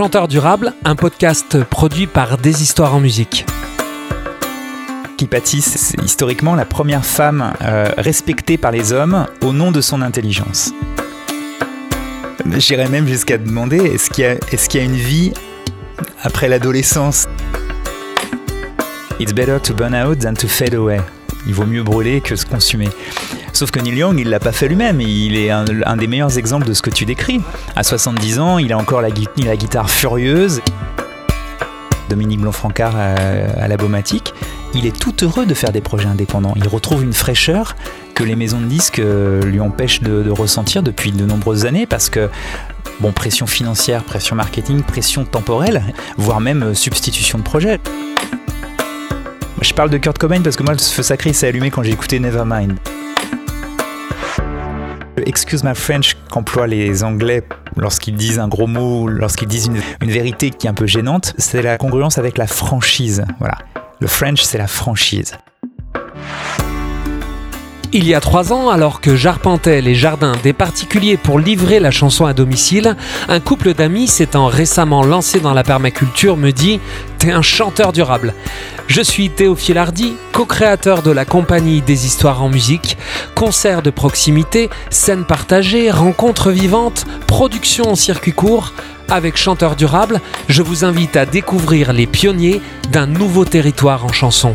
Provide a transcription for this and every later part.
Chanteur durable, un podcast produit par Des Histoires en musique. Kipati, c'est historiquement la première femme euh, respectée par les hommes au nom de son intelligence. J'irais même jusqu'à demander est-ce qu'il y, y, a une vie après l'adolescence? It's better to burn out than to fade away. Il vaut mieux brûler que se consumer. Sauf que Neil Young, il l'a pas fait lui-même. Il est un, des meilleurs exemples de ce que tu décris. À 70 ans, il a encore la, guitare furieuse. Dominique Blanc-Francard à, la Bomatique, il est tout heureux de faire des projets indépendants. Il retrouve une fraîcheur que les maisons de disques euh, lui empêchent de, de ressentir depuis de nombreuses années parce que bon, pression financière, pression marketing, pression temporelle, voire même euh, substitution de projet. Je parle de Kurt Cobain parce que moi, le feu sacré s'est allumé quand j'ai écouté Nevermind. Excuse my French qu'emploient les Anglais lorsqu'ils disent un gros mot, lorsqu'ils disent une, vérité qui est un peu gênante, c'est la congruence avec la franchise. Voilà. Le French, c'est la franchise. Il y a trois ans, alors que j'arpentais les jardins des particuliers pour livrer la chanson à domicile, un couple d'amis s'étant récemment lancé dans la permaculture me dit T'es un chanteur durable. Je suis Théophile Hardy, co-créateur de la compagnie des histoires en musique, concerts de proximité, scènes partagées, rencontres vivantes, production en circuit court. Avec Chanteur Durable, je vous invite à découvrir les pionniers d'un nouveau territoire en chanson.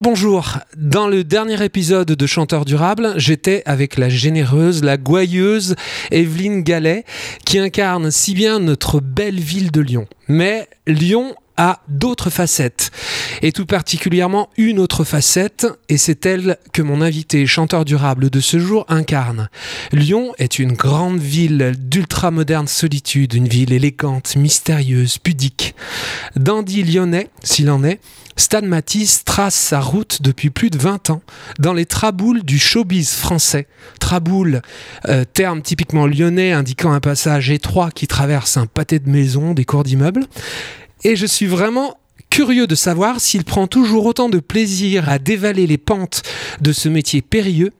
Bonjour, dans le dernier épisode de Chanteur durable, j'étais avec la généreuse, la gouailleuse Evelyne Gallet, qui incarne si bien notre belle ville de Lyon. Mais Lyon a d'autres facettes, et tout particulièrement une autre facette, et c'est elle que mon invité chanteur durable de ce jour incarne. Lyon est une grande ville d'ultra-moderne solitude, une ville élégante, mystérieuse, pudique. Dandy lyonnais, s'il en est, Stan Matisse trace sa route depuis plus de 20 ans dans les traboules du showbiz français. Traboule, euh, terme typiquement lyonnais indiquant un passage étroit qui traverse un pâté de maisons, des cours d'immeubles. Et je suis vraiment curieux de savoir s'il prend toujours autant de plaisir à dévaler les pentes de ce métier périlleux,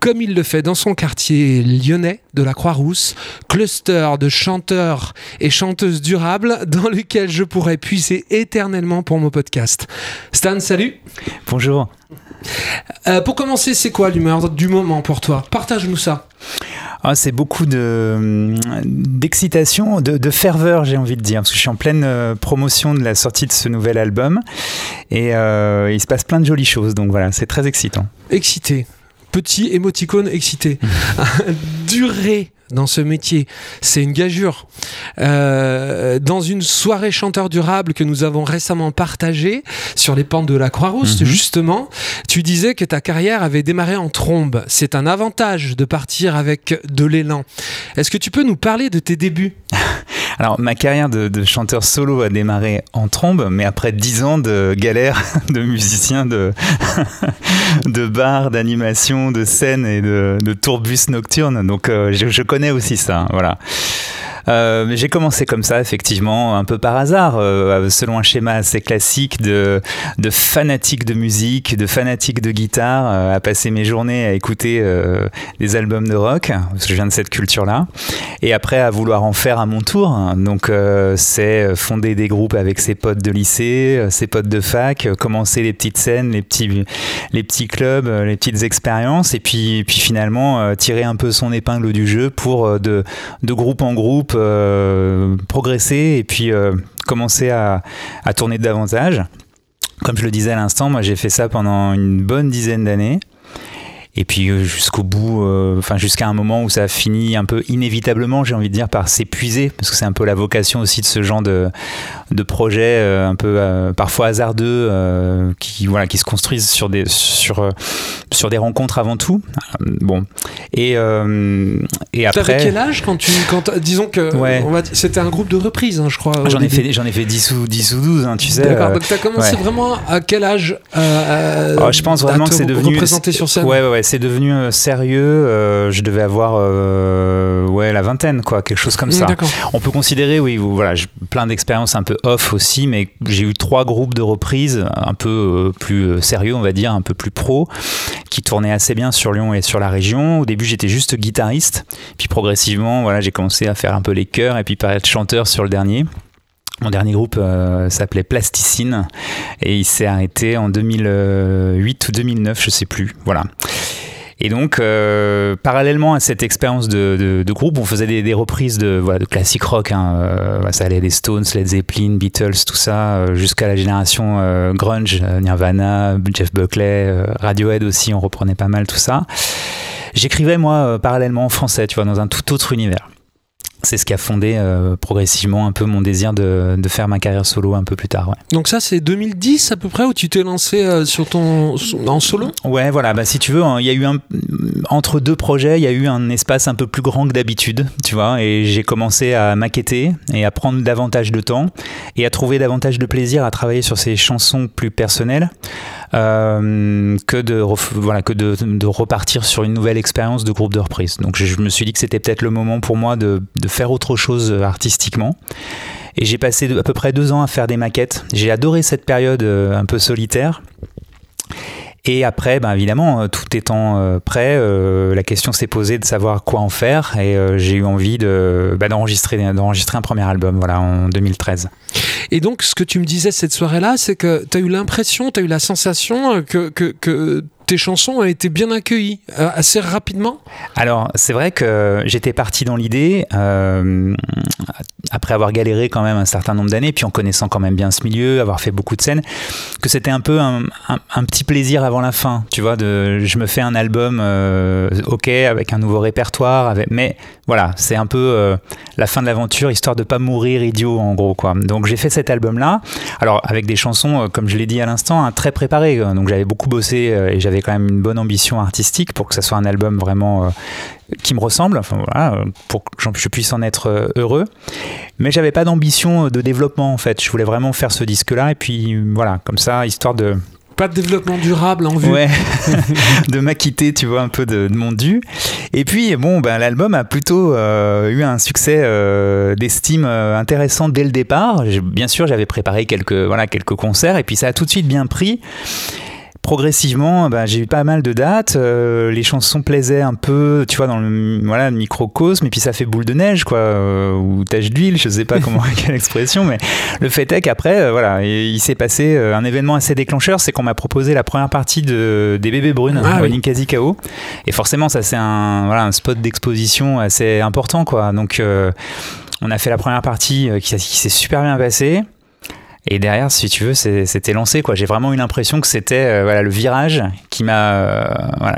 comme il le fait dans son quartier lyonnais de la Croix-Rousse, cluster de chanteurs et chanteuses durables dans lequel je pourrais puiser éternellement pour mon podcast. Stan, salut Bonjour. Euh, pour commencer, c'est quoi l'humeur du moment pour toi? Partage-nous ça. Ah, c'est beaucoup de, d'excitation, de, ferveur, j'ai envie de dire, parce que je suis en pleine euh, promotion de la sortie de ce nouvel album et euh, il se passe plein de jolies choses, donc voilà, c'est très excitant. Excité, petit émoticône excité. Durée dans ce métier. C'est une gageure. Euh, dans une soirée chanteur durable que nous avons récemment partagée sur les pentes de la Croix-Rousse, mhm. justement, tu disais que ta carrière avait démarré en trombe. C'est un avantage de partir avec de l'élan. Est-ce que tu peux nous parler de tes débuts? Alors, ma carrière de, chanteur solo a démarré en trombe, mais après dix ans de galère de musicien, de, de bar, d'animation, de scène et de, tourbus nocturne. Donc, euh, je, je, connais aussi ça. Voilà. Euh, j'ai commencé comme ça, effectivement, un peu par hasard, euh, selon un schéma assez classique de, de fanatique de musique, de fanatique de guitare, euh, à passer mes journées à écouter des albums de rock, parce que je viens de cette culture-là, et après à vouloir en faire à mon tour. Donc, c'est fonder des groupes avec ses potes de lycée, ses potes de fac, commencer les petites scènes, les petits, les petits clubs, les petites expériences, et puis, puis finalement tirer un peu son épingle du jeu pour de, de groupe en groupe euh, progresser et puis euh, commencer à tourner davantage. Comme je le disais à l'instant, moi j'ai fait ça pendant une bonne dizaine d'années. Et puis euh, jusqu'au bout, euh, enfin jusqu'à un moment où ça a fini un peu inévitablement, j'ai envie de dire, par s'épuiser, parce que c'est un peu la vocation aussi de ce genre de, de projet, euh, un peu parfois hasardeux, qui voilà, qui se construisent sur des sur sur des rencontres avant tout. Bon, et et après. T'avais quel âge quand tu quand disons que ouais. c'était un groupe de reprise, hein, je crois. J'en ai fait j'en ai fait 10 ou 10 ou 12, hein, tu sais. D'accord. Donc t'as commencé vraiment à quel âge oh, Je pense vraiment que c'est devenu représenté sur scène? Ouais ouais ouais c'est devenu euh, sérieux. euh, je devais avoir euh, ouais la vingtaine, quoi, quelque chose comme ça. D'accord. On peut considérer, oui, voilà, plein d'expériences un peu off aussi, mais j'ai eu trois groupes de reprises un peu plus sérieux, on va dire, un peu plus pro, qui tournaient assez bien sur Lyon et sur la région. Au début, j'étais juste guitariste, puis progressivement, voilà, j'ai commencé à faire un peu les chœurs et puis par être chanteur sur le dernier. Mon dernier groupe euh, s'appelait Plasticine et il s'est arrêté en 2008 ou 2009, je sais plus. Voilà. Et donc, euh, parallèlement à cette expérience de, de- de groupe, on faisait des, des reprises de, voilà, de classique rock. hein, euh, ça allait des Stones, Led Zeppelin, Beatles, tout ça, euh, jusqu'à la génération euh, grunge, euh, Nirvana, Jeff Buckley, Radiohead aussi, on reprenait pas mal tout ça. J'écrivais moi parallèlement en français, tu vois, dans un tout autre univers. C'est ce qui a fondé euh, progressivement un peu mon désir de, de faire ma carrière solo un peu plus tard. Ouais. Donc ça, c'est 2010 à peu près où tu t'es lancé euh, sur ton en solo? Ouais, voilà, bah, si tu veux, hein, il y a eu un, entre deux projets, il y a eu un espace un peu plus grand que d'habitude, tu vois, et j'ai commencé à maqueter et à prendre davantage de temps et à trouver davantage de plaisir à travailler sur ces chansons plus personnelles euh, que, de, voilà, que de, de repartir sur une nouvelle expérience de groupe de reprise. Donc je, me suis dit que c'était peut-être le moment pour moi de, de faire autre chose euh, artistiquement. Et j'ai passé à peu près deux ans à faire des maquettes. J'ai adoré cette période euh, un peu solitaire. Et après, ben évidemment, euh, tout étant euh, prêt, euh, la question s'est posée de savoir quoi en faire. Et euh, j'ai eu envie de, bah, d'enregistrer, d'enregistrer un premier album voilà, en 2013. Et donc, ce que tu me disais cette soirée-là, c'est que tu as eu l'impression, tu as eu la sensation euh, que, que, que tes chansons ont été bien accueillies euh, assez rapidement? Alors, c'est vrai que j'étais parti dans l'idée, euh, après avoir galéré quand même un certain nombre d'années, puis en connaissant quand même bien ce milieu, avoir fait beaucoup de scènes, que c'était un peu un, petit plaisir avant la fin. Tu vois, de, je me fais un album, euh, ok, avec un nouveau répertoire, mais voilà, c'est un peu la fin de l'aventure, histoire de pas mourir idiot, en gros, quoi. Donc, j'ai fait cet album-là, alors avec des chansons, comme je l'ai dit à l'instant, hein, très préparées. Donc, j'avais beaucoup bossé et j'avais quand même une bonne ambition artistique pour que ça soit un album vraiment euh, qui me ressemble, enfin voilà, euh, pour que je puisse en être euh, heureux. Mais j'avais pas d'ambition de développement en fait. Je voulais vraiment faire ce disque-là et puis voilà, comme ça, histoire de Pas de développement durable en vue. ouais, de m'acquitter, tu vois, un peu de, de mon dû. Et puis bon, ben l'album a plutôt euh, eu un succès euh, d'estime euh, intéressant dès le départ. Bien sûr, j'avais préparé quelques voilà quelques concerts et puis ça a tout de suite bien pris. Progressivement, ben, j'ai eu pas mal de dates. euh, les chansons plaisaient un peu, tu vois, dans le voilà le microcosme. Et puis ça fait boule de neige, quoi, euh, ou tache d'huile, je sais pas comment quelle expression, mais le fait est qu'après, euh, voilà, il, s'est passé euh, un événement assez déclencheur, c'est qu'on m'a proposé la première partie de des bébés brunes Ah oui. Ninkasi KO. Et forcément, ça c'est un voilà un spot d'exposition assez important, quoi. Donc euh, on a fait la première partie qui, qui s'est super bien passée. Et derrière, si tu veux, c'était lancé. J'ai vraiment eu l'impression que c'était euh, le virage qui m'a euh,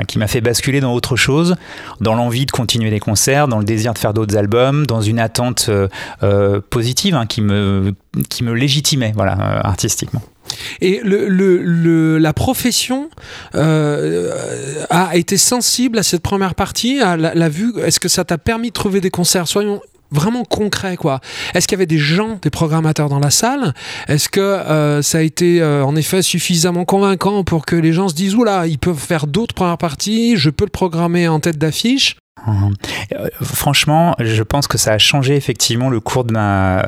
qui m'a fait basculer dans autre chose, dans l'envie de continuer les concerts, dans le désir de faire d'autres albums, dans une attente euh, positive hein, qui, me, légitimait artistiquement. Et la profession a été sensible à cette première partie, à la, la vue. Est-ce que ça t'a permis de trouver des concerts? Soyons vraiment concrets, quoi. Est-ce qu'il y avait des gens, des programmateurs dans la salle? Est-ce que euh, ça a été euh, en effet suffisamment convaincant pour que les gens se disent oula, ils peuvent faire d'autres premières parties, je peux le programmer en tête d'affiche? Euh, Franchement, je pense que ça a changé effectivement le cours de ma, euh,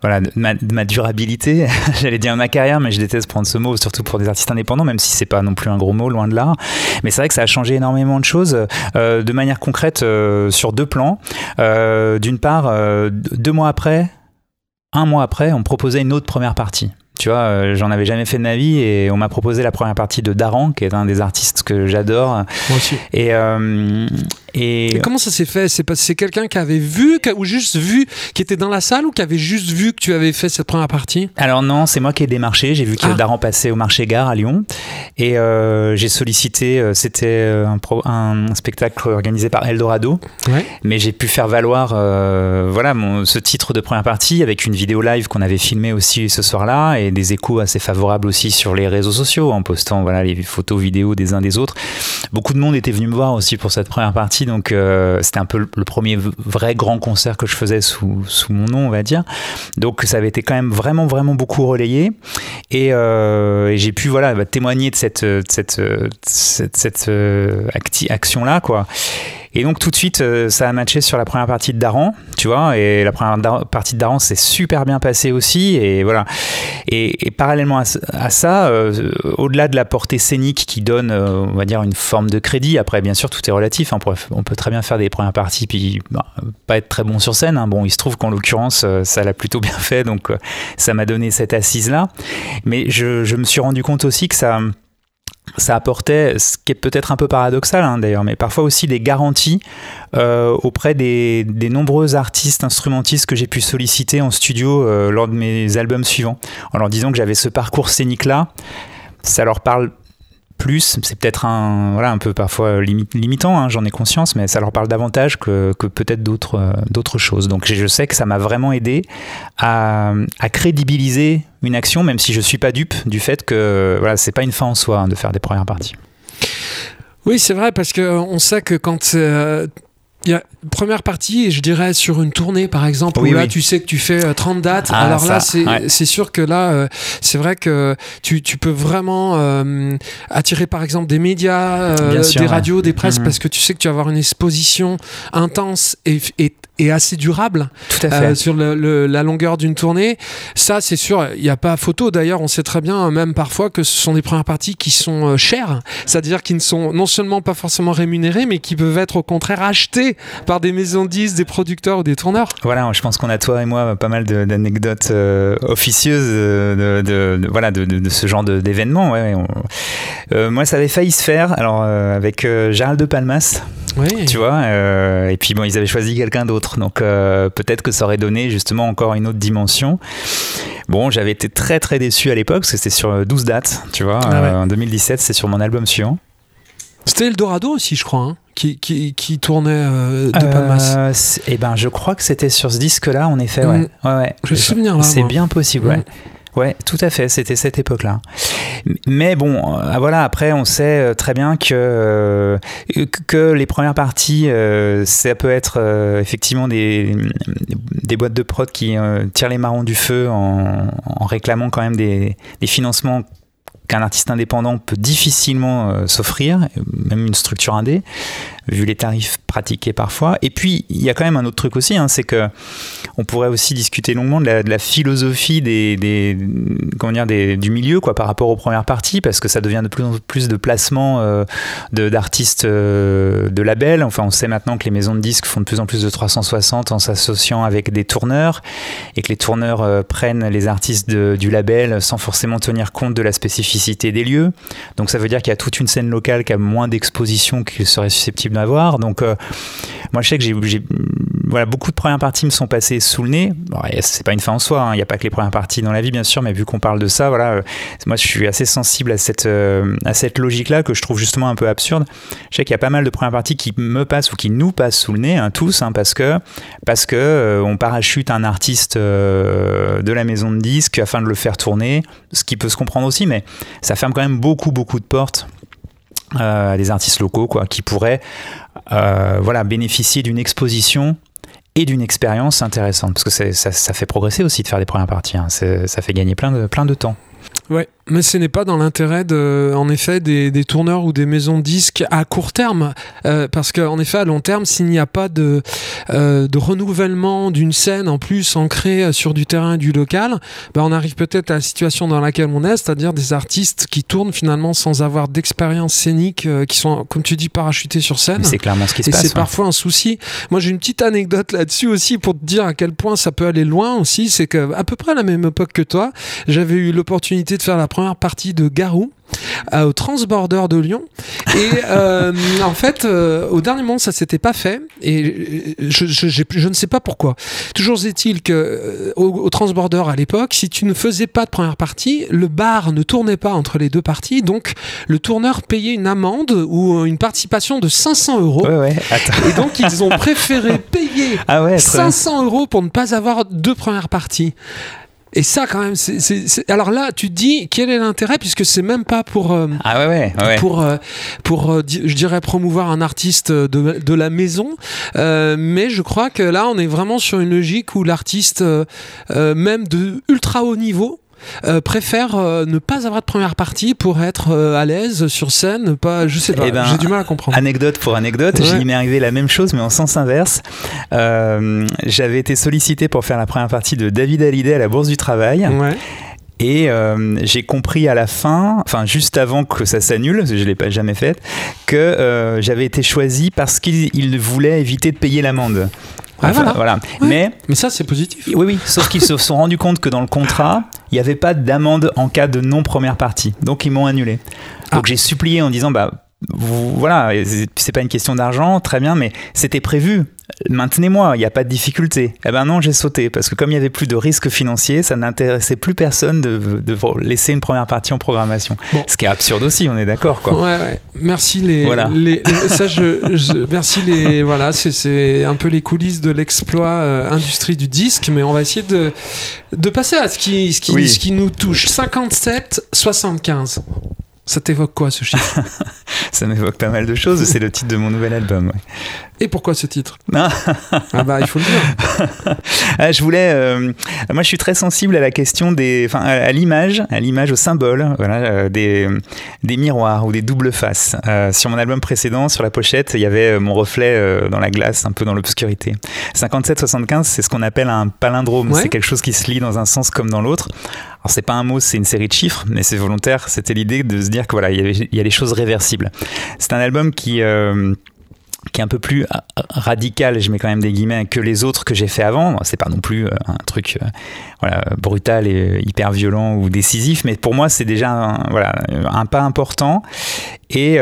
voilà, de ma, de ma durabilité. J'allais dire ma carrière, mais je déteste prendre ce mot, surtout pour des artistes indépendants, même si c'est pas non plus un gros mot, loin de là. Mais c'est vrai que ça a changé énormément de choses euh, de manière concrète sur deux plans. D'une part, deux mois après, un mois après, on me proposait une autre première partie. Tu vois, euh, j'en avais jamais fait de ma vie et on m'a proposé la première partie de Daran, qui est un des artistes que j'adore. Moi aussi. Et, euh, et Et comment ça s'est fait? C'est quelqu'un qui avait vu, ou juste vu, qui était dans la salle, ou qui avait juste vu que tu avais fait cette première partie? Alors non, c'est moi qui ai démarché. J'ai vu que Ah. Daran passait au marché gare à Lyon et euh, j'ai sollicité. euh, C'était euh, un, spectacle organisé par Eldorado, Ouais. mais j'ai pu faire valoir euh, voilà mon, ce titre de première partie avec une vidéo live qu'on avait filmée aussi ce soir-là et des échos assez favorables aussi sur les réseaux sociaux en postant voilà les photos, vidéos des uns des autres. Beaucoup de monde était venu me voir aussi pour cette première partie, donc euh, c'était un peu le premier vrai grand concert que je faisais sous, sous mon nom, on va dire. Donc ça avait été quand même vraiment, vraiment beaucoup relayé. Et, et j'ai pu voilà, bah, témoigner de cette, cette, cette, cette action-là, quoi. Et donc tout de suite, euh, ça a matché sur la première partie de Daran, tu vois, et la première partie de Daran s'est super bien passée aussi, et voilà. Et, parallèlement à, ça, euh, au-delà de la portée scénique qui donne, euh, on va dire, une forme de crédit, après bien sûr tout est relatif, hein, on, peut, très bien faire des premières parties puis bah, pas être très bon sur scène. Hein. Bon, il se trouve qu'en l'occurrence, ça l'a plutôt bien fait, donc ça m'a donné cette assise-là. Mais je, je me suis rendu compte aussi que ça ça apportait, ce qui est peut-être un peu paradoxal hein, d'ailleurs, mais parfois aussi des garanties euh, auprès des, nombreux artistes instrumentistes que j'ai pu solliciter en studio euh, lors de mes albums suivants, en leur disant que j'avais ce parcours scénique-là. Ça leur parle plus, c'est peut-être un, voilà, un peu parfois limitant, hein, j'en ai conscience, mais ça leur parle davantage que, que peut-être d'autres, euh, d'autres choses. Donc je sais que ça m'a vraiment aidé à, crédibiliser une action, même si je ne suis pas dupe du fait que voilà, c'est pas une fin en soi hein, de faire des premières parties. Oui, c'est vrai, parce qu'on sait que quand euh, y a première partie, je dirais sur une tournée par exemple, où là tu sais que tu fais 30 euh, dates. Ah, alors là, c'est sûr que là, euh, c'est vrai que tu, tu peux vraiment euh, attirer par exemple des médias, des radios, des presses, mhm. parce que tu sais que tu vas avoir une exposition intense et, et, et assez durable sur le, la longueur d'une tournée. Ça, c'est sûr, il n'y a pas photo. D'ailleurs, on sait très bien, même parfois, que ce sont des premières parties qui sont chères, c'est-à-dire qui ne sont non seulement pas forcément rémunérées, mais qui peuvent être au contraire achetées par des maisons 10, des producteurs ou des tourneurs. Voilà, je pense qu'on a toi et moi pas mal d'anecdotes euh, officieuses euh, de, voilà, de, ce genre d'événements. Ouais, euh, moi, ça avait failli se faire alors, avec Gérald de Palmas. Oui. Tu vois, et puis bon, ils avaient choisi quelqu'un d'autre, donc peut-être que ça aurait donné justement encore une autre dimension. Bon, j'avais été très très déçu à l'époque parce que c'était sur 12 dates, tu vois. Ah en 2017, c'est sur mon album suivant. C'était Eldorado aussi, je crois. Hein qui, qui, qui tournait euh, de Palmas euh, Eh ben, je crois que c'était sur ce disque-là, en effet. Ouais. Mm. ouais, ouais. Je me souviens là. C'est bien possible, ouais. Mm. Ouais, tout à fait, c'était cette époque-là. Mais bon, euh, voilà, après, on sait très bien que, que les premières parties, ça peut être effectivement des, des boîtes de prod qui tirent les marrons du feu en, en réclamant quand même des, des financements qu'un artiste indépendant peut difficilement euh, s'offrir, même une structure indé vu les tarifs pratiqués parfois. Et puis, il y a quand même un autre truc aussi, hein, c'est que on pourrait aussi discuter longuement de la, philosophie des, comment dire, du milieu quoi, par rapport aux premières parties, parce que ça devient de plus en plus de placements euh, d'artistes euh, de labels. Enfin, on sait maintenant que les maisons de disques font de plus en plus de 360 en s'associant avec des tourneurs, et que les tourneurs euh, prennent les artistes du label sans forcément tenir compte de la spécificité des lieux. Donc ça veut dire qu'il y a toute une scène locale qui a moins d'exposition qu'il serait susceptible avoir. Donc, euh, moi, je sais que j'ai, voilà, beaucoup de premières parties me sont passées sous le nez. c'est pas une fin en soi, hein. il n'y a pas que les premières parties dans la vie, bien sûr, mais vu qu'on parle de ça, voilà, euh, moi, je suis assez sensible à cette, euh, à cette logique-là que je trouve justement un peu absurde. Je sais qu'il y a pas mal de premières parties qui me passent ou qui nous passent sous le nez, hein, tous, hein, parce que, parce que on parachute un artiste de la maison de disques afin de le faire tourner, ce qui peut se comprendre aussi, mais ça ferme quand même beaucoup, beaucoup de portes euh, des artistes locaux quoi, qui pourraient euh, voilà, bénéficier d'une exposition et d'une expérience intéressante. Parce que ça, ça, fait progresser aussi de faire des premières parties. Hein. Ça fait gagner plein de, plein de temps. Ouais, mais ce n'est pas dans l'intérêt de, en effet, des, des, tourneurs ou des maisons de disques à court terme, euh, parce qu'en effet, à long terme, s'il n'y a pas de, euh, de renouvellement d'une scène en plus ancrée sur du terrain du local, bah on arrive peut-être à la situation dans laquelle on est, c'est-à-dire des artistes qui tournent finalement sans avoir d'expérience scénique, euh, qui sont, comme tu dis, parachutés sur scène. C'est clairement ce qui se Et passe. c'est parfois un souci. Moi, j'ai une petite anecdote là-dessus aussi pour te dire à quel point ça peut aller loin aussi. C'est qu'à peu près à la même époque que toi, j'avais eu l'opportunité de faire la première partie de Garou euh, au Transborder de Lyon. Et euh, en fait, euh, au dernier moment, ça s'était pas fait. Et je, je, je, ne sais pas pourquoi. Toujours est-il que au, au, Transborder à l'époque, si tu ne faisais pas de première partie, le bar ne tournait pas entre les deux parties. Donc, le tourneur payait une amende ou une participation de 500 euros. Ouais, ouais. Et donc, ils ont préféré payer ah ouais, 500 euros pour ne pas avoir deux premières parties. Et ça, quand même, c'est. Alors là, tu te dis, quel est l'intérêt, puisque c'est même pas pour. Euh, ah ouais, ouais. ouais. Pour, euh, pour euh, je dirais, promouvoir un artiste de, de la maison. mais je crois que là, on est vraiment sur une logique où l'artiste, même de ultra haut niveau, euh, préfère euh, ne pas avoir de première partie pour être euh, à l'aise sur scène pas je sais pas eh ben, j'ai du mal à comprendre. anecdote pour anecdote il m'est arrivé la même chose mais en sens inverse. J'avais été sollicité pour faire la première partie de David Hallyday à la Bourse du Travail. Et j'ai compris à la fin, enfin juste avant que ça s'annule, je ne l'ai pas jamais fait, que j'avais été choisi parce qu'il voulait éviter de payer l'amende. Ah, voilà. Mais, mais ça, c'est positif. Oui, oui. Sauf qu'ils se sont rendus compte que dans le contrat, il n'y avait pas d'amende en cas de non-première partie. Donc, ils m'ont annulé. Donc, ah. j'ai supplié en disant, bah, voilà, c'est pas une question d'argent, très bien, mais c'était prévu maintenez-moi, il n'y a pas de difficulté. Eh ben non, j'ai sauté, parce que comme il n'y avait plus de risque financier, ça n'intéressait plus personne de, laisser une première partie en programmation. Ce qui est absurde aussi, on est d'accord. Quoi. Ouais, ouais. Merci les, voilà. ça je, merci les, voilà, c'est un peu les coulisses de l'exploit euh, industrie du disque, mais on va essayer de, de passer à ce qui, ce qui, ce qui nous touche. 57-75. Ça t'évoque quoi ce chiffre? Ça m'évoque pas mal de choses. C'est le titre de mon nouvel album. Et pourquoi ce titre? Ah bah il faut le dire. Ah, je voulais. Euh, moi, je suis très sensible à la question des, enfin, à l'image, à l'image, au symbole, voilà, euh, des, des miroirs ou des doubles faces. Euh, sur mon album précédent, sur la pochette, il y avait mon reflet dans la glace, un peu dans l'obscurité. 57-75, c'est ce qu'on appelle un palindrome. C'est quelque chose qui se lit dans un sens comme dans l'autre. Alors c'est pas un mot, c'est une série de chiffres, mais c'est volontaire. C'était l'idée de se dire que voilà, il y, a des choses réversibles. C'est un album qui qui est un peu plus euh, radical, je mets quand même des guillemets, que les autres que j'ai fait avant. C'est pas non plus euh, un truc euh, voilà, brutal et hyper violent ou décisif, mais pour moi c'est déjà un, voilà, un pas important. Et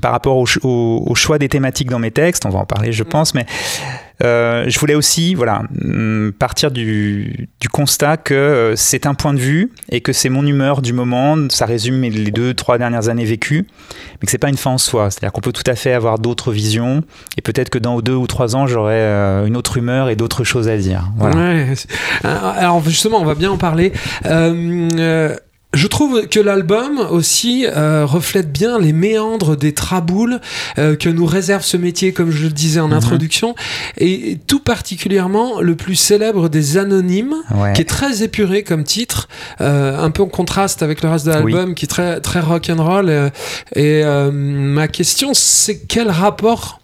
par rapport au, au, choix des thématiques dans mes textes, on va en parler je pense, mais euh, je voulais aussi voilà, mm, partir du, constat que euh, c'est un point de vue et que c'est mon humeur du moment, ça résume les deux, trois dernières années vécues, mais que c'est pas une fin en soi. C'est-à-dire qu'on peut tout à fait avoir d'autres visions et peut-être que dans deux ou trois ans, j'aurai euh, une autre humeur et d'autres choses à dire. alors justement, on va bien en parler. Je trouve que l'album aussi euh, reflète bien les méandres des traboules euh, que nous réserve ce métier, comme je le disais en mhm. introduction, et tout particulièrement le plus célèbre des anonymes, qui est très épuré comme titre, euh, un peu en contraste avec le reste de l'album, qui est très très rock and roll. et ma question, c'est quel rapport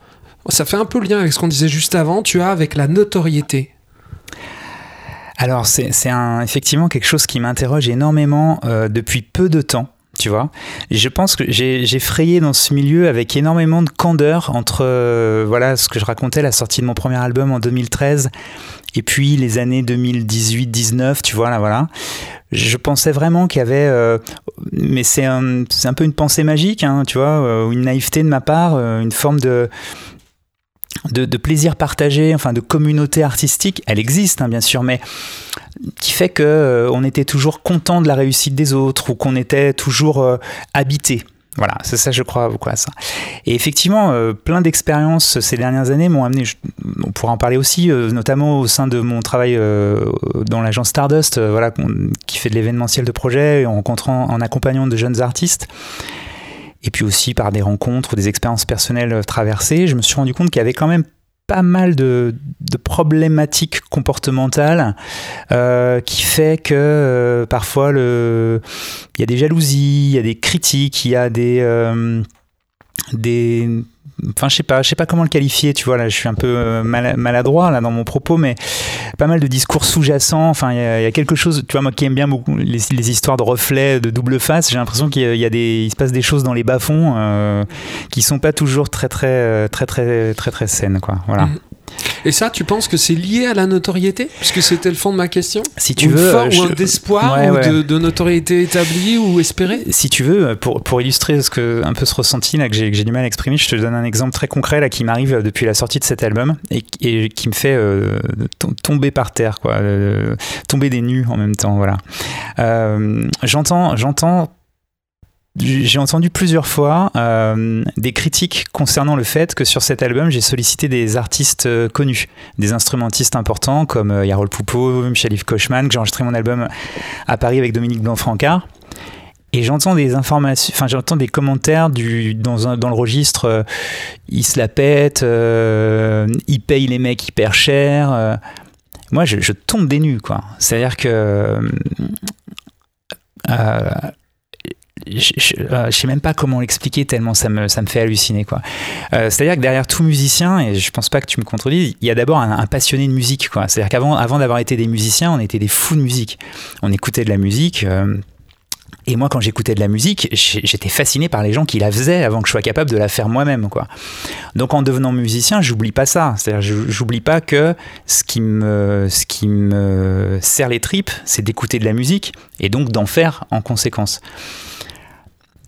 ça fait un peu lien avec ce qu'on disait juste avant, tu as avec la notoriété? Alors c'est effectivement quelque chose qui m'interroge énormément euh, depuis peu de temps. Tu vois, je pense que j'ai frayé dans ce milieu avec énormément de candeur entre euh, voilà ce que je racontais la sortie de mon premier album en 2013 et puis les années 2018-19, tu vois là voilà. Je pensais vraiment qu'il y avait, euh, mais c'est un, peu une pensée magique, hein, tu vois, une naïveté de ma part, une forme de de, plaisir partagé, enfin de communauté artistique, elle existe hein, bien sûr, mais qui fait que euh, on était toujours content de la réussite des autres ou qu'on était toujours euh, habité. Voilà, c'est ça, je crois beaucoup ça. Et effectivement, euh, plein d'expériences ces dernières années m'ont amené, on pourra en parler aussi, notamment au sein de mon travail dans l'agence Stardust, voilà, qui fait de l'événementiel de projet, en rencontrant, en accompagnant de jeunes artistes et puis aussi par des rencontres ou des expériences personnelles traversées, je me suis rendu compte qu'il y avait quand même pas mal de, problématiques comportementales euh, qui fait que euh, parfois le il y a des jalousies, il y a des critiques, il y a des euh, des enfin je sais pas je sais pas comment le qualifier tu vois là je suis un peu euh, maladroit là dans mon propos mais pas mal de discours sous-jacents enfin il y, a quelque chose tu vois moi qui aime bien beaucoup les, histoires de reflets de double face j'ai l'impression qu'il y, a des il se passe des choses dans les bas fonds euh, qui sont pas toujours très très très très très très, saines quoi voilà mm. Et ça, tu penses que c'est lié à la notoriété? Puisque c'était le fond de ma question Si tu veux. ou un d'espoir ou De, notoriété établie ou espérée? Si tu veux, pour, pour illustrer ce que, un peu ce ressenti là, que j'ai du mal à exprimer, je te donne un exemple très concret là, qui m'arrive depuis la sortie de cet album et, qui me fait euh, tomber par terre, quoi, euh, tomber des nues en même temps. Voilà. Euh, j'entends, j'entends j'ai entendu plusieurs fois euh, des critiques concernant le fait que sur cet album, j'ai sollicité des artistes euh, connus, des instrumentistes importants comme euh, Yarol Poupeau, Michel-Yves Kochman, que j'ai enregistré mon album à Paris avec Dominique Blanc-Francard. Et j'entends des informations, enfin j'entends des commentaires du, dans, dans le registre, il se la pète, il paye les mecs hyper cher. moi, je, je, tombe des nues, quoi. C'est-à-dire que je, ne euh, sais même pas comment l'expliquer tellement ça me, ça me fait halluciner. Euh, c'est-à-dire que derrière tout musicien, et je pense pas que tu me contredises, il y a d'abord un, passionné de musique. C'est-à-dire qu'avant avant d'avoir été des musiciens, on était des fous de musique. On écoutait de la musique. Euh, et moi, quand j'écoutais de la musique, j'étais fasciné par les gens qui la faisaient avant que je sois capable de la faire moi-même. Donc, en devenant musicien, j'oublie pas ça. C'est-à-dire, j'oublie pas que ce qui me, ce qui me serre les tripes, c'est d'écouter de la musique et donc d'en faire en conséquence.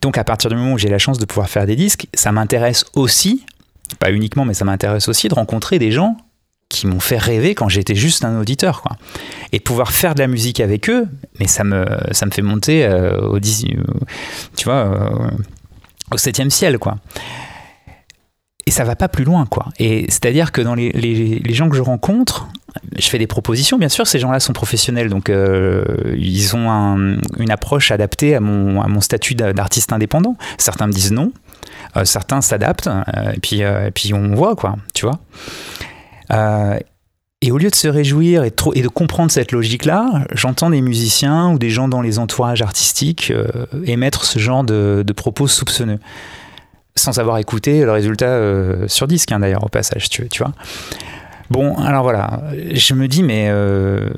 Donc à partir du moment où j'ai la chance de pouvoir faire des disques, ça m'intéresse aussi, pas uniquement, mais ça m'intéresse aussi de rencontrer des gens qui m'ont fait rêver quand j'étais juste un auditeur. Quoi. Et de pouvoir faire de la musique avec eux, mais ça me, ça me fait monter euh, au, tu vois, euh, au septième ciel. quoi et ça va pas plus loin, quoi. Et c'est-à-dire que dans les, les, gens que je rencontre, je fais des propositions, bien sûr, ces gens-là sont professionnels, donc euh, ils ont un, une approche adaptée à mon, statut d'artiste indépendant. Certains me disent non, euh, certains s'adaptent, euh, et, puis, on voit, quoi, tu vois. et au lieu de se réjouir et, de comprendre cette logique-là, j'entends des musiciens ou des gens dans les entourages artistiques émettre ce genre de, propos soupçonneux sans avoir écouté le résultat sur disque, hein, d'ailleurs, au passage, tu vois. Bon, alors voilà, je me dis, mais, euh,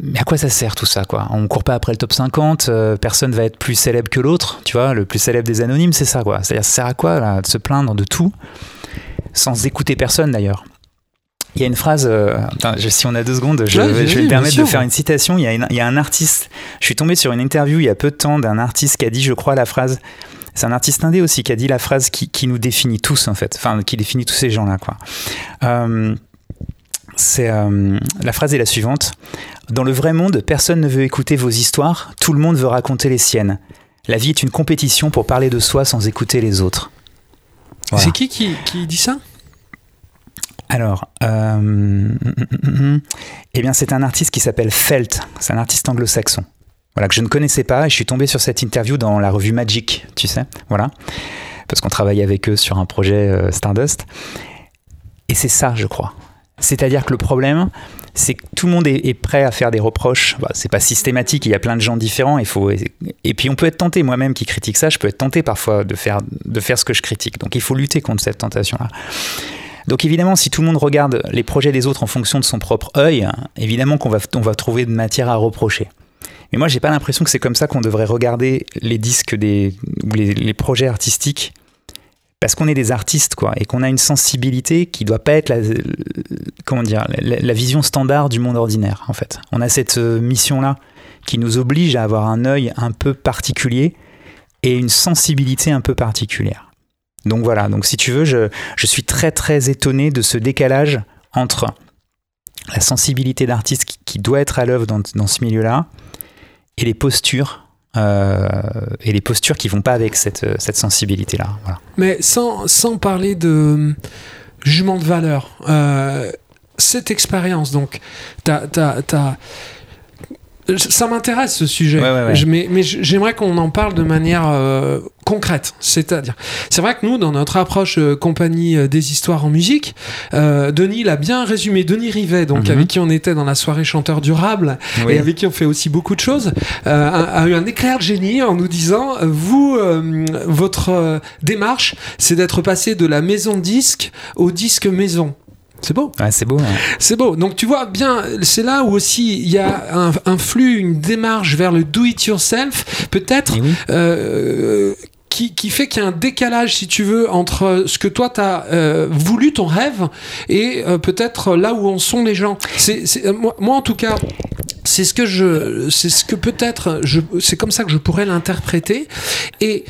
mais, à quoi ça sert tout ça, quoi? On court pas après le top 50, euh, personne va être plus célèbre que l'autre, tu vois, le plus célèbre des anonymes, c'est ça, quoi. C'est-à-dire, ça sert à quoi, là, de se plaindre de tout, sans écouter personne, d'ailleurs? Il y a une phrase, si on a deux secondes, je, vais, me permettre de faire une citation. Il y, a il y, a un artiste, je suis tombé sur une interview il y a peu de temps d'un artiste qui a dit, je crois, la phrase c'est un artiste indé aussi qui a dit la phrase qui, qui, nous définit tous en fait, enfin qui définit tous ces gens-là quoi. Euh, c'est euh, la phrase est la suivante. Dans le vrai monde, personne ne veut écouter vos histoires, tout le monde veut raconter les siennes. La vie est une compétition pour parler de soi sans écouter les autres. C'est qui, qui, qui dit ça? Alors, euh, eh bien, c'est un artiste qui s'appelle Felt. C'est un artiste anglo-saxon voilà, que je ne connaissais pas. Et je suis tombé sur cette interview dans la revue Magic, tu sais, voilà, parce qu'on travaille avec eux sur un projet euh, Stardust. Et c'est ça, je crois. C'est-à-dire que le problème, c'est que tout le monde est, prêt à faire des reproches. Bah, c'est pas systématique, il y a plein de gens différents. Et puis on peut être tenté, moi-même qui critique ça, je peux être tenté parfois de faire, de faire ce que je critique. Donc il faut lutter contre cette tentation-là. Donc évidemment, si tout le monde regarde les projets des autres en fonction de son propre œil, évidemment qu'on va, on va trouver de matière à reprocher. Mais moi, j'ai pas l'impression que c'est comme ça qu'on devrait regarder les disques des, ou les, projets artistiques. Parce qu'on est des artistes, et qu'on a une sensibilité qui doit pas être la, vision standard du monde ordinaire, en fait. On a cette euh, mission-là qui nous oblige à avoir un œil un peu particulier et une sensibilité un peu particulière. Donc voilà, donc si tu veux, je, suis très très étonné de ce décalage entre la sensibilité d'artiste qui, doit être à l'œuvre dans, ce milieu-là et les postures euh, et les postures qui vont pas avec cette, cette sensibilité là voilà. mais sans, sans parler de jugement de valeur euh, cette expérience donc t'as as, ça m'intéresse ce sujet, mais, j'aimerais qu'on en parle de manière euh, concrète. C'est-à-dire, c'est vrai que nous, dans notre approche euh, compagnie euh, des histoires en musique, Denis l'a bien résumé. Denis Rivet, donc mhm. avec qui on était dans la soirée chanteur durable et avec qui on fait aussi beaucoup de choses, a, eu un éclair de génie en nous disant vous, votre démarche, c'est d'être passé de la maison disque au disque maison. C'est beau. c'est beau. C'est beau. Donc tu vois bien, c'est là où aussi il y a un, flux, une démarche vers le do it yourself, peut-être. Eh euh, qui, qui, fait qu'il y a un décalage, si tu veux, entre ce que toi tu as euh, voulu, ton rêve, et euh, peut-être là où en sont les gens. C'est, moi, moi, en tout cas, c'est ce que je, c'est ce que peut-être, c'est comme ça que je pourrais l'interpréter. Et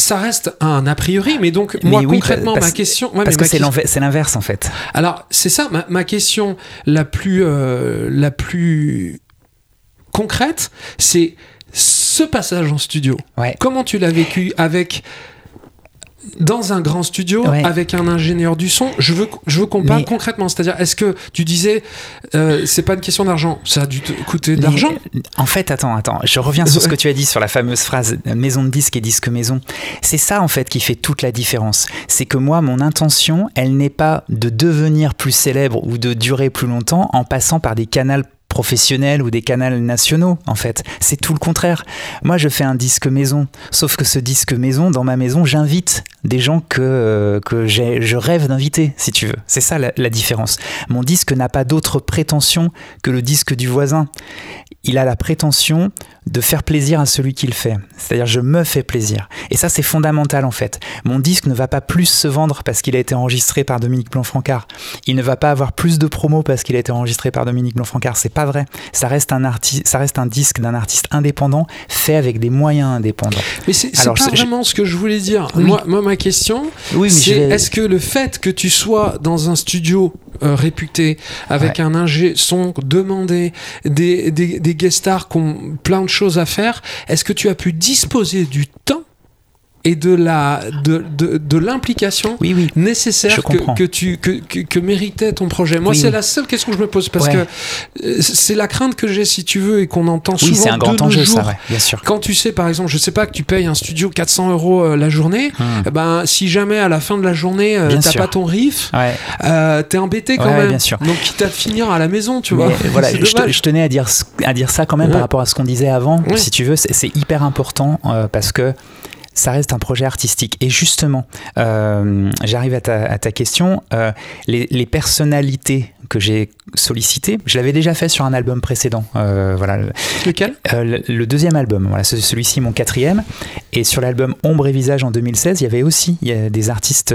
ça reste un a priori, mais donc moi concrètement ma question, parce que c'est l'inverse en fait. Alors c'est ça ma, question la plus euh, la plus concrète, c'est ce passage en studio, Ouais. comment tu l'as vécu avec dans un grand studio Ouais. avec un ingénieur du son je veux je veux qu'on parle Mais- concrètement c'est-à-dire est-ce que tu disais euh, c'est pas une question d'argent ça a dû te coûter de l'argent En fait, attends, attends, je reviens sur ce que tu as dit sur la fameuse phrase euh, maison de disque et disque maison. C'est ça en fait qui fait toute la différence. C'est que moi, mon intention, elle n'est pas de devenir plus célèbre ou de durer plus longtemps en passant par des canaux professionnels ou des canaux nationaux en fait c'est tout le contraire moi je fais un disque maison sauf que ce disque maison dans ma maison j'invite des gens que, euh, que je rêve d'inviter si tu veux c'est ça la, différence mon disque n'a pas d'autre prétention que le disque du voisin il a la prétention de faire plaisir à celui qui le fait. C'est-à-dire, je me fais plaisir. Et ça, c'est fondamental en fait. Mon disque ne va pas plus se vendre parce qu'il a été enregistré par Dominique Blanc-Francard. Il ne va pas avoir plus de promos parce qu'il a été enregistré par Dominique Blanc-Francard. C'est vrai. Ça reste un artiste, ça reste un disque d'un artiste indépendant fait avec des moyens indépendants. mais c'est pas vraiment ce que je voulais dire Oui. moi, moi ma question Oui, c'est vais- est-ce que le fait que tu sois dans un studio euh, réputé avec Ouais. un ingé son demandé des, des, des guest stars qui ont plein de choses à faire est-ce que tu as pu disposer du temps et de la de, de, de l'implication Oui, oui. nécessaire que, tu que, que, que méritait ton projet moi Oui, c'est la seule question que je me pose parce Ouais. que euh, c'est la crainte que j'ai si tu veux et qu'on entend souvent Oui, c'est un grand enjeu, jours. ça, ouais, bien sûr. Quand tu sais, par exemple, je sais pas que tu payes un studio 400 euros euh, la journée, Hmm. eh ben si jamais à la fin de la journée euh, t'as pas ton riff, Ouais. euh, t'es embêté quand même. bien sûr. Donc quitte à finir à la maison, tu Mais vois. voilà, je, tenais à dire, à dire ça quand même par rapport à ce qu'on disait avant. Si tu veux, c'est c'est hyper important euh, parce que ça reste un projet artistique. Et justement, euh, j'arrive à ta, à ta question. euh, les, les personnalités que j'ai sollicitées, je l'avais déjà fait sur un album précédent. Euh, voilà, le- Lequel le, le deuxième album, voilà, ce- celui-ci mon quatrième. Et sur l'album Ombre et Visage en 2016, il y avait aussi il y a des artistes.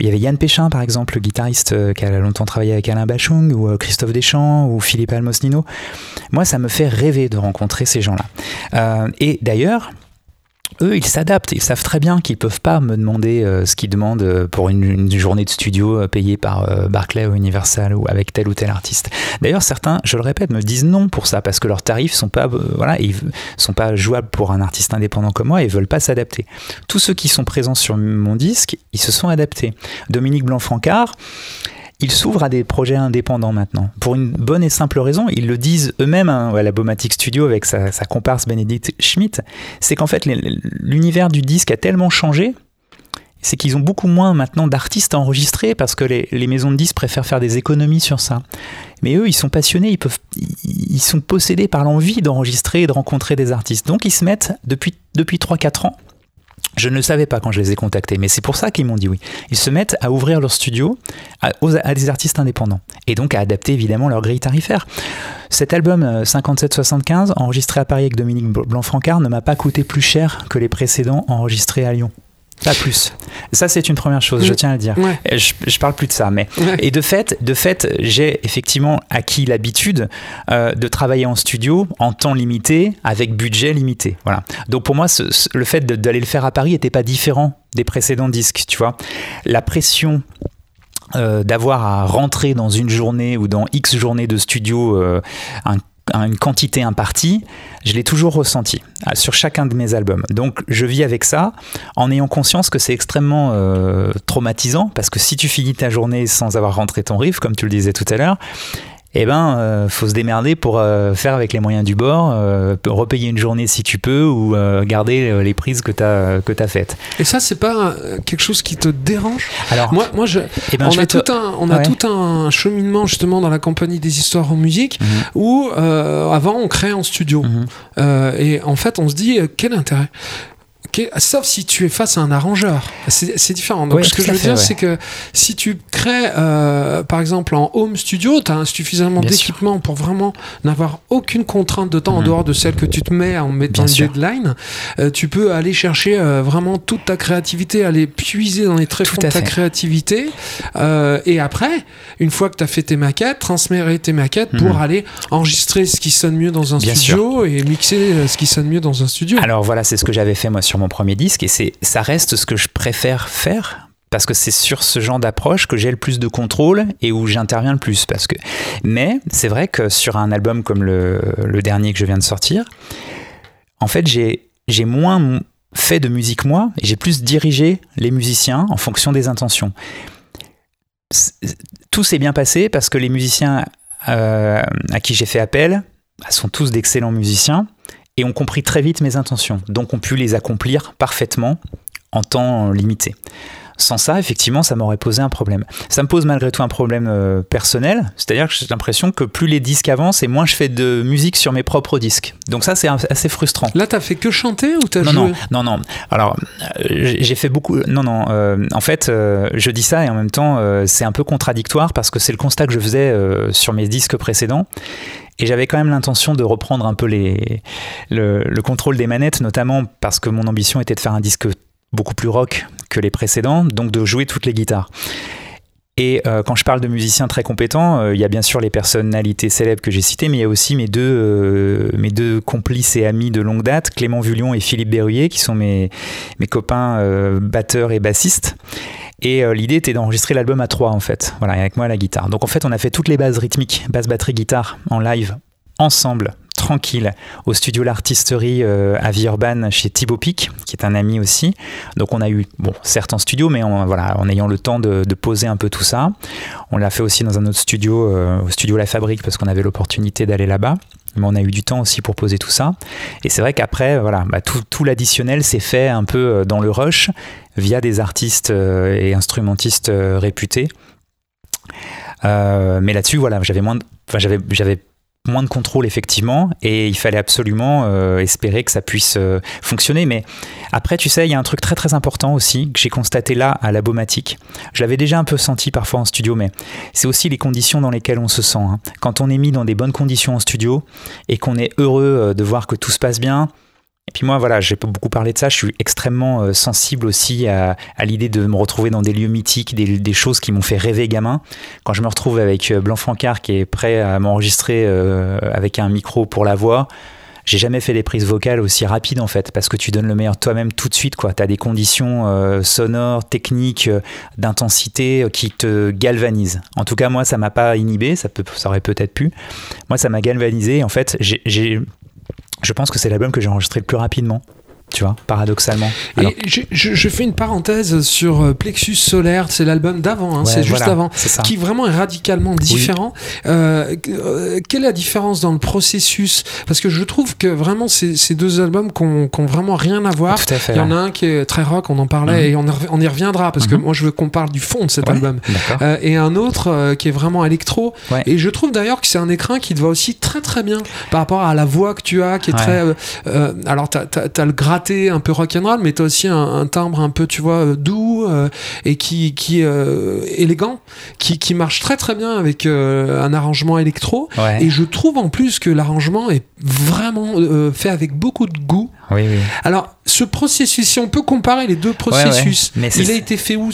il y avait Yann Péchin, par exemple, le guitariste qui a longtemps travaillé avec Alain Bachung, ou Christophe Deschamps, ou Philippe Almosnino. Moi, ça me fait rêver de rencontrer ces gens-là. Et d'ailleurs, eux, ils s'adaptent. Ils savent très bien qu'ils peuvent pas me demander euh, ce qu'ils demandent euh, pour une, journée de studio euh, payée par Barclay ou Universal ou avec tel ou tel artiste. D'ailleurs, certains, je le répète, me disent non pour ça parce que leurs tarifs sont pas, voilà, ils sont pas jouables pour un artiste indépendant comme moi et veulent pas s'adapter. Tous ceux qui sont présents sur mon disque, ils se sont adaptés. Dominique Blanc-Francard. Il s'ouvre à des projets indépendants maintenant. Pour une bonne et simple raison, ils le disent eux-mêmes hein, à la Bomatic Studio avec sa, comparse Bénédicte Schmidt, c'est qu'en fait l'univers du disque a tellement changé, c'est qu'ils ont beaucoup moins maintenant d'artistes à enregistrer parce que les, maisons de disques préfèrent faire des économies sur ça. Mais eux, ils sont passionnés, ils, ils sont possédés par l'envie d'enregistrer et de rencontrer des artistes. Donc ils se mettent depuis, depuis 3-4 ans je ne savais pas quand je les ai contactés, mais c'est pour ça qu'ils m'ont dit oui. Ils se mettent à ouvrir leur studio à, des artistes indépendants et donc à adapter évidemment leur grille tarifaire. Cet album euh, 57-75, enregistré à Paris avec Dominique Blanc-Francard, ne m'a pas coûté plus cher que les précédents enregistrés à Lyon. Pas plus. Ça, c'est une première chose, je Mm. tiens à le dire. Ouais. Je, je parle plus de ça, mais Ouais. et de fait, de fait, j'ai effectivement acquis l'habitude euh, de travailler en studio en temps limité, avec budget limité. Voilà. Donc pour moi, ce- ce- le fait d'aller le faire à Paris n'était pas différent des précédents disques. Tu vois, la pression. euh, d'avoir à rentrer dans une journée ou dans X journées de studio euh, un- une quantité impartie, je l'ai toujours ressenti sur chacun de mes albums. Donc je vis avec ça en ayant conscience que c'est extrêmement euh, traumatisant parce que si tu finis ta journée sans avoir rentré ton riff, comme tu le disais tout à l'heure, eh ben, euh, faut se démerder pour euh, faire avec les moyens du bord, euh, repayer une journée si tu peux, ou euh, garder les prises que tu as, que as faites. Et ça, c'est pas quelque chose qui te dérange? Alors, Moi, moi je, eh ben, on, je a te- tout un, on a Ouais. tout un cheminement justement dans la compagnie des histoires en musique Mhm. où avant on crée en studio Mhm. Et en fait on se dit quel intérêt? Sauf si tu es face à un arrangeur, c'est différent. Donc ce que je veux fait, dire, ouais. c'est que si tu crées, euh, par exemple en home studio, tu as suffisamment d'équipement pour vraiment n'avoir aucune contrainte de temps en Mhm. dehors de celle que tu te mets en mettant une deadline. Euh, tu peux aller chercher euh, vraiment toute ta créativité, aller puiser dans les tréfonds de ta créativité. Euh, et après, une fois que tu as fait tes maquettes, transférer tes maquettes pour Mhm. aller enregistrer ce qui sonne mieux dans un Bien studio et mixer ce qui sonne mieux dans un studio. Alors voilà, c'est ce que j'avais fait moi sur mon premier disque et c'est ça reste ce que je préfère faire parce que c'est sur ce genre d'approche que j'ai le plus de contrôle et où j'interviens le plus parce que mais c'est vrai que sur un album comme le, dernier que je viens de sortir en fait, j'ai j'ai moins fait de musique moi et j'ai plus dirigé les musiciens en fonction des intentions. Tout s'est bien passé parce que les musiciens euh, à qui j'ai fait appel bah, sont tous d'excellents musiciens et ont compris très vite mes intentions, donc ont pu les accomplir parfaitement en temps limité. Sans ça, effectivement, ça m'aurait posé un problème. Ça me pose malgré tout un problème euh, personnel, c'est-à-dire que j'ai l'impression que plus les disques avancent et moins je fais de musique sur mes propres disques. Donc ça, c'est assez frustrant. Là, t'as fait que chanter ou t'as joué Non, non, non. Alors, euh, j'ai fait beaucoup. Non, non. Euh, en fait, je dis ça et en même temps, c'est un peu contradictoire parce que c'est le constat que je faisais sur mes disques précédents. Et j'avais quand même l'intention de reprendre un peu le, contrôle des manettes, notamment parce que mon ambition était de faire un disque beaucoup plus rock que les précédents, donc de jouer toutes les guitares. Et euh, quand je parle de musiciens très compétents, euh, il y a bien sûr les personnalités célèbres que j'ai citées, mais il y a aussi mes deux, euh, mes deux complices et amis de longue date, Clément Vullion et Philippe Berruyer, qui sont mes, mes copains batteurs et bassistes. Et l'idée était d'enregistrer l'album à trois en fait, voilà, avec moi à la guitare. Donc en fait, on a fait toutes les bases rythmiques, basse, batterie, guitare en live ensemble tranquille au studio L'Artisterie euh, à Villeurbanne chez Thibaut Pic, qui est un ami aussi. Donc on a eu, bon, certes en studio, mais en, voilà, en ayant le temps de, poser un peu tout ça. On l'a fait aussi dans un autre studio, euh, au studio La Fabrique, parce qu'on avait l'opportunité d'aller là-bas. Mais on a eu du temps aussi pour poser tout ça. Et c'est vrai qu'après, voilà, bah, tout, l'additionnel s'est fait un peu euh, dans le rush via des artistes et instrumentistes réputés. mais là-dessus, voilà, j'avais moins, j'avais, j'avais moins de contrôle effectivement et il fallait absolument euh, espérer que ça puisse euh, fonctionner mais après tu sais il y a un truc très très important aussi que j'ai constaté là à la Bomatique je l'avais déjà un peu senti parfois en studio mais c'est aussi les conditions dans lesquelles on se sent hein. quand on est mis dans des bonnes conditions en studio et qu'on est heureux euh, de voir que tout se passe bien et puis moi, voilà, j'ai beaucoup parlé de ça. Je suis extrêmement euh, sensible aussi à, l'idée de me retrouver dans des lieux mythiques, des, choses qui m'ont fait rêver gamin. Quand je me retrouve avec euh, Blanc Francard qui est prêt à m'enregistrer euh, avec un micro pour la voix, j'ai jamais fait des prises vocales aussi rapides en fait, parce que tu donnes le meilleur toi-même tout de suite. Tu as des conditions sonores, techniques, d'intensité qui te galvanisent. En tout cas, moi, ça m'a pas inhibé, ça, ça aurait peut-être pu. Moi, ça m'a galvanisé. En fait, j'ai je pense que c'est l'album que j'ai enregistré le plus rapidement tu vois, paradoxalement. Et je, fais une parenthèse sur euh, Plexus Solaire, c'est l'album d'avant, hein, c'est juste avant, qui vraiment est radicalement différent. Euh, euh, quelle est la différence dans le processus? Parce que je trouve que vraiment ces, ces deux albums qui n'ont vraiment rien à voir. Il y en a un qui est très rock, on en parlait, mhm. et on, y reviendra, parce que mhm. moi je veux qu'on parle du fond de cet album. et un autre qui est vraiment électro. Et je trouve d'ailleurs que c'est un écrin qui te va aussi très très bien par rapport à la voix que tu as, qui est très... alors tu as, le un peu rock'n'roll, mais t'as aussi un, timbre un peu, tu vois, euh, doux euh, et qui, qui euh, élégant, qui, qui marche très très bien avec un arrangement électro. Et je trouve en plus que l'arrangement est vraiment fait avec beaucoup de goût. Oui, oui. Alors, ce processus, si on peut comparer les deux processus, il a été fait où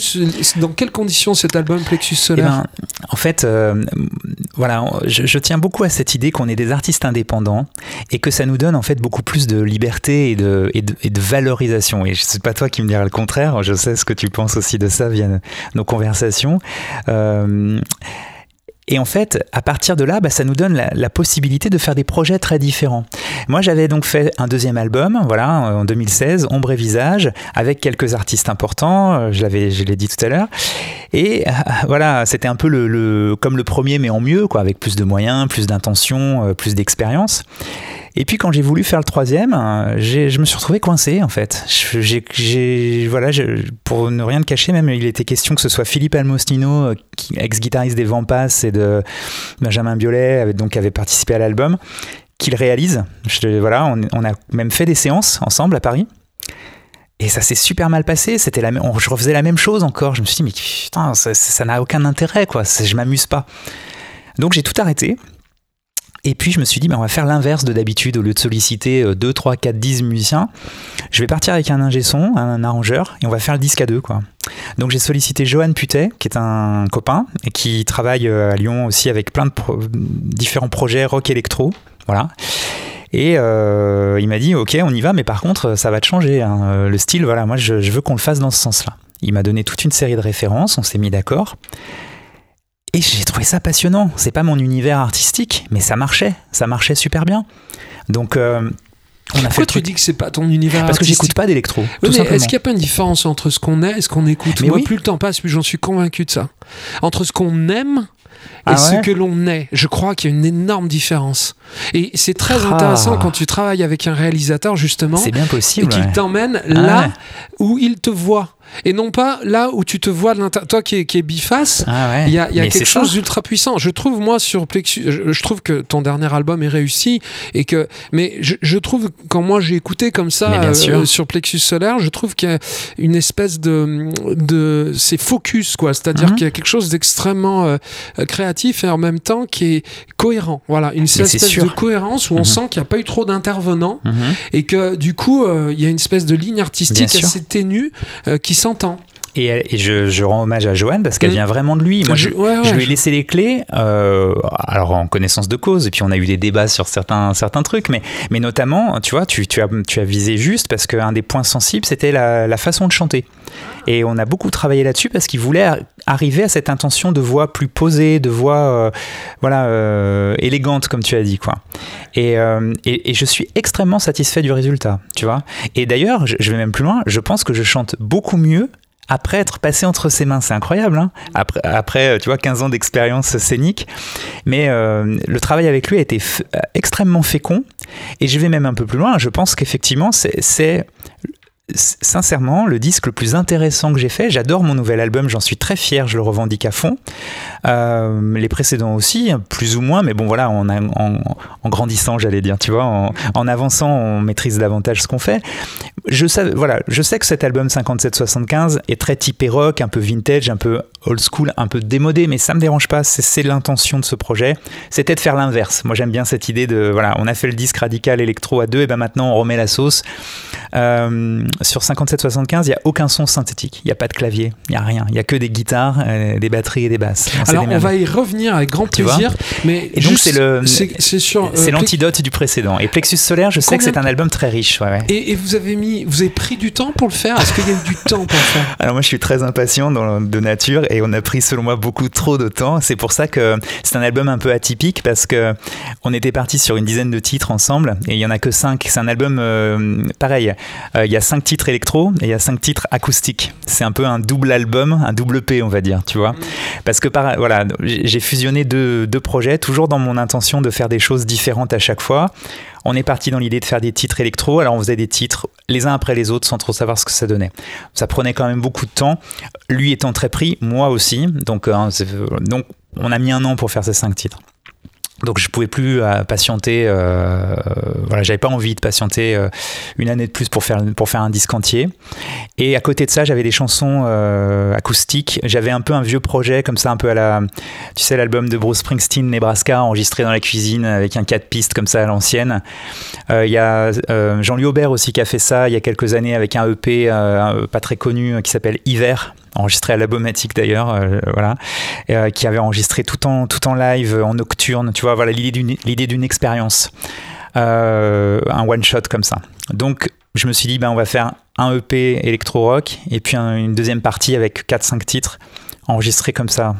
Dans quelles conditions cet album Plexus Solaire eh ben, En fait, voilà, je, tiens beaucoup à cette idée qu'on est des artistes indépendants et que ça nous donne en fait beaucoup plus de liberté et de, et de, et de valorisation. Et c'est pas toi qui me diras le contraire, je sais ce que tu penses aussi de ça via nos conversations. Euh, et en fait, à partir de là, bah, ça nous donne la, possibilité de faire des projets très différents. Moi, j'avais donc fait un deuxième album, voilà, en 2016, Ombre et Visage, avec quelques artistes importants, euh, je l'avais, je l'ai dit tout à l'heure. Et euh, voilà, c'était un peu le, comme le premier, mais en mieux, quoi, avec plus de moyens, plus d'intention, plus d'expérience. Et puis quand j'ai voulu faire le troisième, euh, je me suis retrouvé coincé en fait. Voilà, pour ne rien te cacher, même il était question que ce soit Philippe Almostino, euh, ex-guitariste des Vampas et de Benjamin Biolay, donc qui avait participé à l'album, qu'il réalise. voilà, on, a même fait des séances ensemble à Paris. Et ça s'est super mal passé. C'était la, je refaisais la même chose encore. Je me suis dit, mais putain, ça n'a aucun intérêt, quoi. Je m'amuse pas. Donc j'ai tout arrêté. Et puis je me suis dit, bah, on va faire l'inverse de d'habitude. Au lieu de solliciter 2, 3, 4, 10 musiciens, je vais partir avec un ingé son, un arrangeur, et on va faire le disque à deux. Quoi. Donc j'ai sollicité Johan Putet, qui est un copain, et qui travaille euh, à Lyon aussi avec plein de différents projets rock électro. Voilà. Et euh, il m'a dit, ok, on y va, mais par contre, ça va te changer. Hein. Euh, le style, voilà, moi je, je veux qu'on le fasse dans ce sens-là. Il m'a donné toute une série de références, on s'est mis d'accord. Et j'ai trouvé ça passionnant. C'est pas mon univers artistique, mais ça marchait. Ça marchait super bien. Donc, euh, On a fait Pourquoi le tu dis que c'est pas ton univers Parce que j'écoute pas d'électro. Oui, est-ce qu'il n'y a pas une différence entre ce qu'on est et ce qu'on écoute Mais Moi, oui. plus le temps passe, plus j'en suis convaincu de ça. Entre ce qu'on aime et Ah ce ouais que l'on est, je crois qu'il y a une énorme différence. Et c'est très Ah. intéressant quand tu travailles avec un réalisateur, justement, C'est bien et possible. qu'il ouais. t'emmène Ah là ouais. où il te voit. Et non pas là où tu te vois de l'intérieur. Toi qui es, qui est biface, il y a, y quelque chose d'ultra puissant. Je trouve, moi, sur Plexus, je, je trouve que ton dernier album est réussi. Et que, mais je, je trouve, quand moi j'ai écouté comme ça euh, sur Plexus Solaire, je trouve qu'il y a une espèce de. de c'est focus, quoi. C'est-à-dire Mhm. qu'il y a quelque chose d'extrêmement euh, créatif et en même temps qui est cohérent. Voilà, une espèce de cohérence où on Mhm. sent qu'il n'y a pas eu trop d'intervenants Mhm. et que du coup, euh, il y a une espèce de ligne artistique Bien sûr. assez ténue euh, qui s'entend. Et, et je, je rends hommage à Joanne parce qu'elle Mm. vient vraiment de lui. Moi, je, Je- ouais, ouais, je lui ai laissé les clés, euh, alors en connaissance de cause, et puis on a eu des débats sur certains, certains trucs, mais, mais notamment, tu vois, tu, tu, as, tu as visé juste parce qu'un des points sensibles, c'était la, la façon de chanter. Et on a beaucoup travaillé là-dessus parce qu'il voulait arriver à cette intention de voix plus posée, de voix euh, voilà, euh, élégante, comme tu as dit. Quoi. Et, euh, et, et je suis extrêmement satisfait du résultat, tu vois. Et d'ailleurs, je, vais même plus loin, je pense que je chante beaucoup mieux après être passé entre ses mains. C'est incroyable, hein après, après, tu vois, 15 ans d'expérience scénique. Mais le travail avec lui a été extrêmement fécond. Et je vais même un peu plus loin. Je pense qu'effectivement, c'est- sincèrement le disque le plus intéressant que j'ai fait. J'adore mon nouvel album, j'en suis très fier, je le revendique à fond. Euh, les précédents aussi, plus ou moins, mais bon voilà, en, grandissant, j'allais dire, tu vois, en, avançant, on maîtrise davantage ce qu'on fait. Je sais, voilà, je sais que cet album 57-75 est très typé rock, un peu vintage, un peu old school, un peu démodé, mais ça me dérange pas. C'est c'est l'intention de ce projet. C'était de faire l'inverse. Moi, j'aime bien cette idée de voilà, on a fait le disque radical électro à deux, et ben maintenant on remet la sauce. Euh, sur 57-75, il y a aucun son synthétique. Il y a pas de clavier, il y a rien. Il y a que des guitares, euh, des batteries et des basses. On Alors, on va y revenir avec grand plaisir. mais Et donc, c'est le- c'est euh, l'antidote du précédent. Et Plexus Solaire, je sais que c'est un album très riche. Ouais, ouais. Et, et vous avez mis, vous avez pris du temps pour le faire? Est-ce qu'il y a eu du temps pour le faire? Alors moi je suis très impatient dans- de nature et on a pris selon moi beaucoup trop de temps. C'est pour ça que c'est un album un peu atypique parce que on était parti sur une dizaine de titres ensemble et il y en a que cinq. C'est un album euh, pareil. Euh, il y a cinq titres électro et il y a cinq titres acoustiques. C'est un peu un double album, un double P on va dire, tu vois. Parce que par, voilà, j'ai fusionné deux, deux projets, toujours dans mon intention de faire des choses différentes à chaque fois. On est parti dans l'idée de faire des titres électro, alors on faisait des titres les uns après les autres sans trop savoir ce que ça donnait. Ça prenait quand même beaucoup de temps, lui étant très pris, moi aussi, donc, euh, donc on a mis un an pour faire ces cinq titres. Donc je pouvais plus euh, patienter, euh, voilà, j'avais pas envie de patienter euh, une année de plus pour faire pour faire un disque entier. Et à côté de ça, j'avais des chansons euh, acoustiques. J'avais un peu un vieux projet comme ça, un peu à la, tu sais, l'album de Bruce Springsteen, Nebraska, enregistré dans la cuisine avec un 4 pistes comme ça à l'ancienne. Il y a Jean-Louis Aubert aussi qui a fait ça il y a quelques années avec un EP euh, pas très connu qui s'appelle Hiver enregistré à l'abomatique d'ailleurs, euh, voilà, euh, qui avait enregistré tout en tout en live, en nocturne, tu vois, voilà l'idée d'une expérience, euh, un one shot comme ça. Donc je me suis dit ben on va faire un EP électro rock et puis un- une deuxième partie avec 4-5 titres enregistrés comme ça.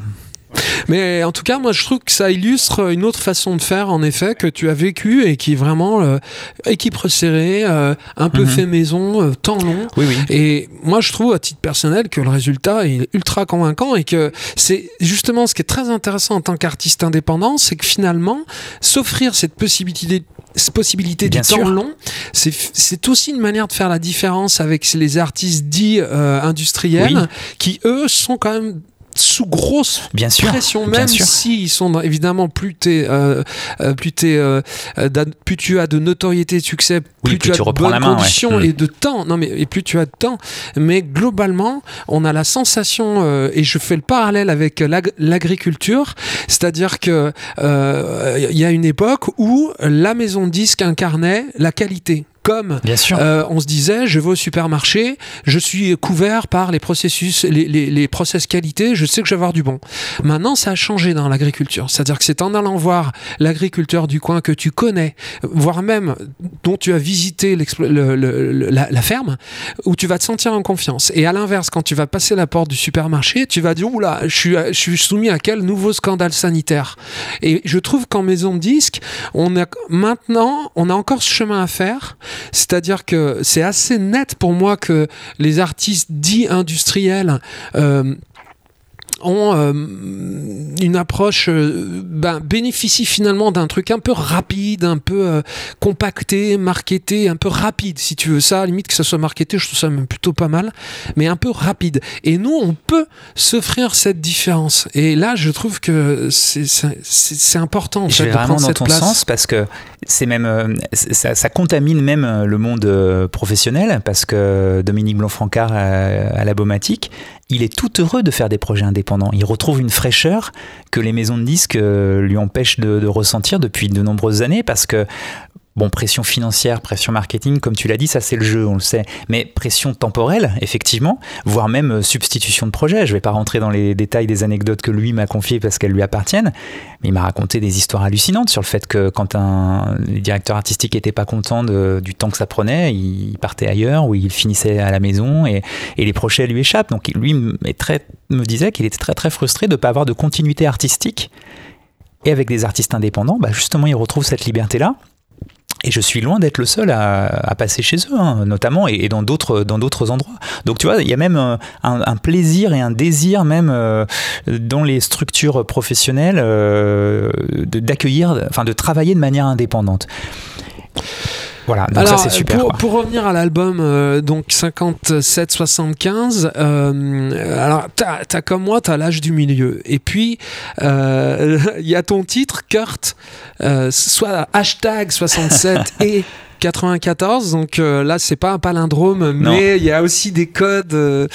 Mais en tout cas, moi, je trouve que ça illustre une autre façon de faire, en effet, que tu as vécu et qui est vraiment euh, équipe resserrée, euh, un peu Mhm. fait maison, euh, temps long. Oui oui. Et moi, je trouve à titre personnel que le résultat est ultra convaincant et que c'est justement ce qui est très intéressant en tant qu'artiste indépendant, c'est que finalement, s'offrir cette possibilité, cette possibilité Bien du temps long, c'est aussi une manière de faire la différence avec les artistes dits euh, industriels Oui. qui, eux, sont quand même sous grosse Bien sûr. pression, même s'ils sont dans- évidemment plus t'es, euh, euh, plus t'es, euh, plus tu as de notoriété, de succès, plus, plus tu as tu de bonnes ouais. conditions Mm. et de temps. Non mais et plus tu as de temps. Mais globalement, on a la sensation euh, et je fais le parallèle avec l'ag- l'agriculture, c'est-à-dire que il y a une époque où la maison disque incarnait la qualité. Comme Bien sûr. euh, on se disait, je vais au supermarché, je suis couvert par les processus, les, les, les process qualité, je sais que je vais avoir du bon. Maintenant, ça a changé dans l'agriculture. C'est-à-dire que c'est en allant voir l'agriculteur du coin que tu connais, voire même dont tu as visité le- le- la, la ferme, où tu vas te sentir en confiance. Et à l'inverse, quand tu vas passer la porte du supermarché, tu vas dire, oula, je suis, je suis soumis à quel nouveau scandale sanitaire Et je trouve qu'en maison de disque, on a maintenant, on a encore ce chemin à faire C'est-à-dire que c'est assez net pour moi que les artistes dits industriels euh, ont euh, une approche euh, ben, bénéficie finalement d'un truc un peu rapide, un peu euh, compacté, marketé, un peu rapide si tu veux ça, à limite que ça soit marketé, je trouve ça même plutôt pas mal, mais un peu rapide. Et nous, on peut s'offrir cette différence. Et là, je trouve que c'est important en je fait, vais de vraiment prendre dans cette ton place. sens parce que c'est même euh, ça, ça contamine même le monde professionnel parce que Dominique Blanc-Francard à, à la Baumatique, il est tout heureux de faire des projets indépendants. Il retrouve une fraîcheur que les maisons de disques euh, lui empêchent de, de ressentir depuis de nombreuses années parce que Bon, pression financière, pression marketing, comme tu l'as dit, ça c'est le jeu, on le sait. Mais pression temporelle, effectivement, voire même euh, substitution de projet. Je vais pas rentrer dans les détails des anecdotes que lui m'a confiées parce qu'elles lui appartiennent, mais il m'a raconté des histoires hallucinantes sur le fait que quand un directeur artistique était pas content de- du temps que ça prenait, il partait ailleurs ou il finissait à la maison et, les projets lui échappent. Donc lui me disait qu'il était très très frustré de ne pas avoir de continuité artistique. Et avec des artistes indépendants, bah justement, il retrouve cette liberté-là. Et je suis loin d'être le seul à, passer chez eux, hein, notamment, et, dans d'autres endroits. Donc tu vois, il y a même euh, un, plaisir et un désir même euh, dans les structures professionnelles euh, d'accueillir, enfin de travailler de manière indépendante. Voilà, donc Alors, ça c'est super. Pour, revenir à l'album euh, donc 57-75, euh, alors t'as as comme moi, t'as l'âge du milieu. Et puis euh, il y a ton titre, Kurt, euh, soit hashtag 67 et 94, donc euh, là c'est pas un palindrome, mais il y a aussi des codes, euh,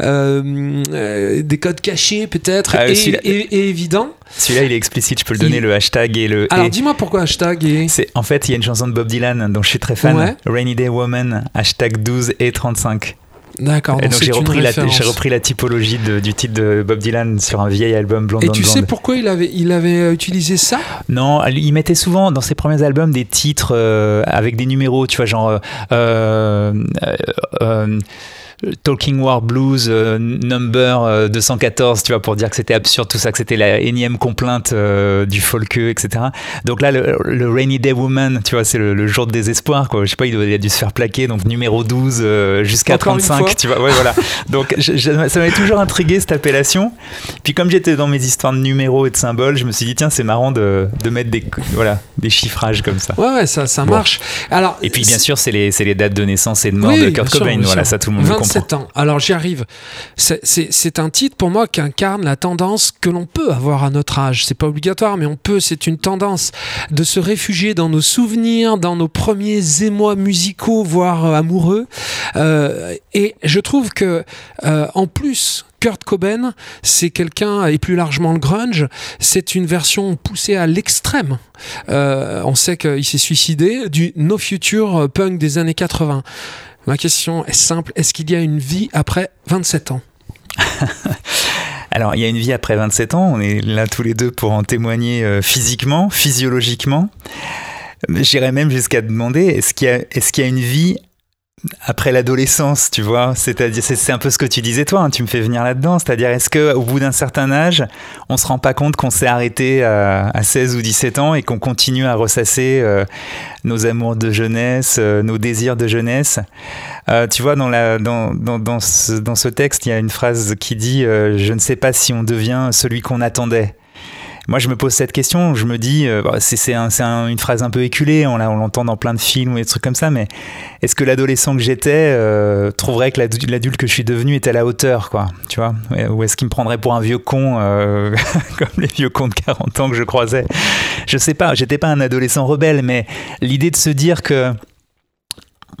euh, des codes cachés peut-être Ah, et, celui-là- et- et évidents. Celui-là il est explicite, je peux le donner Il- le hashtag et le. Alors et. dis-moi pourquoi hashtag et C'est en fait il y a une chanson de Bob Dylan dont je suis très fan, Ouais. Rainy Day Woman hashtag 12 et 35. D'accord. Et donc j'ai repris, la, repris la typologie de- du titre de Bob Dylan sur un vieil album Blonde Et tu sais pourquoi il avait, il avait euh, utilisé ça? Non, il mettait souvent dans ses premiers albums des titres euh, avec des numéros, tu vois, genre euh, Talking War Blues euh, number euh, 214, tu vois, pour dire que c'était absurde tout ça, que c'était la énième complainte euh, du folkeux, etc. Donc là, le, le Rainy Day Woman, tu vois, c'est le, le jour de désespoir, quoi. Je sais pas, il, doit, il a dû se faire plaquer, donc numéro 12 euh, jusqu'à Encore une 35, fois. tu vois, ouais, voilà. Donc je- je- ça m'avait toujours intrigué cette appellation. Puis comme j'étais dans mes histoires de numéros et de symboles, je me suis dit tiens c'est marrant de, de mettre des voilà des chiffrages comme ça. Ouais, ouais, ça, ça Bon. marche. Alors, Et puis bien sûr c'est les, dates de naissance et de mort Oui, de Kurt Cobain. Voilà ça tout le monde le comprend. 27 ans. Alors j'y arrive. C'est- un titre pour moi qui incarne la tendance que l'on peut avoir à notre âge. C'est pas obligatoire, mais on peut. C'est une tendance de se réfugier dans nos souvenirs, dans nos premiers émois musicaux, voire euh, amoureux. Euh, et je trouve que euh, en plus. Kurt Cobain, c'est quelqu'un, et plus largement le grunge, c'est une version poussée à l'extrême. Euh, on sait qu'il s'est suicidé du No Future punk des années 80. Ma question est simple, est-ce qu'il y a une vie après 27 ans? Alors il y a une vie après 27 ans. On est là tous les deux pour en témoigner euh, physiquement, physiologiquement. J'irais même jusqu'à demander est-ce qu'il y a est-ce qu'il y a une vie après l'adolescence, tu vois, c'est-à-dire c'est un peu ce que tu disais toi, hein, tu me fais venir là-dedans, c'est-à-dire est-ce que au bout d'un certain âge, on se rend pas compte qu'on s'est arrêté à, à 16 ou 17 ans et qu'on continue à ressasser euh, nos amours de jeunesse, euh, nos désirs de jeunesse? Euh, tu vois, dans, la, dans, dans, dans, ce, dans ce texte, il y a une phrase qui dit Je ne sais pas si on devient celui qu'on attendait. Moi, je me pose cette question, je me dis, euh, bah, c'est c'est un- c'est un- une phrase un peu éculée, on, l'entend dans plein de films ou des trucs comme ça, mais est-ce que l'adolescent que j'étais euh, trouverait que l'adu- l'adulte que je suis devenu est à la hauteur, quoi Tu vois? Ou est-ce qu'il me prendrait pour un vieux con, euh, comme les vieux cons de 40 ans que je croisais? Je sais pas, j'étais pas un adolescent rebelle, mais l'idée de se dire que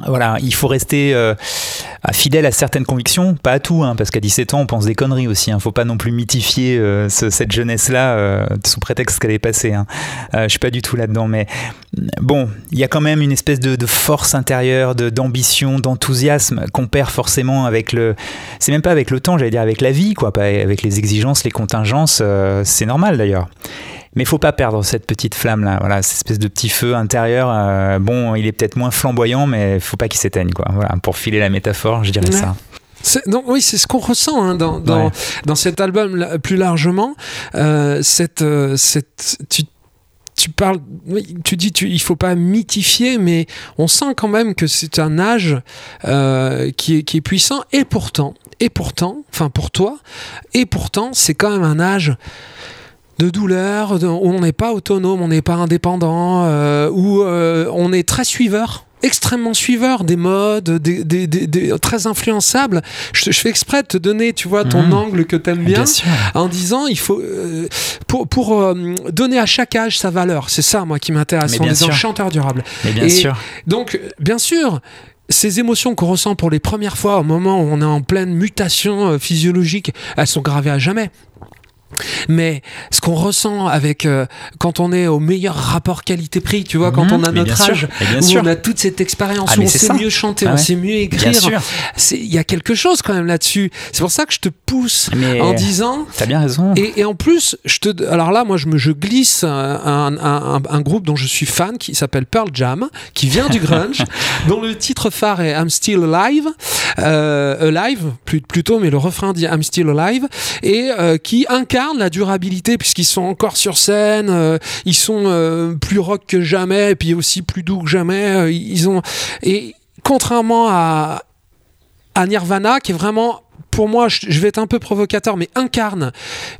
voilà, il faut rester fidèle à certaines convictions, pas à tout, hein, parce qu'à 17 ans, on pense des conneries aussi. Hein, faut pas non plus mythifier euh, ce- cette jeunesse-là euh, sous prétexte qu'elle est passée. Hein. Euh, je suis pas du tout là-dedans, mais bon, il y a quand même une espèce de, de force intérieure, de- d'ambition, d'enthousiasme qu'on perd forcément avec le. C'est même pas avec le temps, j'allais dire avec la vie, quoi, pas avec les exigences, les contingences. euh, c'est normal d'ailleurs. Mais il faut pas perdre cette petite flamme là, voilà, cette espèce de petit feu intérieur. euh, bon, il est peut-être moins flamboyant, mais faut pas qu'il s'éteigne, quoi. Voilà, pour filer la métaphore, je dirais Ouais. ça. Donc oui, c'est ce qu'on ressent hein, dans, dans, Ouais. dans cet album là, plus largement. Euh, cette, euh, cette, tu tu parles, tu dis, tu, il faut pas mythifier, mais on sent quand même que c'est un âge euh, qui, est, qui est puissant. Et pourtant, et pourtant, enfin pour toi, et pourtant, c'est quand même un âge de douleur, où on n'est pas autonome, on n'est pas indépendant, euh, où euh, on est très suiveur extrêmement suiveur des modes, des, des, des, très influençable. Je, fais exprès de te donner, tu vois, ton mmh. angle que t'aimes bien, bien en disant il faut euh, pour, pour euh, donner à chaque âge sa valeur. C'est ça, moi, qui m'intéresse en disant chanteur durable. Mais bien sûr. Donc, bien sûr ces émotions qu'on ressent pour les premières fois au moment où on est en pleine mutation physiologique, elles sont gravées à jamais. Mais ce qu'on ressent avec euh, quand on est au meilleur rapport qualité-prix, tu vois, quand mhm. on a notre âge, où on a toute cette expérience, ah, où on sait mieux chanter, ah on sait mieux écrire, il y a quelque chose quand même là-dessus. C'est pour ça que je te pousse en disant. T'as bien raison. Et, en plus, je te, alors là, moi, je me, je glisse un, un, groupe dont je suis fan qui s'appelle Pearl Jam, qui vient du grunge, dont le titre phare est I'm Still Alive, euh, Alive plutôt, mais le refrain dit I'm Still Alive, et euh, qui incarne la durabilité puisqu'ils sont encore sur scène, euh, ils sont euh, plus rock que jamais et puis aussi plus doux que jamais. Euh, ils ont et contrairement à à Nirvana qui est vraiment pour moi, je vais être un peu provocateur, mais incarne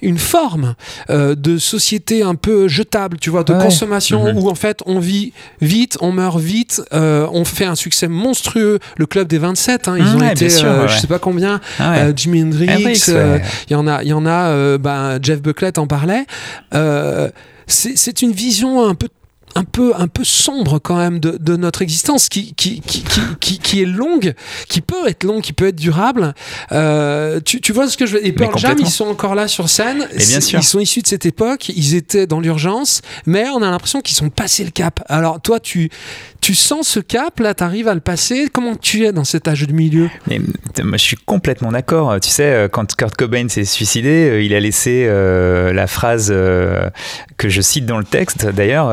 une forme euh, de société un peu jetable, tu vois, de consommation mhm. où en fait on vit vite, on meurt vite, euh, on fait un succès monstrueux. Le club des 27, hein, ils ont été, euh, je sais pas combien, ah Jimi Hendrix, il y en a, il y en a, ben, Jeff Buckley en parlait. c'est une vision un peu un peu, un peu sombre quand même de, de notre existence, qui, qui, qui, qui, qui est longue, qui peut être longue, qui peut être durable. Euh, tu, tu vois ce que je veux Et Pearl Jam, ils sont encore là sur scène. bien sûr. Ils sont issus de cette époque, ils étaient dans l'urgence, mais on a l'impression qu'ils sont passés le cap. Alors toi, tu, tu sens ce cap, là, tu arrives à le passer. Comment tu es dans cet âge de milieu? Je suis complètement d'accord. Tu sais, euh, quand Kurt Cobain s'est suicidé, euh, il a laissé euh, la phrase que je cite dans le texte, d'ailleurs,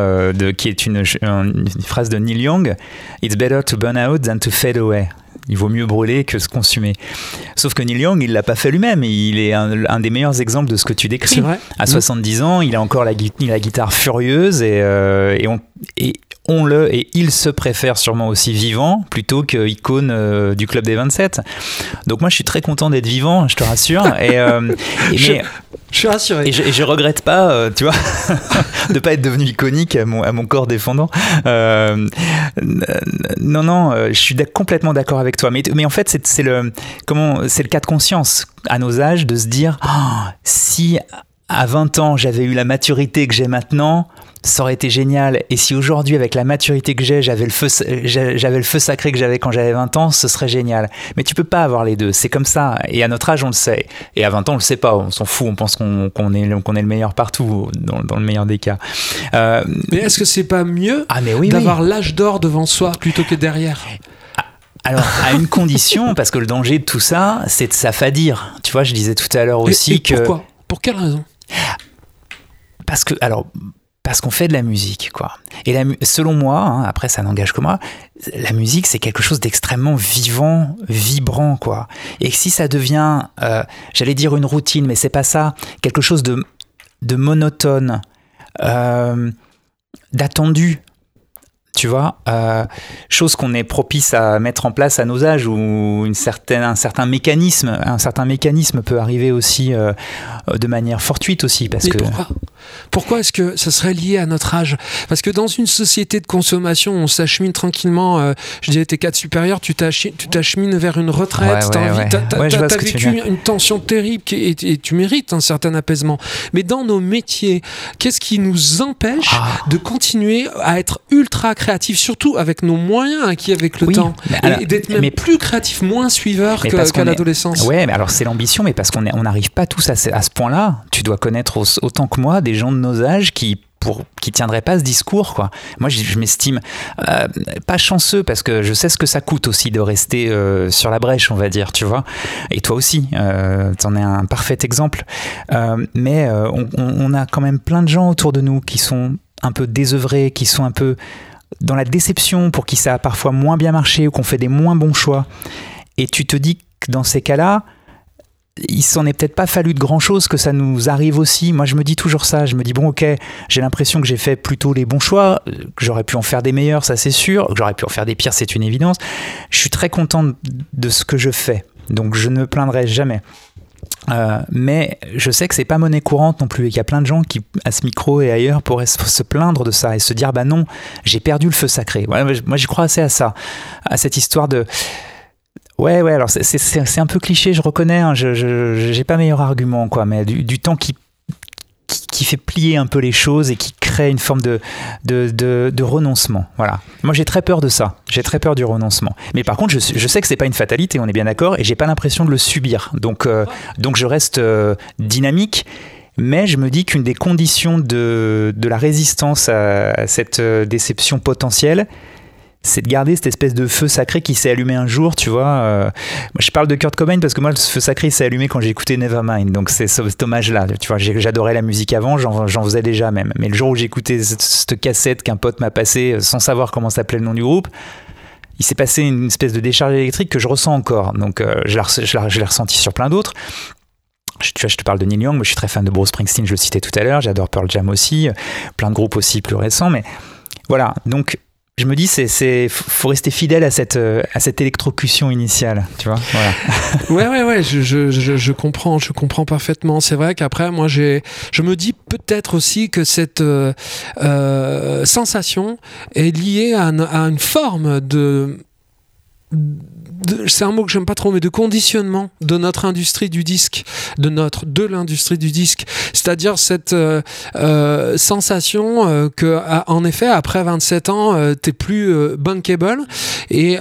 qui est une, phrase de Neil Young It's better to burn out than to fade away. Il vaut mieux brûler que se consumer. Sauf que Neil Young, il l'a pas fait lui-même. Il est un, des meilleurs exemples de ce que tu décris. Vrai. À 70 mmh. ans, il a encore la, la guitare furieuse et, et, on, et on le et il se préfère sûrement aussi vivant plutôt que icône euh, du club des 27. Donc moi je suis très content d'être vivant, je te rassure. et, euh, je, suis rassuré. Et je, et je regrette pas, euh, tu vois, de pas être devenu iconique à mon, à mon corps défendant. non non, je suis complètement d'accord avec toi. Mais, mais en fait c'est le comment c'est le cas de conscience à nos âges de se dire oh, si à 20 ans j'avais eu la maturité que j'ai maintenant ça aurait été génial. Et si aujourd'hui, avec la maturité que j'ai, j'avais le feu, j'avais le feu sacré que j'avais quand j'avais 20 ans, ce serait génial. Mais tu peux pas avoir les deux. C'est comme ça. Et à notre âge, on le sait. Et à 20 ans, on le sait pas. On s'en fout. On pense qu'on est, qu'on est le meilleur partout, dans, le meilleur des cas. Euh, mais est-ce que c'est pas mieux ah, oui, d'avoir l'âge d'or devant soi plutôt que derrière? Alors, à une condition, parce que le danger de tout ça, c'est de s'affadir. Tu vois, je disais tout à l'heure aussi et que. Pourquoi? Pour quelle raison? Parce que, alors, parce qu'on fait de la musique, quoi. Et la, selon moi, hein, après ça n'engage que moi, la musique c'est quelque chose d'extrêmement vivant, vibrant, quoi. Et si ça devient, euh, j'allais dire une routine, mais c'est pas ça, quelque chose de, de monotone, euh, d'attendu, tu vois, euh, chose qu'on est propice à mettre en place à nos âges où une certaine, un certain mécanisme, un certain mécanisme peut arriver aussi euh, de manière fortuite aussi parce Mais que pourquoi, pourquoi est-ce que ça serait lié à notre âge? Parce que dans une société de consommation, on s'achemine tranquillement. Euh, je disais tes cadres supérieurs, tu t'achemines vers une retraite. tu as, vécu une tension terrible et, et, tu mérites un certain apaisement. Mais dans nos métiers, qu'est-ce qui nous empêche ah. de continuer à être ultra créatif, surtout avec nos moyens acquis avec le temps, et d'être même mais, plus créatif, moins suiveur qu'à l'adolescence. Ouais, mais alors c'est l'ambition, mais parce qu'on n'arrive pas tous à ce, à ce point-là. Tu dois connaître autant que moi des gens de nos âges qui pour qui tiendraient pas ce discours quoi. Moi je, m'estime euh, pas chanceux parce que je sais ce que ça coûte aussi de rester euh, sur la brèche on va dire tu vois. Et toi aussi euh, tu en es un parfait exemple. Euh, mais on, on, a quand même plein de gens autour de nous qui sont un peu désœuvrés, qui sont un peu dans la déception pour qui ça a parfois moins bien marché ou qu'on fait des moins bons choix. Et tu te dis que dans ces cas-là, il s'en est peut-être pas fallu de grand chose que ça nous arrive aussi. Moi, je me dis toujours ça. Je me dis, bon, ok, j'ai l'impression que j'ai fait plutôt les bons choix, que j'aurais pu en faire des meilleurs, ça c'est sûr, que j'aurais pu en faire des pires, c'est une évidence. Je suis très content de ce que je fais. Donc, je ne me plaindrai jamais. Euh, mais je sais que c'est pas monnaie courante non plus et qu'il y a plein de gens qui, à ce micro et ailleurs, pourraient se plaindre de ça et se dire bah non, j'ai perdu le feu sacré. moi, j'y crois assez à ça, à cette histoire de Ouais, ouais, alors c'est un peu cliché, je reconnais, hein, je n'ai pas meilleur argument, quoi, mais du, temps qui, qui, fait plier un peu les choses et qui crée une forme de, de, de, renoncement. Voilà. Moi, j'ai très peur de ça. J'ai très peur du renoncement. Mais par contre, je, je sais que c'est pas une fatalité, on est bien d'accord, et j'ai pas l'impression de le subir. Donc, euh, donc je reste euh, dynamique. Mais je me dis qu'une des conditions de, de la résistance à cette euh, déception potentielle, c'est de garder cette espèce de feu sacré qui s'est allumé un jour, tu vois. Euh, je parle de Kurt Cobain parce que moi, le feu sacré s'est allumé quand j'ai écouté Nevermind. Donc, c'est cet hommage-là. Tu vois, j'adorais la musique avant, j'en faisais déjà même. Mais le jour où j'ai écouté cette, cassette qu'un pote m'a passée euh, sans savoir comment s'appelait le nom du groupe, il s'est passé une espèce de décharge électrique que je ressens encore. Donc, euh, je l'ai ressenti sur plein d'autres. Tu vois, je te parle de Neil Young, moi je suis très fan de Bruce Springsteen, je le citais tout à l'heure, j'adore Pearl Jam aussi, plein de groupes aussi plus récents, mais voilà, donc je me dis c'est c'est faut rester fidèle à cette euh, à cette électrocution initiale tu vois voilà. Ouais ouais ouais je, je, je, comprends je comprends parfaitement. C'est vrai qu'après moi j'ai je me dis peut-être aussi que cette euh, euh, sensation est liée à, à une forme de c'est un mot que j'aime pas trop, mais de conditionnement de notre industrie du disque, de notre, de l'industrie du disque. C'est-à-dire cette euh, euh, sensation euh, que, en effet, après 27 ans, euh, t'es plus euh, bankable et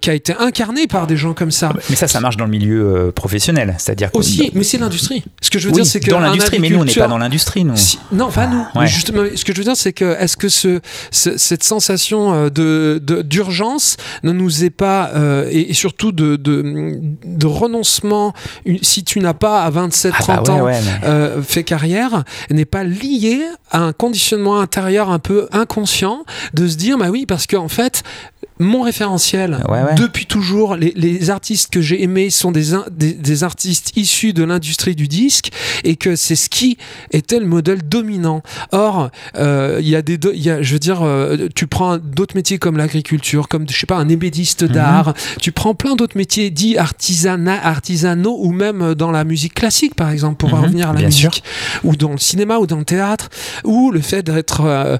qui a été incarné par des gens comme ça. Mais ça, ça marche dans le milieu professionnel, c'est-à-dire aussi, mais c'est l'industrie. Ce que je veux dire, c'est que dans l'industrie, mais nous, on n'est pas dans l'industrie, nous. non, pas nous. Justement, ce que je veux dire, c'est que est-ce que ce, cette sensation de d'urgence ne nous est pas et, surtout de, de, renoncement, si tu n'as pas à 27-30 ah bah ans euh, fait carrière, n'est pas lié à un conditionnement intérieur un peu inconscient de se dire, bah oui, parce qu'en fait, mon référentiel depuis toujours. Les, artistes que j'ai aimés sont des, des, artistes issus de l'industrie du disque et que c'est ce qui était le modèle dominant. Or, euh, il y a des, y a, je veux dire, euh, tu prends d'autres métiers comme l'agriculture, comme je sais pas un ébédiste mhm. Tu prends plein d'autres métiers dits artisanat, artisanaux ou même dans la musique classique, par exemple, pour mhm. revenir à la musique, ou dans le cinéma ou dans le théâtre, où le fait d'être euh,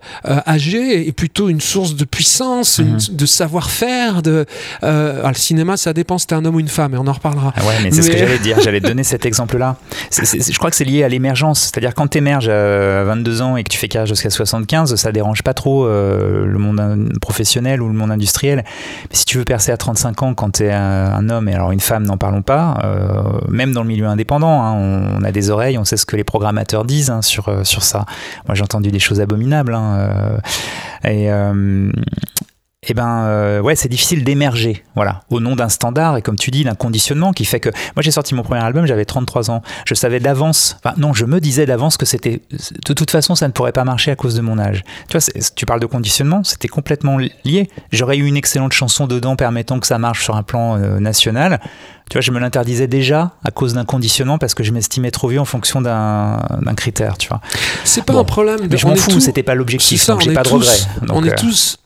âgé est plutôt une source de puissance, mhm. de savoir-faire. De, euh, le cinéma, ça dépend si t'es un homme ou une femme, et on en reparlera. Ah ouais, mais c'est ce que j'allais dire. J'allais donner cet exemple-là. je crois que c'est lié à l'émergence. C'est-à-dire quand tu émerges à 22 ans et que tu fais carrière jusqu'à 75, ça dérange pas trop euh, le monde professionnel ou le monde industriel. Mais si tu veux percer à 35 ans quand tu es un, homme, et alors une femme, n'en parlons pas, euh, même dans le milieu indépendant, hein, on, a des oreilles, on sait ce que les programmateurs disent hein, sur, sur ça. Moi, j'ai entendu des choses abominables. Hein, et, eh ben euh, ouais, c'est difficile d'émerger, voilà, au nom d'un standard et comme tu dis, d'un conditionnement qui fait que moi j'ai sorti mon premier album, j'avais 33 ans, je savais d'avance, enfin non, je me disais d'avance que c'était de toute façon ça ne pourrait pas marcher à cause de mon âge. Tu vois, tu parles de conditionnement, c'était complètement lié. J'aurais eu une excellente chanson dedans permettant que ça marche sur un plan euh, national. Tu vois, je me l'interdisais déjà à cause d'un conditionnement parce que je m'estimais trop vieux en fonction d'un critère, tu vois. C'est pas un problème. Mais je m'en fous, c'était pas l'objectif, donc j'ai pas de regret. on est euh, tous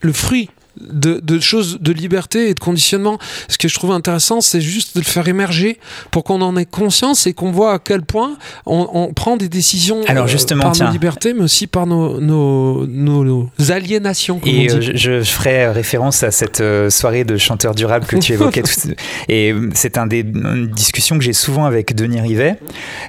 le fruit de, choses de liberté et de conditionnement. Ce que je trouve intéressant, c'est juste de le faire émerger pour qu'on en ait conscience et qu'on voit à quel point on, prend des décisions Alors euh, justement, par nos libertés, mais aussi par nos, nos, nos, aliénations. Et euh, je, ferai référence à cette euh, soirée de chanteurs durables que tu évoquais. tout, et c'est un des, une discussion que j'ai souvent avec Denis Rivet,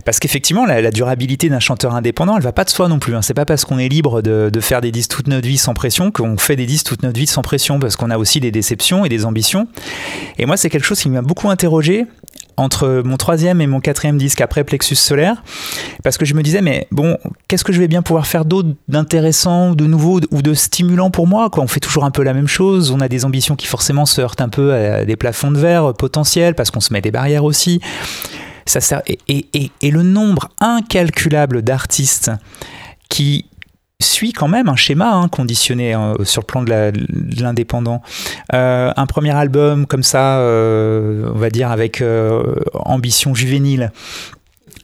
parce qu'effectivement, la, durabilité d'un chanteur indépendant, elle va pas de soi non plus. Hein. C'est pas parce qu'on est libre de, de faire des disques toute notre vie sans pression qu'on fait des disques toute notre vie sans pression parce qu'on a aussi des déceptions et des ambitions. Et moi, c'est quelque chose qui m'a beaucoup interrogé entre mon troisième et mon quatrième disque après Plexus Solaire, parce que je me disais, mais bon, qu'est-ce que je vais bien pouvoir faire d'autre d'intéressant, de nouveau ou de stimulant pour moi On fait toujours un peu la même chose, on a des ambitions qui forcément se heurtent un peu à des plafonds de verre potentiels, parce qu'on se met des barrières aussi. Ça sert, et le nombre incalculable d'artistes qui suit quand même un schéma hein, conditionné hein, sur le plan de l'indépendant. Euh, un premier album comme ça, euh, on va dire avec euh, ambition juvénile,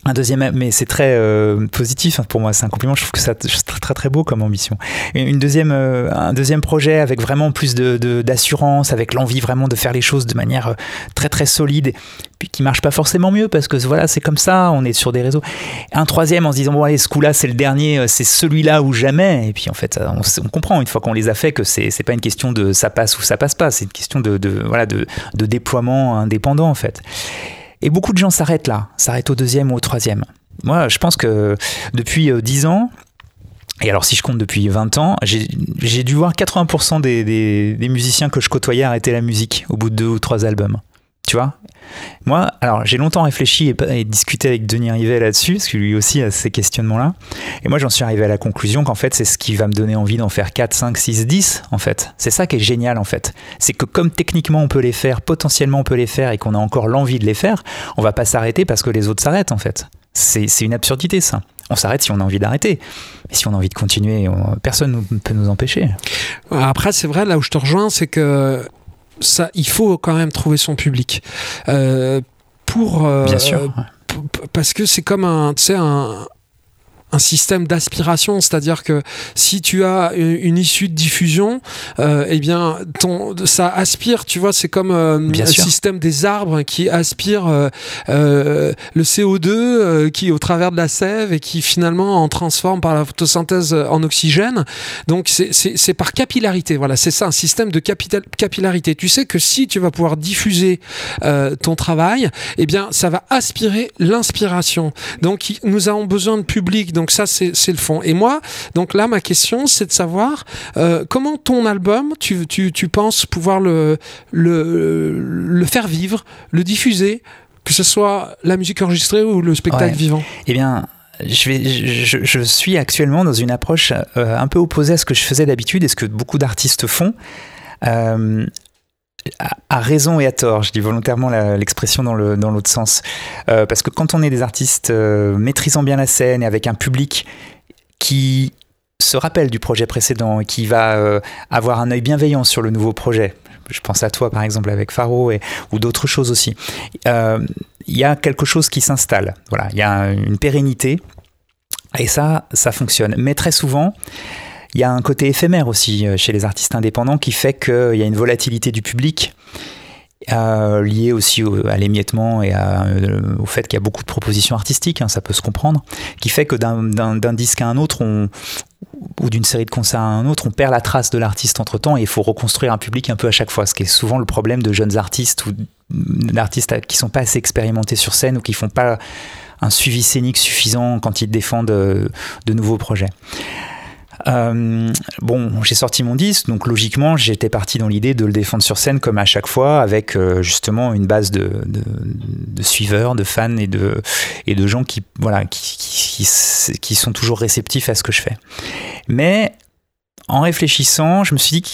un deuxième, mais c'est très euh, positif hein, pour moi, c'est un compliment. Je trouve que c'est très, très beau comme ambition. Une deuxième, euh, un deuxième projet avec vraiment plus de d'assurance, avec l'envie vraiment de faire les choses de manière euh, très très solide, puis qui marche pas forcément mieux parce que voilà, c'est comme ça, on est sur des réseaux. Un troisième en se disant bon allez, ce coup-là c'est le dernier, c'est celui-là ou jamais. Et puis en fait, on, comprend une fois qu'on les a fait que c'est pas une question de ça passe ou ça passe pas, c'est une question de, de voilà de, de déploiement indépendant en fait. Et beaucoup de gens s'arrêtent là, s'arrêtent au deuxième ou au troisième. Moi, je pense que depuis euh, dix ans, et alors si je compte depuis 20 ans, j'ai dû voir 80% des, musiciens que je côtoyais arrêter la musique au bout de deux ou trois albums. Tu vois? Moi, alors j'ai longtemps réfléchi et, discuté avec Denis Rivet là-dessus, parce que lui aussi a ces questionnements-là. Et moi, j'en suis arrivé à la conclusion qu'en fait, c'est ce qui va me donner envie d'en faire 4, 5, 6, 10, en fait. C'est ça qui est génial, en fait. C'est que comme techniquement on peut les faire, potentiellement on peut les faire, et qu'on a encore l'envie de les faire, on va pas s'arrêter parce que les autres s'arrêtent, en fait. C'est une absurdité, ça. On s'arrête si on a envie d'arrêter. Mais si on a envie de continuer, personne ne peut nous empêcher. Après, c'est vrai, là où je te rejoins, c'est que ça, il faut quand même trouver son public. Euh, pour, euh, Bien sûr. parce que c'est comme un, un, un système d'aspiration, c'est-à-dire que si tu as une, issue de diffusion, euh, eh bien, ton, ça aspire, tu vois, c'est comme euh, le système des arbres qui aspire euh, euh le CO2 euh, qui au travers de la sève et qui finalement en transforme par la photosynthèse en oxygène. Donc c'est par capillarité, voilà, c'est ça, un système de capital, capillarité. Tu sais que si tu vas pouvoir diffuser ton travail, eh bien, ça va aspirer l'inspiration. Donc nous avons besoin de public. Donc ça, c'est le fond. Et moi, donc là, ma question, c'est de savoir euh, comment ton album, tu, tu, tu, penses pouvoir le, le, le faire vivre, le diffuser, que ce soit la musique enregistrée ou le spectacle vivant? Eh bien, je, vais, je, je, suis actuellement dans une approche euh, un peu opposée à ce que je faisais d'habitude et ce que beaucoup d'artistes font. Euh, à raison et à tort, je dis volontairement l'expression dans l'autre dans sens. Euh, parce que quand on est des artistes euh, maîtrisant bien la scène et avec un public qui se rappelle du projet précédent et qui va euh, avoir un œil bienveillant sur le nouveau projet, je pense à toi par exemple avec Faro et, ou d'autres choses aussi, il y a quelque chose qui s'installe. Voilà, il y a une pérennité et ça, ça fonctionne. Mais très souvent, il y a un côté éphémère aussi euh, chez les artistes indépendants qui fait qu'il y a une volatilité du public. Euh, liée aussi à l'émiettement et euh, au fait qu'il y a beaucoup de propositions artistiques, hein, ça peut se comprendre, qui fait que d'un disque à un autre, ou d'une série de concerts à un autre, on perd la trace de l'artiste entre temps et il faut reconstruire un public un peu à chaque fois, ce qui est souvent le problème de jeunes artistes ou d'artistes qui sont pas assez expérimentés sur scène ou qui font pas un suivi scénique suffisant quand ils défendent de nouveaux projets. Euh, bon, j'ai sorti mon disque, donc logiquement, j'étais parti dans l'idée de le défendre sur scène comme à chaque fois, avec euh, justement une base de, de, suiveurs, de fans et de, et de gens qui, voilà, qui, qui, qui sont toujours réceptifs à ce que je fais. Mais en réfléchissant, je me suis dit que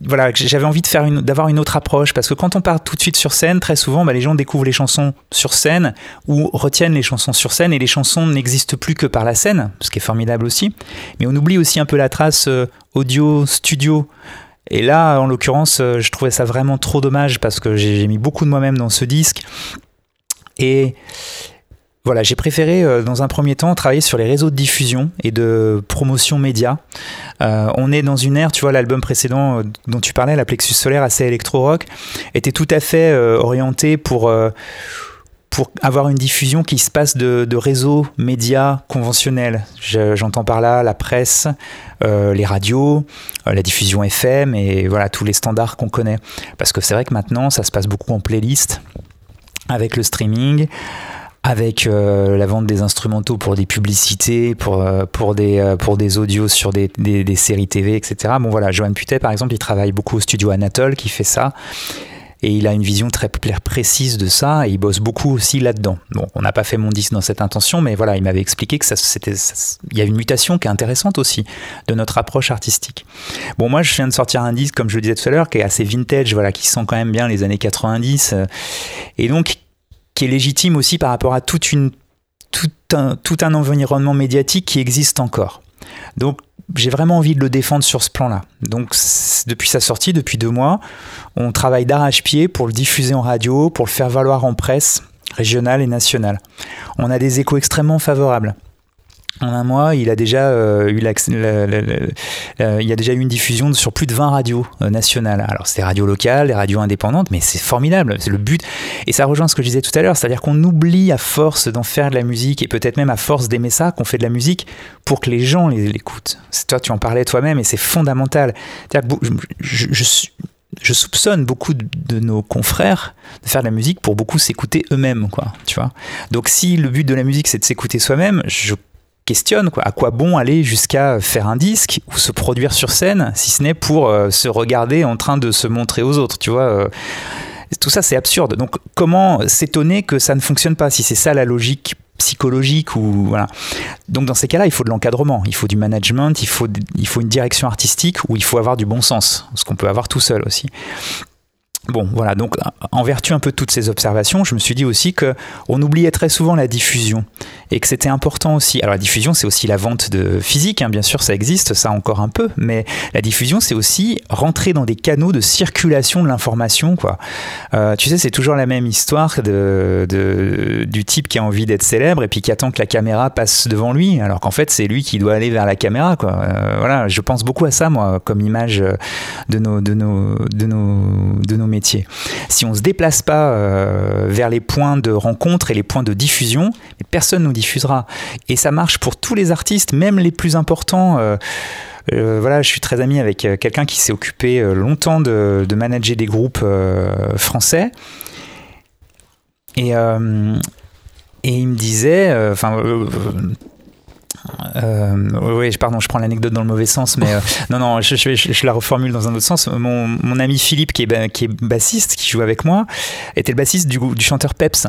voilà, j'avais envie d'avoir une autre approche parce que quand on part tout de suite sur scène, très souvent, bah, les gens découvrent les chansons sur scène ou retiennent les chansons sur scène et les chansons n'existent plus que par la scène, ce qui est formidable aussi. Mais on oublie aussi un peu la trace euh, audio studio. Et là, en l'occurrence, euh, je trouvais ça vraiment trop dommage parce que j'ai mis beaucoup de moi-même dans ce disque. Et voilà, j'ai préféré euh, dans un premier temps travailler sur les réseaux de diffusion et de promotion média. Euh, on est dans une ère, tu vois, l'album précédent euh, dont tu parlais, la Plexus solaire assez électro-rock, était tout à fait orienté pour, pour avoir une diffusion qui se passe de, de réseaux médias conventionnels. J'entends par là la presse, les radios, la diffusion FM et voilà tous les standards qu'on connaît. Parce que c'est vrai que maintenant, ça se passe beaucoup en playlist avec le streaming avec euh, la vente des instrumentaux pour des publicités, pour, euh, pour, des, euh, pour des audios sur des, des, séries TV, etc. Bon voilà, Johan Putet par exemple, il travaille beaucoup au studio Anatole qui fait ça. Et il a une vision très précise de ça et il bosse beaucoup aussi là-dedans. Bon, on n'a pas fait mon disque dans cette intention, mais voilà, il m'avait expliqué que ça, c'était, il y a une mutation qui est intéressante aussi de notre approche artistique. Bon, moi, je viens de sortir un disque, comme je le disais tout à l'heure, qui est assez vintage, voilà, qui sent quand même bien les années 90, et donc qui est légitime aussi par rapport à toute une, tout, un, tout un environnement médiatique qui existe encore. Donc j'ai vraiment envie de le défendre sur ce plan-là. Donc depuis sa sortie, depuis deux mois, on travaille d'arrache-pied pour le diffuser en radio, pour le faire valoir en presse régionale et nationale. On a des échos extrêmement favorables. En un mois, il a déjà euh, eu il y a déjà eu une diffusion sur plus de 20 radios euh, nationales. Alors c'est des radios locales, des radios indépendantes, mais c'est formidable, c'est le but. Et ça rejoint ce que je disais tout à l'heure, c'est-à-dire qu'on oublie à force d'en faire de la musique et peut-être même à force d'aimer ça qu'on fait de la musique pour que les gens l'écoutent. Toi, tu en parlais toi-même et c'est fondamental. Je, soupçonne beaucoup de, nos confrères de faire de la musique pour beaucoup s'écouter eux-mêmes, quoi. Tu vois. Donc si le but de la musique c'est de s'écouter soi-même, je questionne quoi. À quoi bon aller jusqu'à faire un disque ou se produire sur scène si ce n'est pour euh, se regarder en train de se montrer aux autres, tu vois euh. tout ça c'est absurde. Donc comment s'étonner que ça ne fonctionne pas si c'est ça la logique psychologique ou voilà. Donc dans ces cas-là, il faut de l'encadrement, il faut du management, il faut il faut une direction artistique où il faut avoir du bon sens, ce qu'on peut avoir tout seul aussi. Bon, voilà, donc en vertu un peu de toutes ces observations, je me suis dit aussi que on oubliait très souvent la diffusion et que c'était important aussi. Alors la diffusion, c'est aussi la vente de physique, hein, bien sûr, ça existe, ça encore un peu, mais la diffusion, c'est aussi rentrer dans des canaux de circulation de l'information, quoi. Euh, tu sais, c'est toujours la même histoire de, du type qui a envie d'être célèbre et puis qui attend que la caméra passe devant lui, alors qu'en fait, c'est lui qui doit aller vers la caméra, quoi. Euh, voilà, je pense beaucoup à ça, moi, comme image de nos, de nos, de nos, de nos Si on ne se déplace pas euh, vers les points de rencontre et les points de diffusion, personne ne nous diffusera. Et ça marche pour tous les artistes, même les plus importants. Euh, euh, voilà, je suis très ami avec quelqu'un qui s'est occupé longtemps de, de, manager des groupes français. Et, et il me disait, enfin, euh, oui, pardon, je prends l'anecdote dans le mauvais sens, mais euh, non, non, je, la reformule dans un autre sens. Mon, mon ami Philippe, qui est, qui est, bassiste, qui joue avec moi, était le bassiste du, chanteur Peps.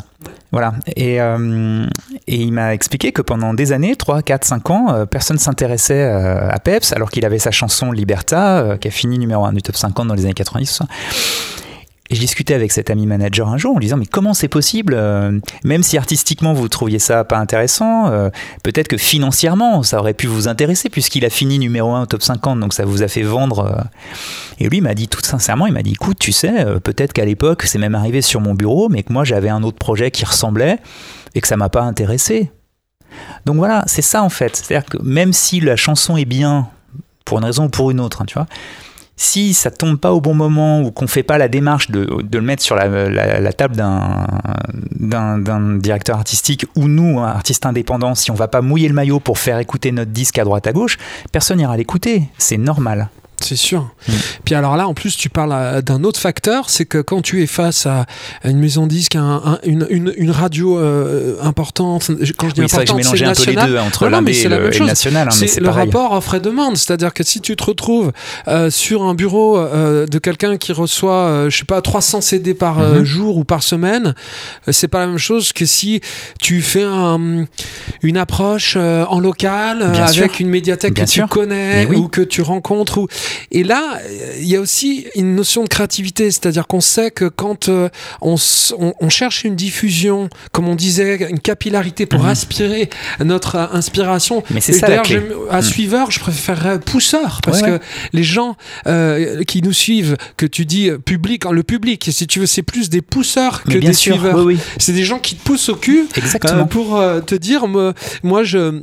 Voilà. Et, euh, et il m'a expliqué que pendant des années, 3, 4, 5 ans, personne s'intéressait à Peps, alors qu'il avait sa chanson Liberta, qui a fini numéro 1 du top 50 dans les années 90. Et je discutais avec cet ami manager un jour en lui disant mais comment c'est possible euh, Même si artistiquement vous trouviez ça pas intéressant, euh, peut-être que financièrement ça aurait pu vous intéresser puisqu'il a fini numéro 1 au top 50 donc ça vous a fait vendre. Euh. Et lui m'a dit tout sincèrement, il m'a dit écoute tu sais peut-être qu'à l'époque c'est même arrivé sur mon bureau mais que moi j'avais un autre projet qui ressemblait et que ça m'a pas intéressé. Donc voilà c'est ça en fait, c'est-à-dire que même si la chanson est bien pour une raison ou pour une autre, hein, tu vois si ça tombe pas au bon moment ou qu'on fait pas la démarche de, le mettre sur la, table d'un directeur artistique ou nous, un artiste indépendant, si on va pas mouiller le maillot pour faire écouter notre disque à droite à gauche, personne n'ira l'écouter. C'est normal. C'est sûr. Mm. Puis alors là, en plus, tu parles euh, d'un autre facteur, c'est que quand tu es face à une maison disque, une, radio euh, importante, quand je dis importante, c'est national. entre l'un et, le, national. Hein, c'est le rapport offre et demande, c'est-à-dire que si tu te retrouves euh, sur un bureau de quelqu'un qui reçoit, je sais pas, 300 CD par mm-hmm. jour ou par semaine, c'est pas la même chose que si tu fais une approche en local avec une médiathèque que tu connais ou que tu rencontres ou et là, il y a aussi une notion de créativité, c'est-à-dire qu'on sait que quand euh, on, on, cherche une diffusion, comme on disait, une capillarité pour aspirer mhm. notre euh, inspiration. Mais c'est ça clé. À mhm. suiveur, je préférerais pousseur parce que les gens euh, qui nous suivent, que tu dis public, le public, si tu veux, c'est plus des pousseurs que des suiveurs. C'est des gens qui te poussent au cul pour te dire, moi je euh,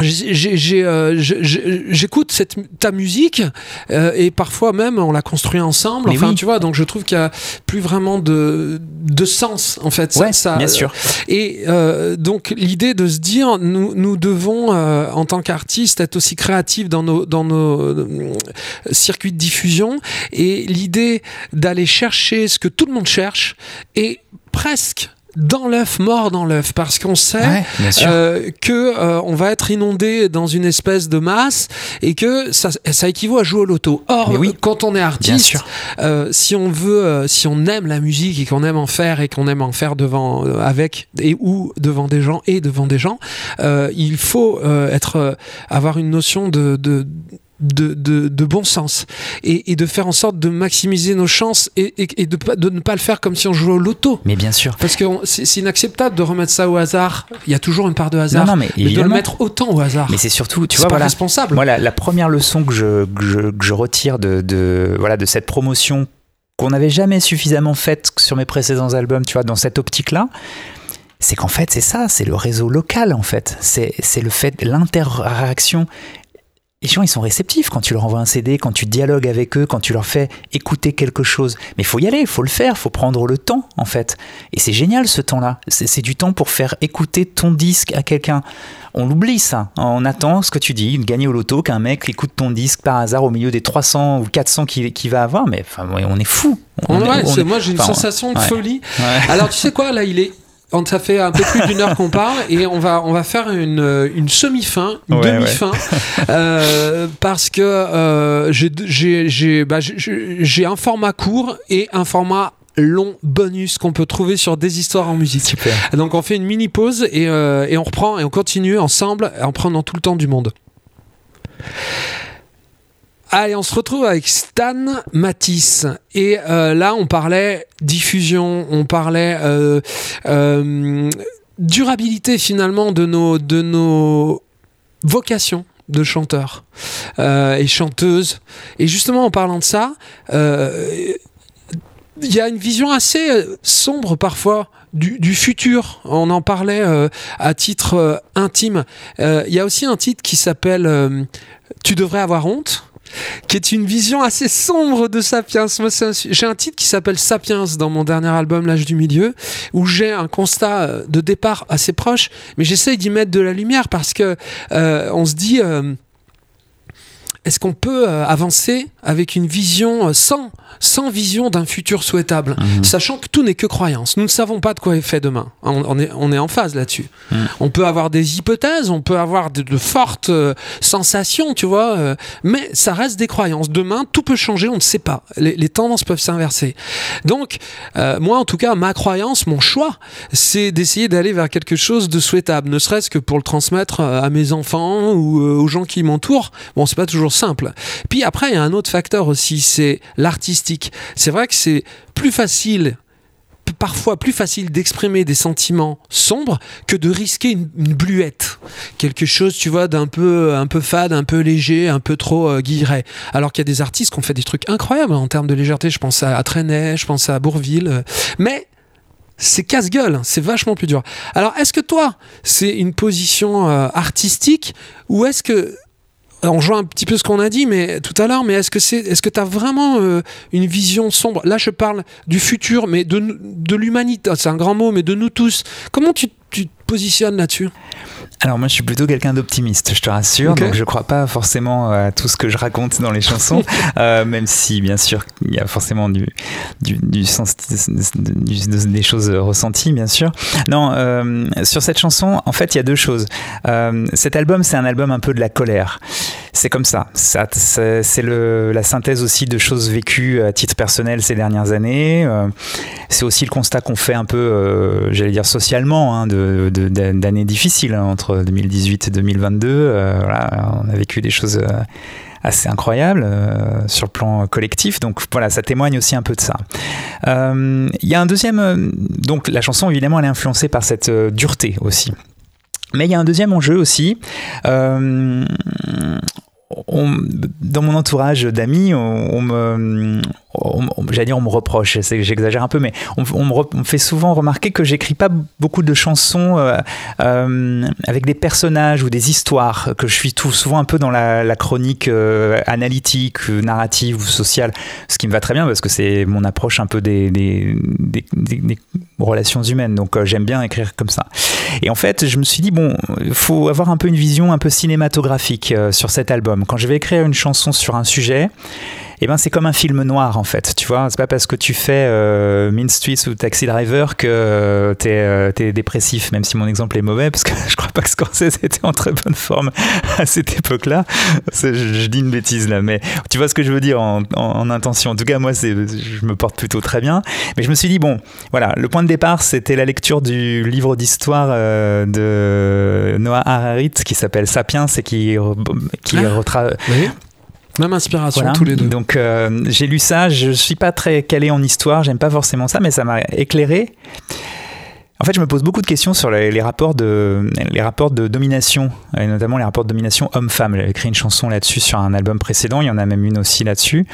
j'écoute cette ta musique euh, et parfois même on l'a construit ensemble. Enfin tu vois donc je trouve qu'il y a plus vraiment de de sens en fait ouais, ça, bien sûr. et euh, donc l'idée de se dire nous nous devons en tant qu'artistes être aussi créatifs dans nos dans nos circuits de diffusion. Et l'idée d'aller chercher ce que tout le monde cherche et presque dans l'œuf, mort dans l'œuf, parce qu'on sait euh, que euh, on va être inondé dans une espèce de masse et que ça, ça équivaut à jouer au loto. Or, oui, quand on est artiste, euh, si on veut, euh, si on aime la musique et qu'on aime en faire et qu'on aime en faire devant, euh, avec et ou devant des gens et devant des gens, il faut être, avoir une notion de, de de, de, de bon sens et, et, de faire en sorte de maximiser nos chances et, et, et de, de, ne pas le faire comme si on jouait au loto. Mais bien sûr. Parce que c'est inacceptable de remettre ça au hasard. Il y a toujours une part de hasard. Non, non, mais, mais de le mettre autant au hasard. Mais c'est surtout, tu vois, pas voilà, responsable. Moi, la, la, première leçon que je, que je, que je retire de, de, voilà, de cette promotion qu'on n'avait jamais suffisamment faite sur mes précédents albums, tu vois, dans cette optique-là, c'est qu'en fait, c'est ça, c'est le réseau local, en fait. C'est le fait, l'interaction les gens, ils sont réceptifs quand tu leur envoies un CD, quand tu dialogues avec eux, quand tu leur fais écouter quelque chose. Mais il faut y aller, il faut le faire, il faut prendre le temps, en fait. Et c'est génial ce temps-là. C'est du temps pour faire écouter ton disque à quelqu'un. On l'oublie ça. On attend ce que tu dis, de gagner au loto, qu'un mec écoute ton disque par hasard au milieu des 300 ou 400 qu'il qu va avoir. Mais enfin, on est fou. On, ouais, est, on est, moi, j'ai une enfin, sensation de ouais. folie. Ouais. Alors, tu sais quoi, là, il est ça fait un peu plus d'une heure qu'on parle et on va on va faire une, une semi-fin, une Ouais, demi-fin euh, parce que euh, j'ai bah, j'ai un format court et un format long bonus qu'on peut trouver sur des histoires en musique. Super. Donc on fait une mini pause et, euh, et on reprend et on continue ensemble en prenant tout le temps du monde. Allez, on se retrouve avec Stan Matisse. Et euh, là, on parlait diffusion, on parlait euh, euh, durabilité finalement de nos, de nos vocations de chanteurs et chanteuses. Et justement, en parlant de ça, il y a une vision assez sombre parfois du, futur. On en parlait à titre intime. Il y a aussi un titre qui s'appelle Tu devrais avoir honte qui est une vision assez sombre de Sapiens. J'ai un titre qui s'appelle Sapiens dans mon dernier album L'âge du milieu, où j'ai un constat de départ assez proche, mais j'essaye d'y mettre de la lumière parce que euh, on se dit euh, est-ce qu'on peut euh, avancer avec une vision sans, sans vision d'un futur souhaitable, mmh. sachant que tout n'est que croyance Nous ne savons pas de quoi est fait demain. On, on est, on est en phase là-dessus. Mmh. On peut avoir des hypothèses, on peut avoir de, de fortes euh, sensations, tu vois, euh, mais ça reste des croyances. Demain, tout peut changer, on ne sait pas. Les, les tendances peuvent s'inverser. Donc, euh, moi, en tout cas, ma croyance, mon choix, c'est d'essayer d'aller vers quelque chose de souhaitable, ne serait-ce que pour le transmettre à mes enfants ou aux gens qui m'entourent. Bon, c'est pas toujours simple. Puis après, il y a un autre facteur aussi, c'est l'artistique. C'est vrai que c'est plus facile parfois plus facile d'exprimer des sentiments sombres que de risquer une, bluette quelque chose tu vois d'un peu un peu fade un peu léger un peu trop euh, guilleret alors qu'il y a des artistes qui ont fait des trucs incroyables en termes de légèreté je pense à, à je pense à Bourville euh, mais c'est casse-gueule, c'est vachement plus dur. Alors, est-ce que toi, c'est une position euh, artistique ou est-ce que on rejoint un petit peu ce qu'on a dit mais tout à l'heure mais est-ce que c'est est-ce que tu as vraiment euh, une vision sombre? Là je parle du futur mais de, de l'humanité c'est un grand mot mais de nous tous. Comment tu, tu te positionnes là-dessus? Alors moi je suis plutôt quelqu'un d'optimiste, je te rassure, okay. donc je crois pas forcément à tout ce que je raconte dans les chansons, euh, même si bien sûr il y a forcément du, du, du sens du, des choses ressenties bien sûr. Non, euh, sur cette chanson en fait il y a deux choses. Euh, cet album c'est un album un peu de la colère. C'est comme ça. ça c'est la synthèse aussi de choses vécues à titre personnel ces dernières années. Euh, c'est aussi le constat qu'on fait un peu, euh, j'allais dire socialement, hein, de, d'années difficiles hein, entre 2018 et 2022. Euh, on a vécu des choses assez incroyables euh, sur le plan collectif. Donc voilà, ça témoigne aussi un peu de ça. Il euh, y a un deuxième. Donc la chanson, évidemment, elle est influencée par cette dureté aussi. Mais il y a un deuxième enjeu aussi. Euh, dans mon entourage d'amis, on, me, j'allais dire on me reproche, j'exagère un peu, mais on, me, fait souvent remarquer que j'écris pas beaucoup de chansons euh, euh, avec des personnages ou des histoires, que je suis tout souvent un peu dans la, chronique euh, analytique, narrative ou sociale, ce qui me va très bien parce que c'est mon approche un peu des, des, relations humaines, donc j'aime bien écrire comme ça. Et en fait, je me suis dit, bon, il faut avoir un peu une vision un peu cinématographique sur cet album. Quand je vais écrire une chanson sur un sujet, eh ben c'est comme un film noir en fait, tu vois. C'est pas parce que tu fais euh, Mean Streets ou Taxi Driver que euh, t'es euh, es dépressif, même si mon exemple est mauvais, parce que je crois pas que Scorsese était en très bonne forme à cette époque-là. Je, je, dis une bêtise là, mais tu vois ce que je veux dire en, en, en intention. En tout cas, moi, je me porte plutôt très bien. Mais je me suis dit bon, voilà, le point de départ, c'était la lecture du livre d'histoire euh, de Noah Hararit qui s'appelle Sapiens et qui qui ah, oui Même inspiration tous les deux. Donc euh, j'ai lu ça, je suis pas très calé en histoire, j'aime pas forcément ça, mais ça m'a éclairé. En fait, je me pose beaucoup de questions sur les, rapports, de, les rapports de domination, et notamment les rapports de domination homme-femme. J'ai écrit une chanson là-dessus sur un album précédent, il y en a même une aussi là-dessus.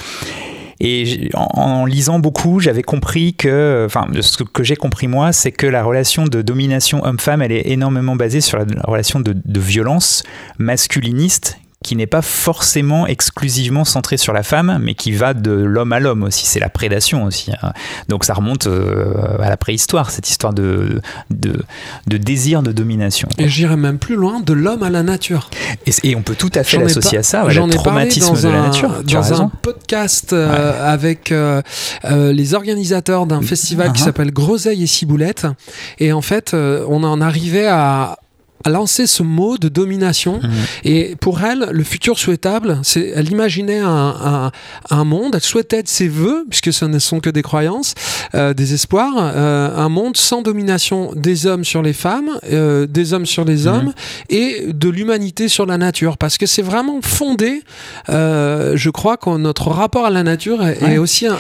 Et en, lisant beaucoup, j'avais compris que, enfin, ce que j'ai compris moi, c'est que la relation de domination homme-femme, elle est énormément basée sur la relation de, de violence masculiniste qui n'est pas forcément exclusivement centré sur la femme, mais qui va de l'homme à l'homme aussi. C'est la prédation aussi. Hein. Donc ça remonte euh, à la préhistoire, cette histoire de, de, désir de domination. Et j'irais même plus loin, de l'homme à la nature. Et, on peut tout à fait l'associer à ça, le traumatisme de la nature. Tu dans un podcast euh, avec euh, les organisateurs d'un festival qui uh-huh. s'appelle Groseille et Ciboulette. Et en fait, on en arrivait à lancé ce mot de domination. Mhm. Et pour elle, le futur souhaitable, c'est, elle imaginait un, un, monde, elle souhaitait de ses voeux, puisque ce ne sont que des croyances, euh, des espoirs, euh, un monde sans domination des hommes sur les femmes, euh, des hommes sur les mhm. hommes, et de l'humanité sur la nature. Parce que c'est vraiment fondé, je crois, que notre rapport à la nature est, aussi un,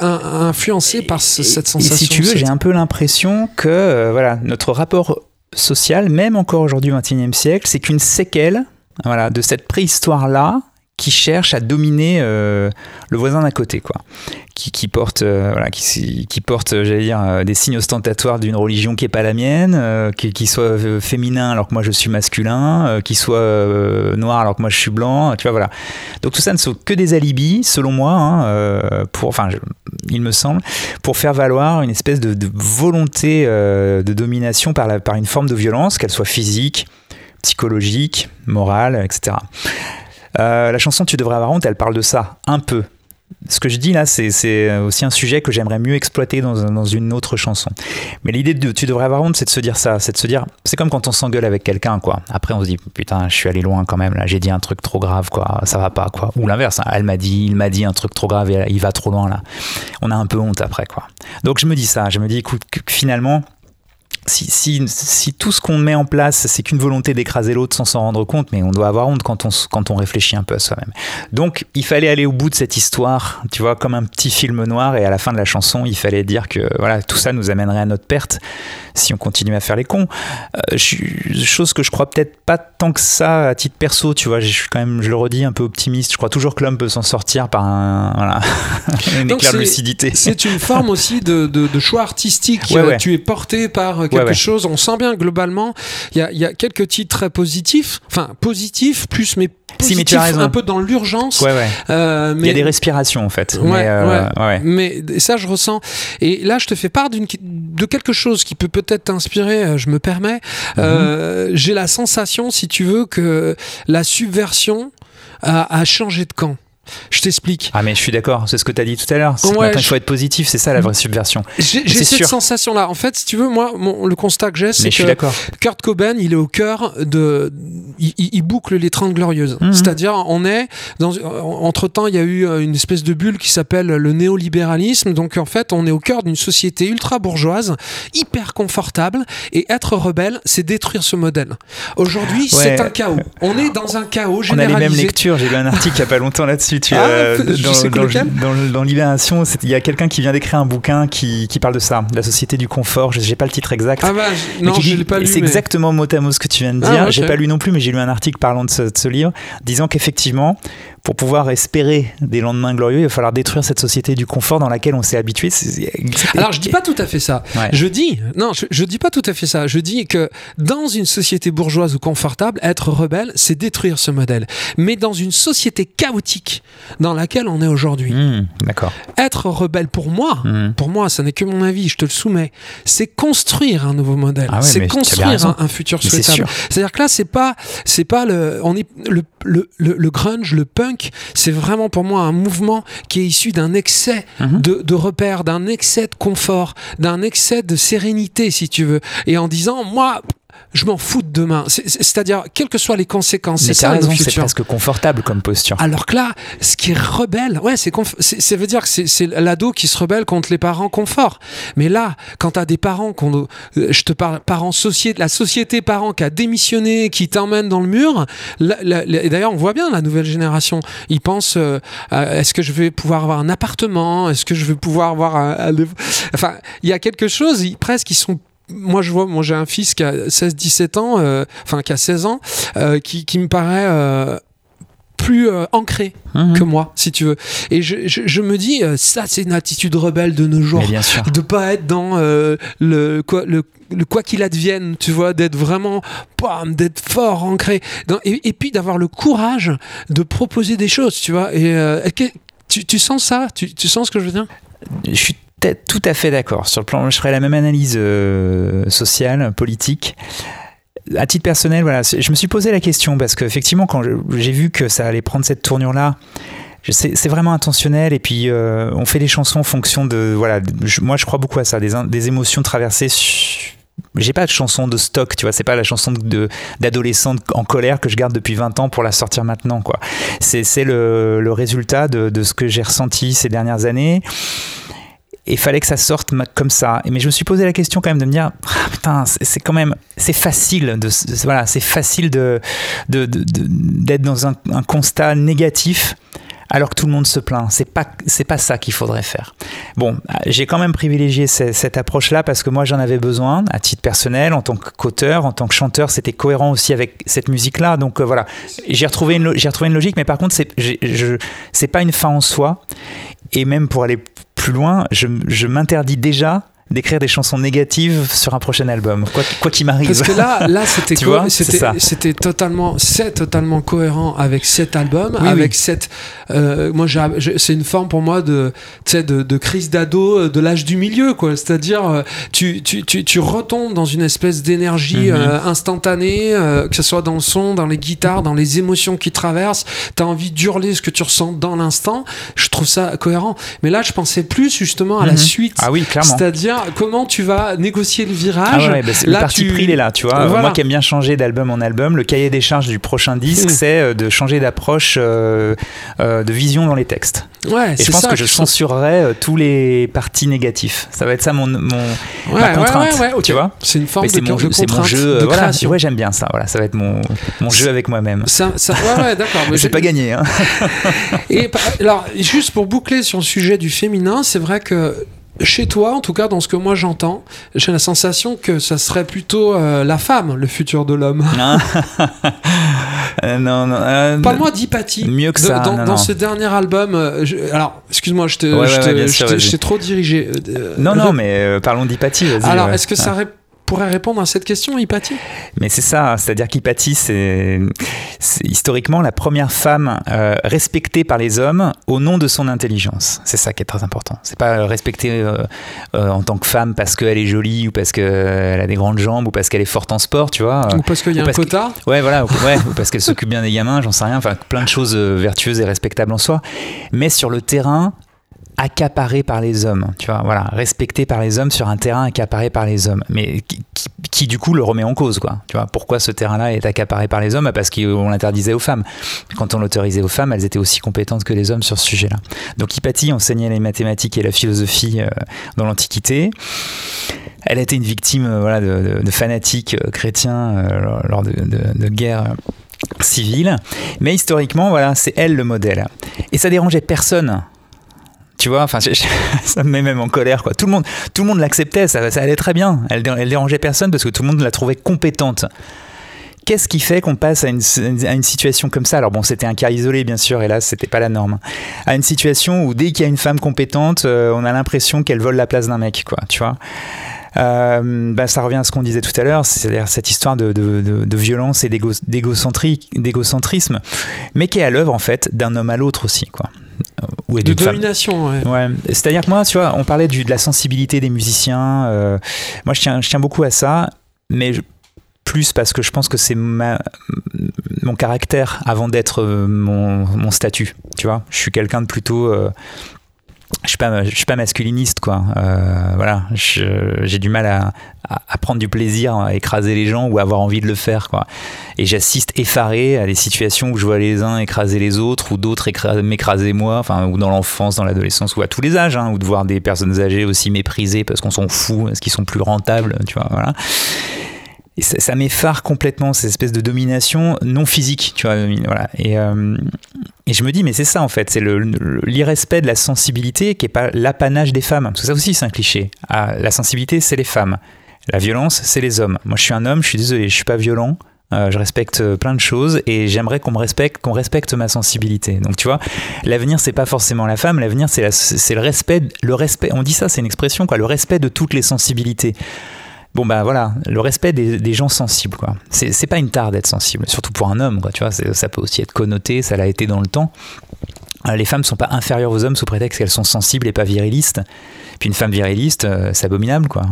influencé par cette sensation. Et si tu veux, j'ai un peu l'impression que voilà, notre rapport social, même encore aujourd'hui au XXIe siècle, c'est qu'une séquelle voilà, de cette préhistoire-là qui cherche à dominer euh, le voisin d'à côté, quoi. Qui, porte, euh, voilà, qui, porte, j'allais dire, euh, des signes ostentatoires d'une religion qui est pas la mienne, qui, qui, soit féminin alors que moi je suis masculin, qui soit noir alors que moi je suis blanc, tu vois, voilà. Donc tout ça ne sont que des alibis, selon moi, hein, pour, enfin, il me semble, pour faire valoir une espèce de, de volonté de domination par, la, par une forme de violence, qu'elle soit physique, psychologique, morale, etc. Euh, la chanson Tu devrais avoir honte, elle parle de ça, un peu. Ce que je dis là, c'est aussi un sujet que j'aimerais mieux exploiter dans, une autre chanson. Mais l'idée de Tu devrais avoir honte, c'est de se dire ça. C'est de se dire, c'est comme quand on s'engueule avec quelqu'un, quoi. Après, on se dit, putain, je suis allé loin quand même, là, j'ai dit un truc trop grave, quoi. Ça va pas, quoi. Ou l'inverse, hein. elle m'a dit, il m'a dit un truc trop grave et il va trop loin, là. On a un peu honte après, quoi. Donc je me dis ça, je me dis, écoute, finalement, si, si, si, tout ce qu'on met en place, c'est qu'une volonté d'écraser l'autre sans s'en rendre compte, mais on doit avoir honte quand on, quand on réfléchit un peu à soi-même. Donc, il fallait aller au bout de cette histoire, tu vois, comme un petit film noir, et à la fin de la chanson, il fallait dire que voilà, tout ça nous amènerait à notre perte si on continue à faire les cons. Euh, chose que je crois peut-être pas tant que ça à titre perso, tu vois, je suis quand même, je le redis, un peu optimiste. Je crois toujours que l'homme peut s'en sortir par un, voilà, une éclair de lucidité. C'est une forme aussi de, de, choix artistique. Tu es porté par quelque chose. On sent bien globalement, il y a, quelques titres très positifs, enfin positifs plus, mais positifs, un peu dans l'urgence. Euh, il y a des respirations en fait. Euh, mais, ça, je ressens. Et là, je te fais part de quelque chose qui peut peut-être t'inspirer. Euh, je me permets. Mhm. J'ai la sensation, si tu veux, que la subversion a changé de camp. Je t'explique. Ah mais je suis d'accord, c'est ce que tu as dit tout à l'heure. il faut être positif, c'est ça la vraie subversion. J'ai cette sensation-là. En fait, si tu veux, moi, le constat que j'ai, c'est que Kurt Cobain, il est au cœur de... Il, boucle les 30 glorieuses. Mhm. C'est-à-dire, on est... Dans... Entre-temps, il y a eu euh, une espèce de bulle qui s'appelle le néolibéralisme. Donc, en fait, on est au cœur d'une société ultra-bourgeoise, hyper confortable. Et être rebelle, c'est détruire ce modèle. Aujourd'hui, c'est un chaos. On est dans un chaos généralisé. On a les mêmes lectures. J'ai lu un article il n'y a pas longtemps là-dessus. Ah, euh, dans, dans, Libération, il y a quelqu'un qui vient d'écrire un bouquin qui, qui, parle de ça, la société du confort. Je n'ai pas le titre exact. Ah bah, non, je l'ai pas lu. C'est exactement mot à mot ce que tu viens de ah, dire. j'ai pas lu non plus, mais j'ai lu un article parlant de ce livre, disant qu'effectivement, pour pouvoir espérer des lendemains glorieux, il va falloir détruire cette société du confort dans laquelle on s'est habitué. Alors je dis pas tout à fait ça. Je dis non, je, je, dis pas tout à fait ça. Je dis que dans une société bourgeoise ou confortable, être rebelle, c'est détruire ce modèle. Mais dans une société chaotique dans laquelle on est aujourd'hui, mmh, d'accord. Être rebelle pour moi, mmh. pour moi, ça n'est que mon avis, je te le soumets. C'est construire un nouveau modèle. Ah c'est construire un, futur souhaitable. C'est-à-dire que là, c'est pas, c'est pas le, on est le, le, le grunge, le punk c'est vraiment pour moi un mouvement qui est issu d'un excès mhm. de, de repères, d'un excès de confort, d'un excès de sérénité, si tu veux. Et en disant, moi, je m'en fous de demain. C'est- c'est- C'est-à-dire, quelles que soient les conséquences, c'est ça raison, c'est presque confortable comme posture. Alors que là, ce qui est rebelle, ouais, c'est ça veut dire que c'est- l'ado qui se rebelle contre les parents confort. Mais là, quand t'as des parents qu'on, euh, je te parle, parents société, la société parents qui a démissionné, qui t'emmène dans le mur. et d'ailleurs, on voit bien la nouvelle génération. Ils pensent, euh, est-ce que je vais pouvoir avoir un appartement? Est-ce que je vais pouvoir avoir un, un- enfin, il y a quelque chose. Ils, presque, ils sont moi je vois moi j'ai un fils qui a 16 17 ans euh, enfin qui a 16 ans euh, qui, qui me paraît euh, plus ancré Mhm. que moi, si tu veux. Et je, je- je me dis, ça, c'est une attitude rebelle de nos jours. Mais bien sûr. De pas être dans le, quoi, le, le quoi qu'il advienne, tu vois, d'être vraiment, bam, d'être fort, ancré. Dans- et, et puis d'avoir le courage de proposer des choses, tu vois. Et tu, tu sens ça? Tu, tu sens ce que je veux dire? Je suis t- tout à fait d'accord. Sur le plan, je ferai la même analyse euh, sociale, politique. À titre personnel, voilà, je me suis posé la question parce qu'effectivement, quand j'ai vu que ça allait prendre cette tournure-là, c'est vraiment intentionnel et puis euh, on fait des chansons en fonction de voilà. moi, je crois beaucoup à ça, des, émotions traversées. J'ai pas de chanson de stock, tu vois. C'est pas la chanson d'adolescente en colère que je garde depuis 20 ans pour la sortir maintenant, quoi. C'est le, résultat de ce que j'ai ressenti ces dernières années. Et fallait que ça sorte comme ça. Mais je me suis posé la question quand même de me dire, ah, putain, c'est quand même, c'est facile de, voilà, c'est facile de d'être dans un, constat négatif alors que tout le monde se plaint. C'est pas, c'est pas ça qu'il faudrait faire. Bon, j'ai quand même privilégié ce- cette approche-là parce que moi j'en avais besoin à titre personnel, en tant qu'auteur, en tant que chanteur, c'était cohérent aussi avec cette musique-là. Donc euh, voilà, j'ai retrouvé une, j'ai retrouvé une logique, mais par contre c'est, c'est pas une fin en soi. Et même pour aller plus loin, je, je m'interdis déjà d'écrire des chansons négatives sur un prochain album, quoi quoi qu'il m'arrive. Parce que là, là c'était Tu c'était totalement, c'est totalement cohérent avec cet album, Oui, avec oui. cette. euh, moi, c'est une forme pour moi de, tu sais, de, de crise d'ado euh, de l'âge du milieu, quoi. C'est-à-dire, euh, tu, tu, tu, tu retombes dans une espèce d'énergie Mhm. euh, instantanée, euh, que ce soit dans le son, dans les guitares, dans les émotions qui traversent. T'as envie d'hurler ce que tu ressens dans l'instant. Je trouve ça cohérent. Mais là, je pensais plus justement à la Mhm. suite. Ah oui, clairement. C'est-à-dire comment tu vas négocier le Ah virage. ouais, bah, Là, le parti tu- pris il est là, tu vois. Voilà. Moi qui aime bien changer d'album en album, le cahier des charges du prochain disque, Mm. c'est euh, de changer d'approche, euh, euh, de vision dans les textes. Ouais, Et je pense ça que je censurerai euh, tous les parties négatifs. Ça va être ça mon, mon Ouais, ma contrainte, ouais, tu vois. C'est une forme de, mon, jeu- mon jeu, de voilà. création. Ouais, j'aime bien ça. Voilà, ça va être mon, mon jeu avec moi-même. Ça, ça, ouais, d'accord. mais c'est pas gagné. Hein. Et alors, juste pour boucler sur le sujet du féminin, c'est vrai que chez toi, en tout cas, dans ce que moi j'entends, j'ai la sensation que ça serait plutôt euh, la femme, le futur de l'homme. Non, Euh, non, non. euh, Parle-moi d'Hypatie. Mieux que ça, Dans, non, dans non. ce dernier album, euh, je- alors, excuse-moi, je Ouais, ouais, ouais, t'ai- trop dirigé. Euh, non, non, mais euh, parlons d'Hypatie. Alors, est-ce que ça ré- pourrait répondre à cette question, Hypatie? Mais c'est ça, c'est-à-dire qu'Hypatie, c'est historiquement la première femme euh, respectée par les hommes au nom de son intelligence. C'est ça qui est très important. C'est pas euh, respectée euh, euh, en tant que femme parce qu'elle est jolie ou parce qu'elle a des grandes jambes ou parce qu'elle est forte en sport, tu vois. Ou parce qu'il y a un que- quota? Ouais, voilà, ou, ouais, ou parce qu'elle s'occupe bien des gamins, j'en sais rien. Enfin, plein de choses vertueuses et respectables en soi. Mais sur le terrain, accaparée par les hommes, tu vois, voilà, respectée par les hommes sur un terrain accaparé par les hommes, mais qui, du coup le remet en cause, quoi. Tu vois, pourquoi ce terrain-là est accaparé par les hommes? Bah, Parce qu'on l'interdisait aux femmes. Quand on l'autorisait aux femmes, elles étaient aussi compétentes que les hommes sur ce sujet-là. Donc Hypatie enseignait les mathématiques et la philosophie euh, dans l'Antiquité. Elle a été une victime euh, voilà, de, fanatiques euh, chrétiens lors- de, de- guerres civiles. Mais historiquement, voilà, c'est elle le modèle. Et ça dérangeait personne. Tu vois, enfin, ça me met même en colère, quoi. Tout le monde, tout le monde l'acceptait, ça, ça allait très bien. Elle, elle dérangeait personne parce que tout le monde la trouvait compétente. Qu'est-ce qui fait qu'on passe à une, à une situation comme ça? Alors bon, c'était un cas isolé, bien sûr, et là, c'était pas la norme. À une situation où dès qu'il y a une femme compétente, euh, on a l'impression qu'elle vole la place d'un mec, quoi. Tu vois euh, bah, ça revient à ce qu'on disait tout à l'heure, c'est-à-dire cette histoire de, de- de- de violence et d'égo- d'égocentri- d'égocentrisme, mais qui est à l'œuvre en fait d'un homme à l'autre aussi, quoi. Euh, Ou de domination. ouais. Ouais, c'est-à-dire que moi, tu vois, on parlait du- de la sensibilité des musiciens. euh, moi, je tiens, je tiens beaucoup à ça, mais je- plus parce que je pense que c'est mon caractère avant d'être euh, mon, mon statut. Tu vois, je suis quelqu'un de plutôt euh, je suis pas suis pas masculiniste quoi. Euh, voilà j'ai du mal à, à, prendre du plaisir à écraser les gens ou à avoir envie de le faire quoi. Et j'assiste effaré à des situations où je vois les uns écraser les autres ou d'autres m'écraser moi enfin ou dans l'enfance dans l'adolescence ou à tous les âges hein, ou de voir des personnes âgées aussi méprisées parce qu'on s'en fout parce qu'ils sont plus rentables tu vois voilà et ça, m'effare complètement, cette espèce de domination non physique, tu vois. Euh, et je me dis, mais c'est ça en fait, c'est l'irrespect de la sensibilité qui n'est pas l'apanage des femmes. Parce que ça aussi, c'est un cliché. Ah, la sensibilité, c'est les femmes. La violence, c'est les hommes. Moi, je suis un homme, je suis désolé, je suis pas violent. Euh, je respecte plein de choses et j'aimerais qu'on me respecte, qu'on respecte ma sensibilité. Donc tu vois, l'avenir c'est pas forcément la femme, l'avenir c'est le respect, le respect. On dit ça, c'est une expression quoi, le respect de toutes les sensibilités. Bon bah voilà, le respect des, gens sensibles quoi. C'est pas une tare d'être sensible, surtout pour un homme quoi. Tu vois, ça peut aussi être connoté, ça l'a été dans le temps. Euh, les femmes sont pas inférieures aux hommes sous prétexte qu'elles sont sensibles et pas virilistes. Puis une femme viriliste, euh, c'est abominable, quoi.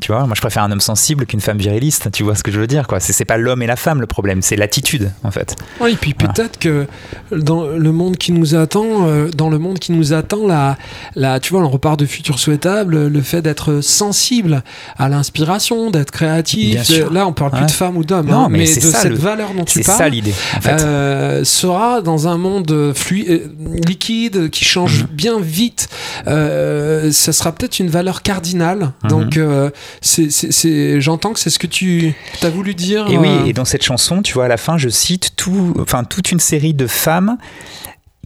Tu vois, moi je préfère un homme sensible qu'une femme viriliste. Tu vois ce que je veux dire, quoi. C'est pas l'homme et la femme le problème, c'est l'attitude, en fait. Oui, et puis peut-être que dans le monde qui nous attend, euh, dans le monde qui nous attend, la, la, tu vois, on repart de futur souhaitable, le fait d'être sensible à l'inspiration, d'être créatif. Là, on parle plus de femme ou d'homme, hein, mais, mais de cette valeur dont tu parles. C'est ça l'idée, en fait. Euh, sera dans un monde fluide, liquide, qui change mhm. bien vite. ça sera peut-être une valeur cardinale. Mhm. Donc, euh, c'est, j'entends que c'est ce que tu as voulu dire. Et oui, euh. et dans cette chanson, tu vois, à la fin, je cite tout, enfin, toute une série de femmes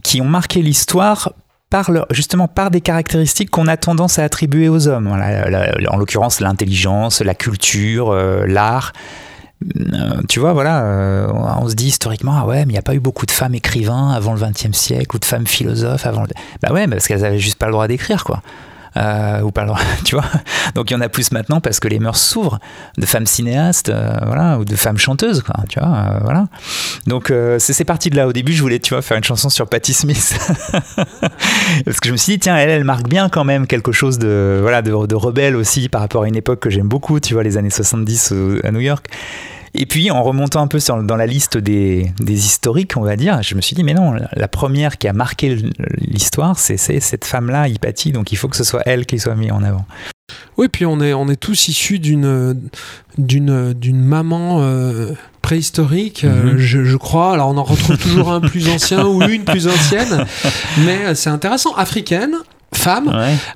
qui ont marqué l'histoire par justement par des caractéristiques qu'on a tendance à attribuer aux hommes. en l'occurrence, l'intelligence, la culture, euh, l'art. tu vois, voilà, on se dit historiquement, ah ouais, mais il n'y a pas eu beaucoup de femmes écrivains avant le XXe siècle ou de femmes philosophes avant le... Bah ouais, parce qu'elles avaient juste pas le droit d'écrire, quoi euh, ou pas tu vois. Donc il y en a plus maintenant parce que les mœurs s'ouvrent de femmes cinéastes, euh, voilà, ou de femmes chanteuses, quoi, tu vois, euh, voilà. Donc c'est parti de là. Au début, je voulais, tu vois, faire une chanson sur Patti Smith parce que je me suis dit, tiens, elle, elle marque bien quand même quelque chose de, voilà, de, de rebelle aussi par rapport à une époque que j'aime beaucoup, tu vois, les années 70 à New York. Et puis, en remontant un peu dans la liste des, historiques, on va dire, je me suis dit, mais non, la première qui a marqué l'histoire, c'est cette femme-là, Hypatie, donc il faut que ce soit elle qui soit mise en avant. Oui, puis on est, on est tous issus d'une d'une maman euh, préhistorique, euh, mhm. je, crois. Alors on en retrouve toujours un plus ancien ou une plus ancienne, mais c'est intéressant. Africaine, femme.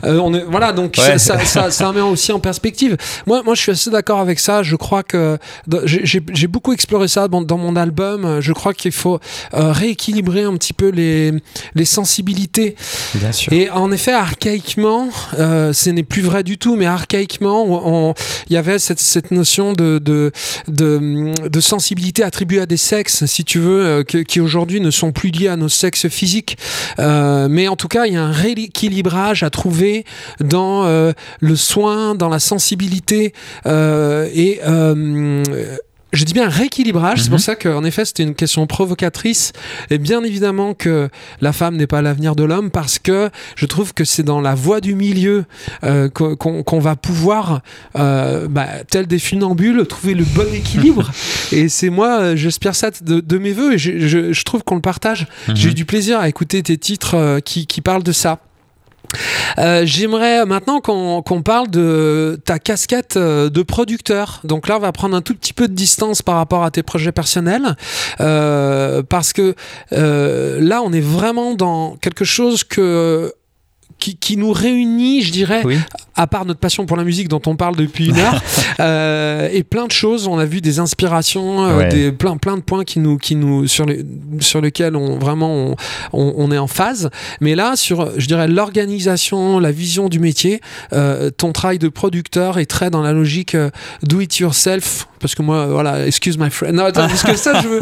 Euh, on est, voilà, donc ça, ça, ça, met aussi en perspective. Moi, moi, je suis assez d'accord avec ça. Je crois que j'ai beaucoup exploré ça dans, dans, mon album. Je crois qu'il faut euh, rééquilibrer un petit peu les, les sensibilités. Bien sûr. Et en effet, archaïquement, euh, ce n'est plus vrai du tout, mais archaïquement, il y avait cette, cette notion de, de, de, de, sensibilité attribuée à des sexes, si tu veux, euh, qui aujourd'hui ne sont plus liés à nos sexes physiques. mais en tout cas, il y a un à trouver dans euh, le soin, dans la sensibilité euh, et euh, je dis bien rééquilibrage, c'est pour mhm. ça qu'en effet c'était une question provocatrice et bien évidemment que la femme n'est pas l'avenir de l'homme parce que je trouve que c'est dans la voie du milieu qu'on va pouvoir, bah, tel des funambules, trouver le bon équilibre et c'est moi, j'espère ça de, mes voeux et je, trouve qu'on le partage. J'ai eu mhm. du plaisir à écouter tes titres qui, qui parlent de ça. Euh, j'aimerais maintenant qu'on parle de ta casquette euh, de producteur. Donc là, on va prendre un tout petit peu de distance par rapport à tes projets personnels, euh, parce que là, on est vraiment dans quelque chose que qui, nous réunit, je dirais, à part notre passion pour la musique dont on parle depuis une heure, euh, et plein de choses. On a vu des inspirations, euh, des, plein, plein de points qui nous, qui nous, sur, les, sur lesquels on, vraiment on, on, est en phase. Mais là, sur, je dirais, l'organisation, la vision du métier, euh, ton travail de producteur est très dans la logique do it yourself parce que moi, voilà, excuse my friend. Non, attends, parce que ça, je, veux,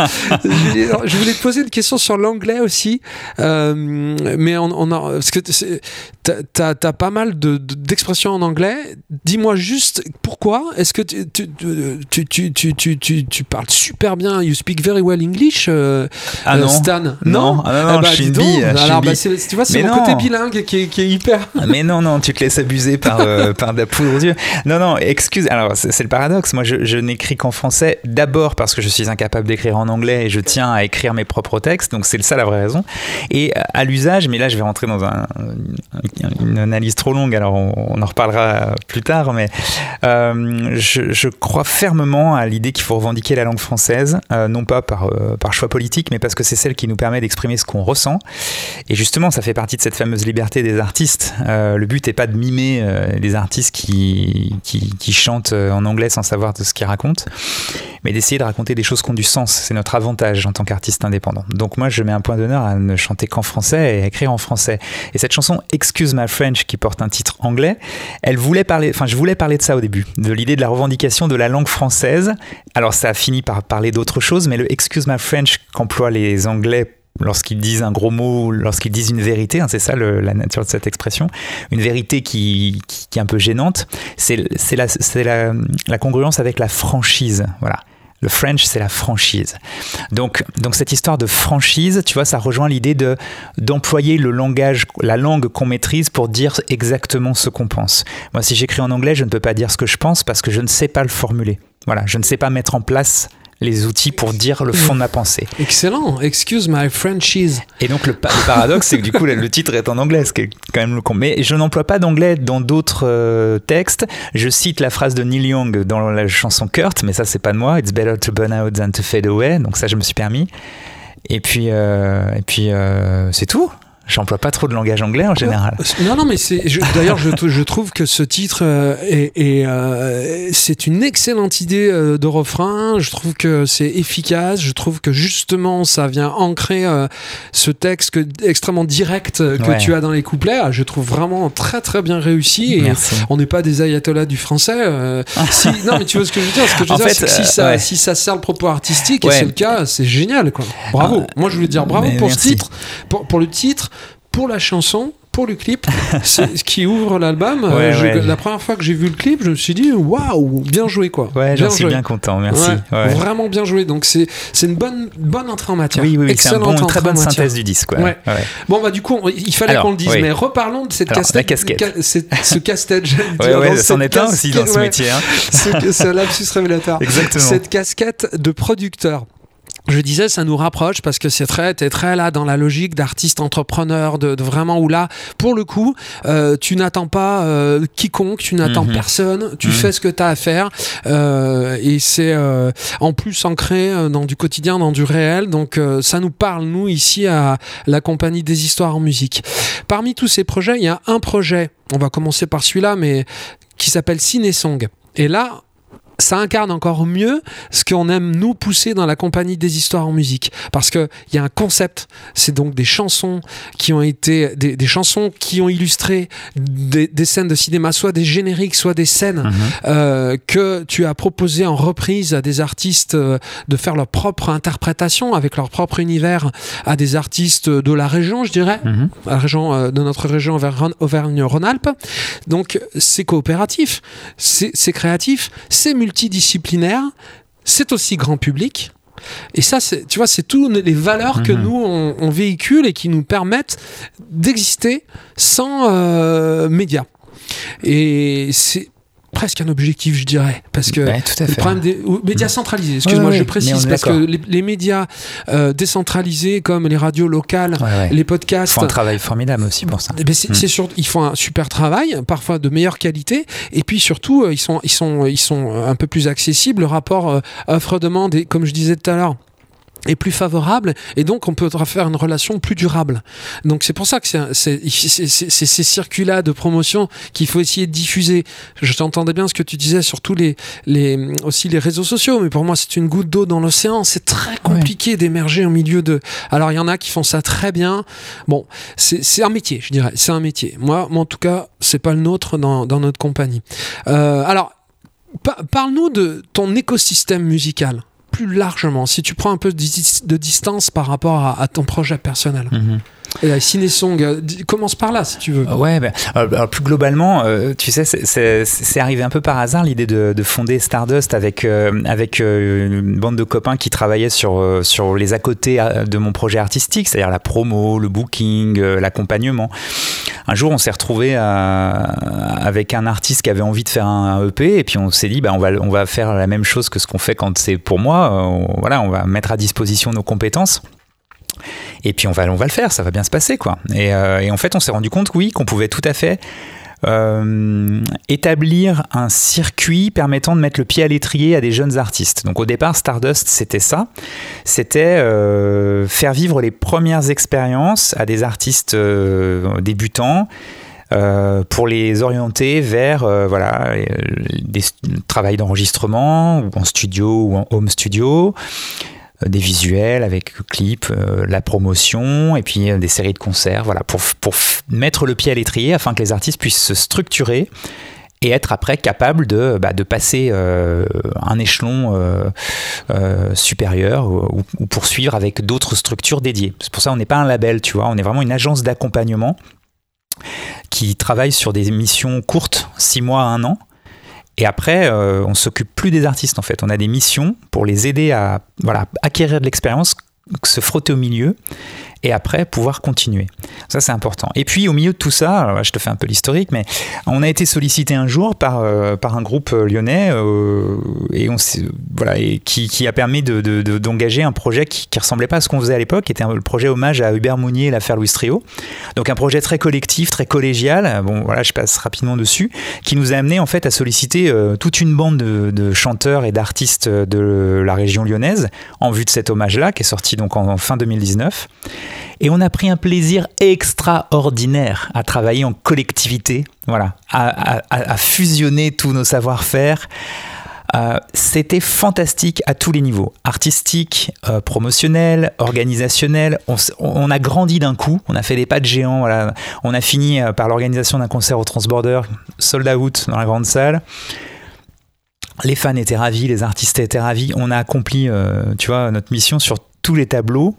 je, voulais te poser une question sur l'anglais aussi, euh, mais on, on, a, parce que t'as as, pas mal d'expressions en anglais. Dis-moi juste pourquoi. Est-ce que tu tu, tu, tu, tu, tu, parles super bien, you speak very well English, euh, ah non. Stan Non, ah non, non, eh bah. Alors, bah, tu vois, c'est mon côté bilingue qui est, qui est hyper. mais non, non, tu te laisses abuser par, euh, par de la poudre aux yeux. Non, non, excuse. Alors, c'est le paradoxe. Moi, je, je n'écris qu'en français, d'abord parce que je suis incapable d'écrire en anglais et je tiens à écrire mes propres textes, donc c'est ça la vraie raison. Et à l'usage, mais là je vais rentrer dans un, une analyse trop longue, alors on, en reparlera plus tard, mais euh, je, crois fermement à l'idée qu'il faut revendiquer la langue française, euh, non pas par, euh, par choix politique, mais parce que c'est celle qui nous permet d'exprimer ce qu'on ressent. Et justement, ça fait partie de cette fameuse liberté des artistes. le but n'est pas de mimer les artistes qui, qui, qui, chantent en anglais sans savoir de ce qu'ils racontent, mais d'essayer de raconter des choses qui ont du sens. C'est notre avantage en tant qu'artiste indépendant. Donc moi, je mets un point d'honneur à ne chanter qu'en français et à écrire en français. Et cette chanson Excuse My French, qui porte un titre anglais, elle voulait parler, enfin je voulais parler de ça au début, de l'idée de la revendication de la langue française. Alors ça a fini par parler d'autre chose, mais le Excuse My French qu'emploient les Anglais lorsqu'ils disent un gros mot, lorsqu'ils disent une vérité, hein, c'est ça la nature de cette expression, une vérité qui, qui, est un peu gênante, c'est la, la, la, congruence avec la franchise. Voilà. Le French, c'est la franchise. Donc, donc cette histoire de franchise, tu vois, ça rejoint l'idée de d'employer le langage, la langue qu'on maîtrise pour dire exactement ce qu'on pense. Moi, si j'écris en anglais, je ne peux pas dire ce que je pense parce que je ne sais pas le formuler. Voilà, je ne sais pas mettre en place les outils pour dire le fond de ma pensée. Excellent. Excuse my Frenchies. Et donc le, paradoxe, c'est que du coup le, titre est en anglais, ce qui est quand même le con. Mais je n'emploie pas d'anglais dans d'autres euh, textes. Je cite la phrase de Neil Young dans la chanson Kurt, mais ça c'est pas de moi. It's better to burn out than to fade away. Donc ça je me suis permis. Et puis, euh, et puis euh, c'est tout. J'emploie pas trop de langage anglais en général. Non, non, mais c'est. D'ailleurs, je, je, trouve que ce titre euh, est, euh, c'est une excellente idée euh, de refrain. Je trouve que c'est efficace. Je trouve que justement, ça vient ancrer ce texte extrêmement direct que tu as dans les couplets. Ah, je trouve vraiment très très bien réussi. Et on n'est pas des ayatollahs du français. si, non, mais tu vois ce que je veux dire. Ce que je veux dire, c'est que si ça, si ça sert le propos artistique, et c'est le cas, c'est génial, quoi. Bravo. Ah, Moi, je voulais dire bravo pour ce titre, pour, pour le titre pour la chanson, pour le clip, ce qui ouvre l'album. Euh, la première fois que j'ai vu le clip, je me suis dit waouh, bien joué quoi. Ouais, j'en suis bien content, merci. Vraiment bien joué. Donc c'est c'est une bonne bonne entrée en matière. Oui, oui, c'est une très bonne synthèse du disque. Bon bah du coup, il fallait qu'on le dise, mais reparlons de cette casquette. ce casse-tête. ouais, ouais, c'en est un aussi dans ce métier. Hein. C'est un lapsus révélateur. Exactement. Cette casquette de producteur je disais, ça nous rapproche parce que c'est très, t'es très là dans la logique d'artiste entrepreneur, de, vraiment où là, pour le coup, euh, tu n'attends pas euh, quiconque, tu n'attends mhm. personne, tu mhm. fais ce que tu as à faire euh, et c'est en plus ancré dans du quotidien, dans du réel. Donc ça nous parle nous ici à la compagnie des histoires en musique. Parmi tous ces projets, il y a un projet. On va commencer par celui-là, mais qui s'appelle Ciné Song. Et là, ça incarne encore mieux ce qu'on aime nous pousser dans la compagnie des histoires en musique. Parce qu'il y a un concept, c'est donc des chansons qui ont été, des, chansons qui ont illustré des, scènes de cinéma, soit des génériques, soit des scènes mhm. euh, que tu as proposé en reprise à des artistes euh, de faire leur propre interprétation avec leur propre univers à des artistes de la région, je dirais, mhm. la région, euh, de notre région Auvergne-Rhône-Alpes. Donc c'est coopératif, c'est créatif, c'est multi multidisciplinaire, c'est aussi grand public. Et ça, tu vois, c'est toutes les valeurs que mhm. nous, on, véhicule et qui nous permettent d'exister sans euh, médias. Et c'est presque un objectif, je dirais. Parce que le problème des médias centralisés, excuse-moi, je précise, parce que les, médias euh, décentralisés comme les radios locales, les podcasts. Ils font un travail formidable aussi pour ça. Eh ben, c'est, mm. ils font un super travail, parfois de meilleure qualité, et puis surtout, euh, ils sont, ils sont, ils sont un peu plus accessibles. Le rapport euh, offre-demande, comme je disais tout à l'heure, est plus favorable et donc on peut faire une relation plus durable. Donc c'est pour ça que c'est ces circuits-là de promotion qu'il faut essayer de diffuser. Je t'entendais bien ce que tu disais sur tous les, les aussi les réseaux sociaux, mais pour moi c'est une goutte d'eau dans l'océan. C'est très compliqué d'émerger au milieu de. Alors il y en a qui font ça très bien. Bon, c'est un métier, je dirais. C'est un métier. Moi, moi en tout cas, c'est pas le nôtre dans, dans notre compagnie. Euh, alors parle-nous de ton écosystème musical plus largement, si tu prends un peu de, distance par rapport à, ton projet personnel. Mhm. Et la Cinesong, euh, commence par là si tu veux. Ouais, ben, alors plus globalement, euh, tu sais, c'est arrivé un peu par hasard l'idée de, fonder Stardust avec, euh, avec une bande de copains qui travaillaient sur, sur les à côté de mon projet artistique, c'est-à-dire la promo, le booking, l'accompagnement. Un jour, on s'est retrouvé avec un artiste qui avait envie de faire un, EP et puis on s'est dit, bah, on, va, on va faire la même chose que ce qu'on fait quand c'est pour moi. voilà, on va mettre à disposition nos compétences. Et puis on va, on va le faire, ça va bien se passer quoi. Et, et en fait, on s'est rendu compte, oui, qu'on pouvait tout à fait euh, établir un circuit permettant de mettre le pied à l'étrier à des jeunes artistes. Donc au départ, Stardust, c'était ça. C'était euh, faire vivre les premières expériences à des artistes euh, débutants. pour les orienter vers voilà des travail d'enregistrement ou en studio ou en home studio euh, des visuels avec clips, euh, la promotion et puis euh, des séries de concerts, voilà, pour, pour mettre le pied à l'étrier afin que les artistes puissent se structurer et être après capable de, bah, de passer un échelon supérieur ou, ou, poursuivre avec d'autres structures dédiées. C'est pour ça qu'on n'est pas un label, tu vois, on est vraiment une agence d'accompagnement qui travaille sur des missions courtes, six mois à un an, et après, euh, on s'occupe plus des artistes en fait. On a des missions pour les aider à acquérir de l'expérience, se frotter au milieu et après pouvoir continuer. Ça, c'est important. Et puis, au milieu de tout ça, je te fais un peu l'historique, mais on a été sollicité un jour par, euh, par un groupe euh, lyonnais euh, et on, voilà, qui, qui a permis d'engager de, un projet qui, qui ressemblait pas à ce qu'on faisait à l'époque, qui était un, le projet hommage à Hubert Mounier et l'affaire Louis Trio. Donc, un projet très collectif, très collégial. Bon, voilà, je passe rapidement dessus, qui nous a amené en fait à solliciter toute une bande de, de chanteurs et d'artistes de la région lyonnaise en vue de cet hommage-là, qui est sorti donc en fin 2019. Et on a pris un plaisir extraordinaire à travailler en collectivité, voilà, à, fusionner tous nos savoir-faire. Euh, c'était fantastique à tous les niveaux, artistique, euh, promotionnel, organisationnel. On, a grandi d'un coup, on a fait des pas de géant. Voilà. On a fini euh, par l'organisation d'un concert au Transborder, sold out dans la grande salle. Les fans étaient ravis, les artistes étaient ravis. On a accompli, tu vois, notre mission sur tous les tableaux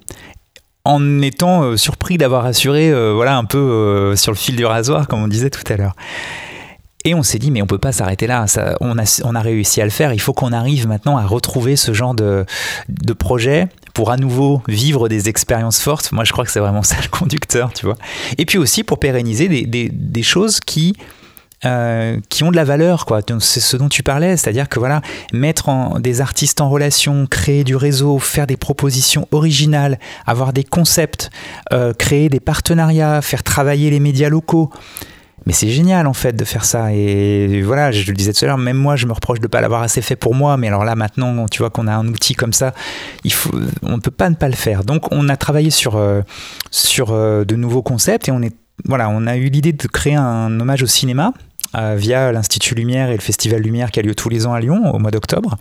en étant euh, surpris d'avoir assuré euh, voilà un peu euh, sur le fil du rasoir comme on disait tout à l'heure. Et on s'est dit, mais on peut pas s'arrêter là. Ça, on, a, réussi à le faire. Il faut qu'on arrive maintenant à retrouver ce genre de, projet pour à nouveau vivre des expériences fortes. Moi, je crois que c'est vraiment ça le conducteur, tu vois. Et puis aussi pour pérenniser des choses qui euh, qui ont de la valeur, quoi. C'est ce dont tu parlais, c'est-à-dire que voilà, mettre des artistes en relation, créer du réseau, faire des propositions originales, avoir des concepts, euh, créer des partenariats, faire travailler les médias locaux. Mais c'est génial en fait de faire ça. Et voilà, je le disais tout à l'heure, même moi je me reproche de ne pas l'avoir assez fait pour moi. Mais alors là maintenant, tu vois qu'on a un outil comme ça, on ne peut pas ne pas le faire. Donc on a travaillé sur, euh, sur de nouveaux concepts et on est voilà, on a eu l'idée de créer un hommage au cinéma euh, via l'Institut Lumière et le Festival Lumière qui a lieu tous les ans à Lyon au mois d'octobre.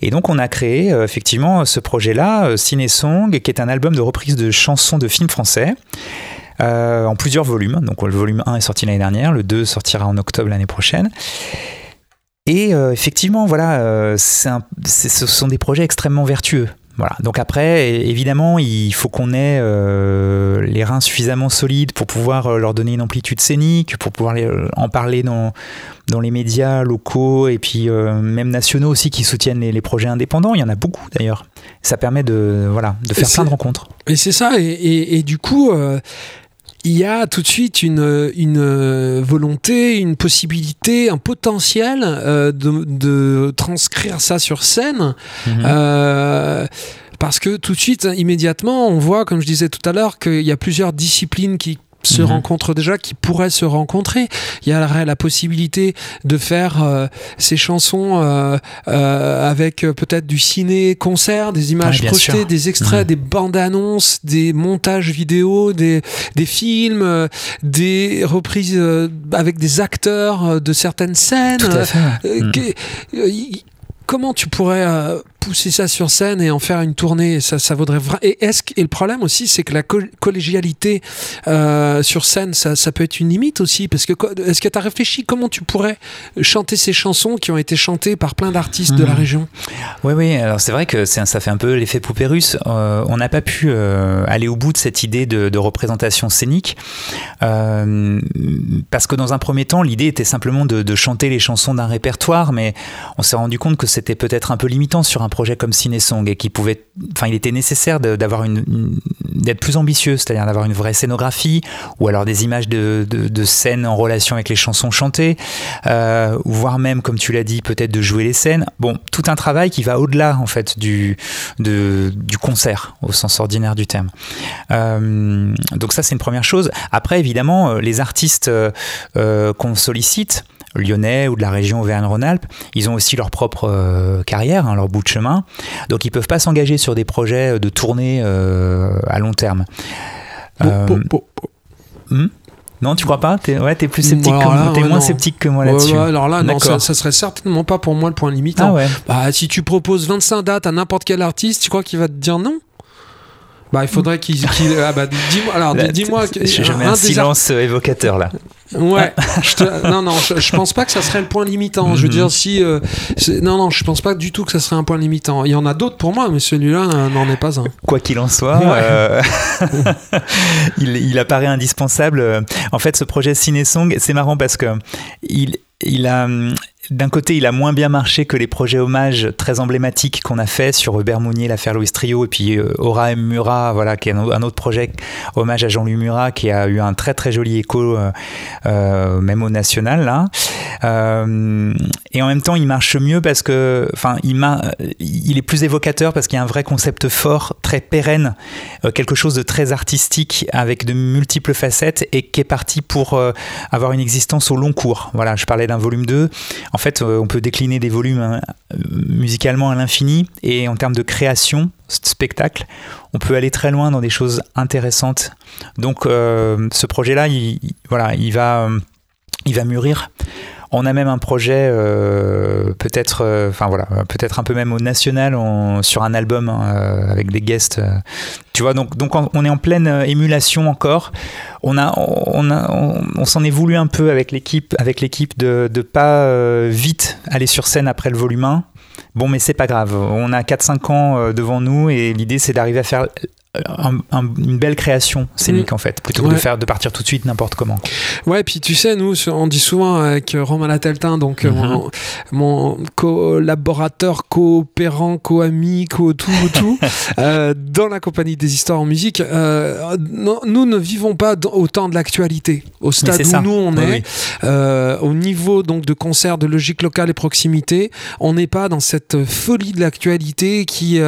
Et donc on a créé euh, effectivement ce projet-là, euh, Ciné Song, qui est un album de reprise de chansons de films français. en plusieurs volumes. Donc le volume 1 est sorti l'année dernière, le 2 sortira en octobre l'année prochaine. Et effectivement, voilà, ce sont des projets extrêmement vertueux. Voilà. Donc après, évidemment, il faut qu'on ait euh, les reins suffisamment solides pour pouvoir euh, leur donner une amplitude scénique, pour pouvoir euh, en parler dans, dans les médias locaux et puis même nationaux aussi qui soutiennent les, projets indépendants. Il y en a beaucoup d'ailleurs. Ça permet de, voilà, de faire plein de rencontres. Et c'est ça. Et, du coup il y a tout de suite une, une volonté, une possibilité, un potentiel euh, de, de, transcrire ça sur scène. Mhm. Euh, parce que tout de suite, immédiatement, on voit, comme je disais tout à l'heure, qu'il y a plusieurs disciplines qui se mhm. rencontrent déjà, qui pourraient se rencontrer. Il y a la, possibilité de faire euh, ces chansons euh, euh, avec peut-être du ciné-concert, des images projetées, des extraits, mhm. des bandes-annonces, des montages vidéo, des, des films, des reprises avec des acteurs de certaines scènes. Tout à fait. Mhm. comment tu pourrais pousser ça sur scène et en faire une tournée, ça, ça vaudrait vraiment. Et, est-ce et le problème aussi, c'est que la collégialité euh, sur scène, ça, ça, peut être une limite aussi. Parce que est-ce que tu as réfléchi comment tu pourrais chanter ces chansons qui ont été chantées par plein d'artistes de la mhm. région? Oui, oui. Alors c'est vrai que ça fait un peu l'effet poupée russe. Euh, on n'a pas pu euh, aller au bout de cette idée de, de représentation scénique parce que dans un premier temps, l'idée était simplement de, de chanter les chansons d'un répertoire, mais on s'est rendu compte que c'était peut-être un peu limitant sur un un projet comme Cinesong et qui pouvait, enfin, il était nécessaire d'avoir une, d'être plus ambitieux, c'est-à-dire d'avoir une vraie scénographie ou alors des images de, de, scènes en relation avec les chansons chantées, euh, voire même, comme tu l'as dit, peut-être de jouer les scènes. Bon, tout un travail qui va au-delà en fait du, de, du concert au sens ordinaire du terme. Euh, donc ça, c'est une première chose. Après, évidemment, euh, les artistes qu'on sollicite, lyonnais ou de la région Auvergne-Rhône-Alpes, ils ont aussi leur propre euh, carrière, hein, leur bout de chemin. Donc ils peuvent pas s'engager sur des projets de tournée euh, à long terme. Euh, hmm? Non, tu crois pas? T'es ouais, es plus sceptique, que, es moins sceptique que moi là-dessus. alors là, non, ça, serait certainement pas pour moi le point limitant. Ah bah, si tu proposes 25 dates à n'importe quel artiste, tu crois qu'il va te dire non? Bah, il faudrait qu'il. ah bah, dis-moi. Alors, dis-moi. J'ai un, un silence évocateur là. Ouais. je Non, non, je, pense pas que ça serait le point limitant. Je veux mhm. dire, si. Euh, non, non, je pense pas du tout que ça serait un point limitant. Il y en a d'autres pour moi, mais celui-là n'en est pas un. Quoi qu'il en soit, euh, il, il, apparaît indispensable. En fait, ce projet Cinesong, c'est marrant parce que il, il a d'un côté, il a moins bien marché que les projets hommages très emblématiques qu'on a fait sur Hubert Mounier, l'affaire Louis Trio, et puis euh, Aura M. Murat, voilà, qui est un, autre projet hommage à Jean-Louis Murat, qui a eu un très très joli écho, euh, euh, même au national. Là. et en même temps, il marche mieux parce que, enfin, il, est plus évocateur parce qu'il y a un vrai concept fort, très pérenne, quelque chose de très artistique avec de multiples facettes et qui est parti pour avoir une existence au long cours. Voilà, je parlais d'un volume 2. En fait, euh, on peut décliner des volumes hein, musicalement à l'infini et en termes de création, spectacle, on peut aller très loin dans des choses intéressantes. Donc, euh, ce projet-là, il, voilà, il va mûrir. On a même un projet, euh, peut-être, euh, enfin voilà, peut-être un peu même au national, sur un album euh, avec des guests. tu vois, donc, donc on est en pleine émulation encore. On a, on a, on, s'en est voulu un peu avec l'équipe, avec l'équipe de, de pas vite aller sur scène après le volume 1. Bon, mais c'est pas grave. On a 4-5 ans devant nous et l'idée c'est d'arriver à faire une belle création scénique mm. en fait, plutôt que de faire de partir tout de suite n'importe comment. Ouais, puis tu sais, nous on dit souvent avec Romain Lateltin, donc euh, mm-hmm. mon, collaborateur, coopérant, co-ami, co tout, tout, euh, dans la compagnie des histoires en musique, euh, nous ne vivons pas au temps de l'actualité, au stade où nous on est, au niveau donc de concert de logique locale et proximité, on n'est pas dans cette folie de l'actualité qui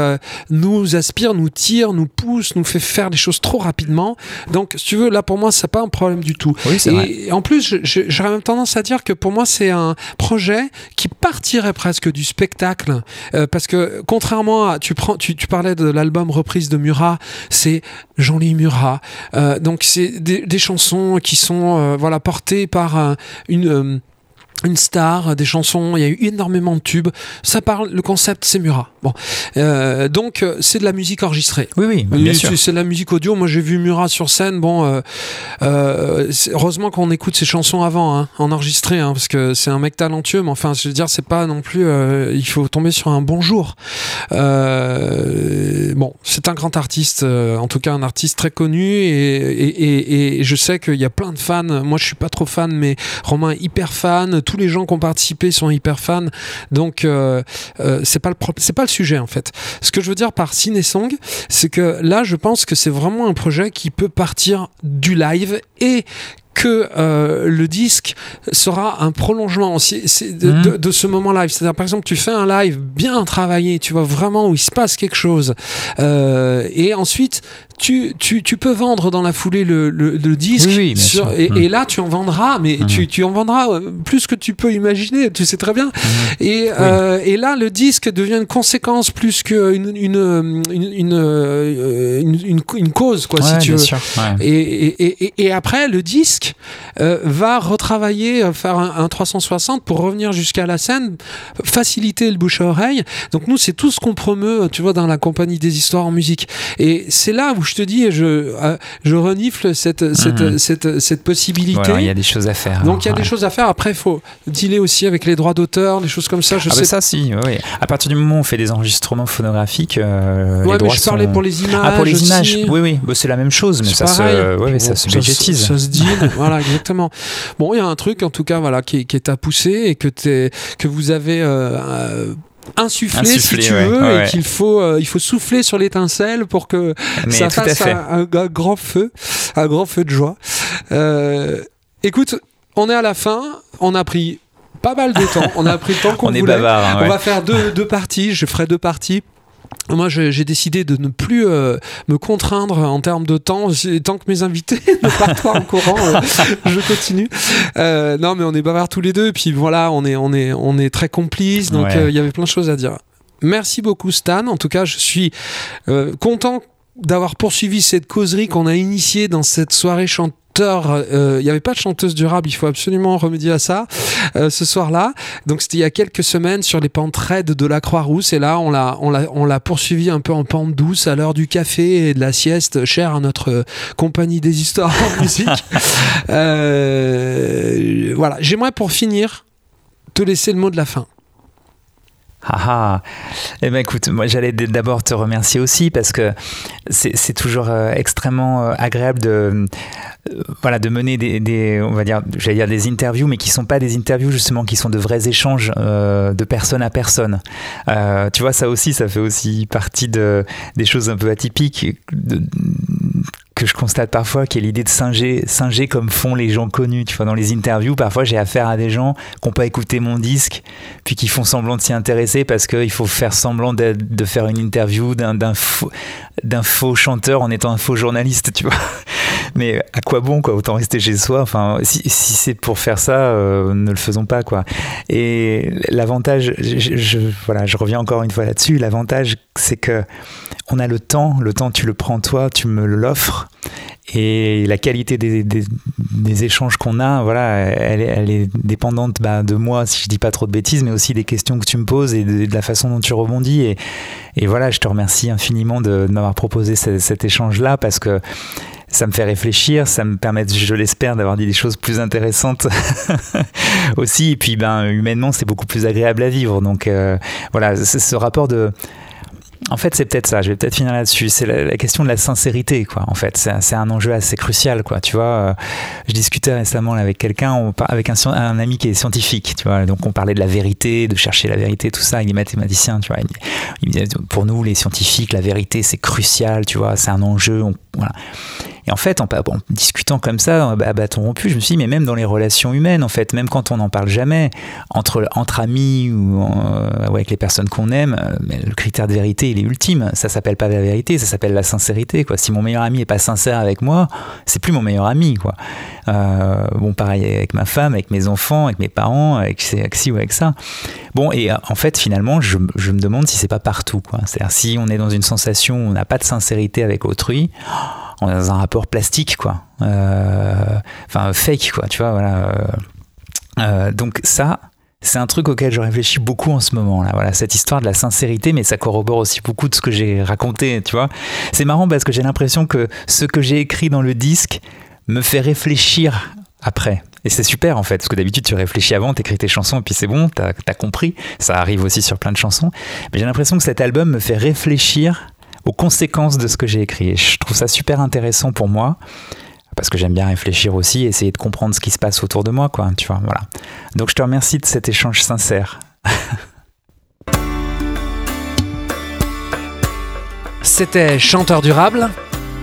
nous aspire, nous tire, nous pousse nous fait faire des choses trop rapidement. Donc, si tu veux, là pour moi, c'est pas un problème du tout. et en plus, j'aurais même tendance à dire que pour moi, c'est un projet qui partirait presque du spectacle, euh, parce que contrairement à, tu prends, tu, parlais de l'album reprise de Murat, c'est Jean-Louis Murat. Euh, donc, c'est des, chansons qui sont, euh, voilà, portées par une une star, des chansons, il y a eu énormément de tubes. Ça parle, le concept, c'est Murat. Bon, euh, donc euh, c'est de la musique enregistrée. Oui, oui, bien sûr. C'est de la musique audio. Moi, j'ai vu Murat sur scène. Bon, euh, euh heureusement qu'on écoute ses chansons avant, hein, en enregistré, hein, parce que c'est un mec talentueux. Mais enfin, je veux dire, c'est pas non plus. Euh, il faut tomber sur un bon jour. bon, c'est un grand artiste, en tout cas un artiste très connu, et, et, et, et je sais qu'il y a plein de fans. Moi, je suis pas trop fan, mais Romain est hyper fan tous les gens qui ont participé sont hyper fans. Donc, euh, euh, c'est pas le c'est pas le sujet en fait. Ce que je veux dire par Cinesong, c'est que là, je pense que c'est vraiment un projet qui peut partir du live et que euh, le disque sera un prolongement aussi mmh. de, de, ce moment live. C'est-à-dire, par exemple, tu fais un live bien travaillé, tu vois vraiment où il se passe quelque chose, euh, et ensuite tu, tu, tu, peux vendre dans la foulée le, le, disque, sur, et, et, mmh. là tu en vendras, mais mmh. tu, tu, en vendras euh, plus que tu peux imaginer, tu sais très bien. Et, euh, et là, le disque devient une conséquence plus qu'une une, une, une, une, cause, quoi, si tu veux. Et, et après, le disque, euh, va retravailler, euh, faire un, 360 pour revenir jusqu'à la scène, faciliter le bouche à oreille. Donc nous, c'est tout ce qu'on promeut, tu vois, dans la compagnie des histoires en musique. Et c'est là où je te dis, je, euh, je renifle cette, cette, mhm. cette, cette, possibilité. Il y a des choses à faire. Donc il y a des choses à faire. Après, il faut dealer aussi avec les droits d'auteur, des choses comme ça. Je ah sais. ça, si. Oui. À partir du moment où on fait des enregistrements phonographiques, euh, les droits je parlais pour les images. Ah, pour les images. Oui, oui. Bah, c'est la même chose, mais ça se, ouais, ça se budgétise. Ça, se dit. voilà, exactement. Bon, il y a un truc, en tout cas, voilà, qui, qui est à pousser et que, es, que vous avez. Euh, insuffler, si tu veux, et qu'il faut, euh, il faut souffler sur l'étincelle pour que ça fasse un, grand feu, un grand feu de joie. Euh, écoute, on est à la fin, on a pris pas mal de temps, on a pris le temps qu'on voulait. Hein, on va faire deux, deux parties, je ferai deux parties moi, j'ai décidé de ne plus euh, me contraindre en termes de temps. Tant que mes invités ne partent pas en courant, euh, je continue. Euh, non, mais on est bavards tous les deux. Et puis voilà, on est, on est, on est très complices. Donc il y avait plein de choses à dire. Merci beaucoup, Stan. En tout cas, je suis content d'avoir poursuivi cette causerie qu'on a initiée dans cette soirée chante euh, il n'y avait pas de chanteuse durable, il faut absolument remédier à ça euh, ce soir-là. Donc c'était il y a quelques semaines sur les pentes raides de la Croix-Rousse et là on l'a on l'a on l'a poursuivi un peu en pente douce à l'heure du café et de la sieste, chère à notre compagnie des histoires en musique. Euh, voilà, j'aimerais pour finir te laisser le mot de la fin. Ah ah Eh ben écoute, moi j'allais d'abord te remercier aussi parce que c'est toujours euh, extrêmement euh, agréable de euh, voilà de mener des, on va dire dire des interviews mais qui sont pas des interviews justement qui sont de vrais échanges de personne à personne. tu vois ça aussi ça fait aussi partie de des choses un peu atypiques de, que je constate parfois, qui est l'idée de singer, singer comme font les gens connus. Tu vois, dans les interviews, parfois j'ai affaire à des gens qui n'ont pas écouté mon disque, puis qui font semblant de s'y intéresser parce qu'il faut faire semblant de, faire une interview d'un faux, faux chanteur en étant un faux journaliste, tu vois. Mais à quoi bon, quoi Autant rester chez soi. Enfin, si, c'est pour faire ça, euh, ne le faisons pas, quoi. Et l'avantage, je, voilà, je reviens encore une fois là-dessus. L'avantage, c'est que on a le temps. Le temps, tu le prends toi, tu me l'offres. Et la qualité des, échanges qu'on a, voilà, elle, est dépendante bah, de moi, si je dis pas trop de bêtises, mais aussi des questions que tu me poses et de, la façon dont tu rebondis. Et, voilà, je te remercie infiniment de, m'avoir proposé cet échange-là parce que ça me fait réfléchir, ça me permet, je l'espère, d'avoir dit des choses plus intéressantes aussi. Et puis, ben, humainement, c'est beaucoup plus agréable à vivre. Donc, euh, voilà, ce rapport de en fait, c'est peut-être ça. Je vais peut-être finir là-dessus. C'est la, question de la sincérité, quoi. En fait, c'est un enjeu assez crucial, quoi. Tu vois, euh, je discutais récemment avec quelqu'un, avec un, ami qui est scientifique, tu vois. Donc, on parlait de la vérité, de chercher la vérité, tout ça. Il est mathématicien, tu vois. Il, disait, pour nous, les scientifiques, la vérité, c'est crucial, tu vois. C'est un enjeu. voilà. Et en fait, en, discutant comme ça, à bâton rompu, je me suis dit, mais même dans les relations humaines, en fait, même quand on n'en parle jamais, entre, entre amis ou euh, avec les personnes qu'on aime, euh, le critère de vérité, il est ultime. Ça s'appelle pas la vérité, ça s'appelle la sincérité. Quoi. Si mon meilleur ami est pas sincère avec moi, c'est plus mon meilleur ami. Quoi. Euh, bon, pareil avec ma femme, avec mes enfants, avec mes parents, avec, avec ci ou avec ça. Bon, et en fait, finalement, je, me demande si c'est pas partout. C'est-à-dire, si on est dans une sensation où on n'a pas de sincérité avec autrui, dans un rapport plastique, quoi. Euh, enfin, fake, quoi, tu vois, voilà. Euh, euh, donc ça, c'est un truc auquel je réfléchis beaucoup en ce moment là. Voilà, cette histoire de la sincérité, mais ça corrobore aussi beaucoup de ce que j'ai raconté, tu vois. C'est marrant parce que j'ai l'impression que ce que j'ai écrit dans le disque me fait réfléchir après. Et c'est super en fait, parce que d'habitude tu réfléchis avant, t'écris tes chansons et puis c'est bon, t'as as compris. Ça arrive aussi sur plein de chansons. Mais j'ai l'impression que cet album me fait réfléchir aux conséquences de ce que j'ai écrit. Et je trouve ça super intéressant pour moi parce que j'aime bien réfléchir aussi, essayer de comprendre ce qui se passe autour de moi, quoi. Tu vois, voilà. Donc je te remercie de cet échange sincère. C'était Chanteur durable.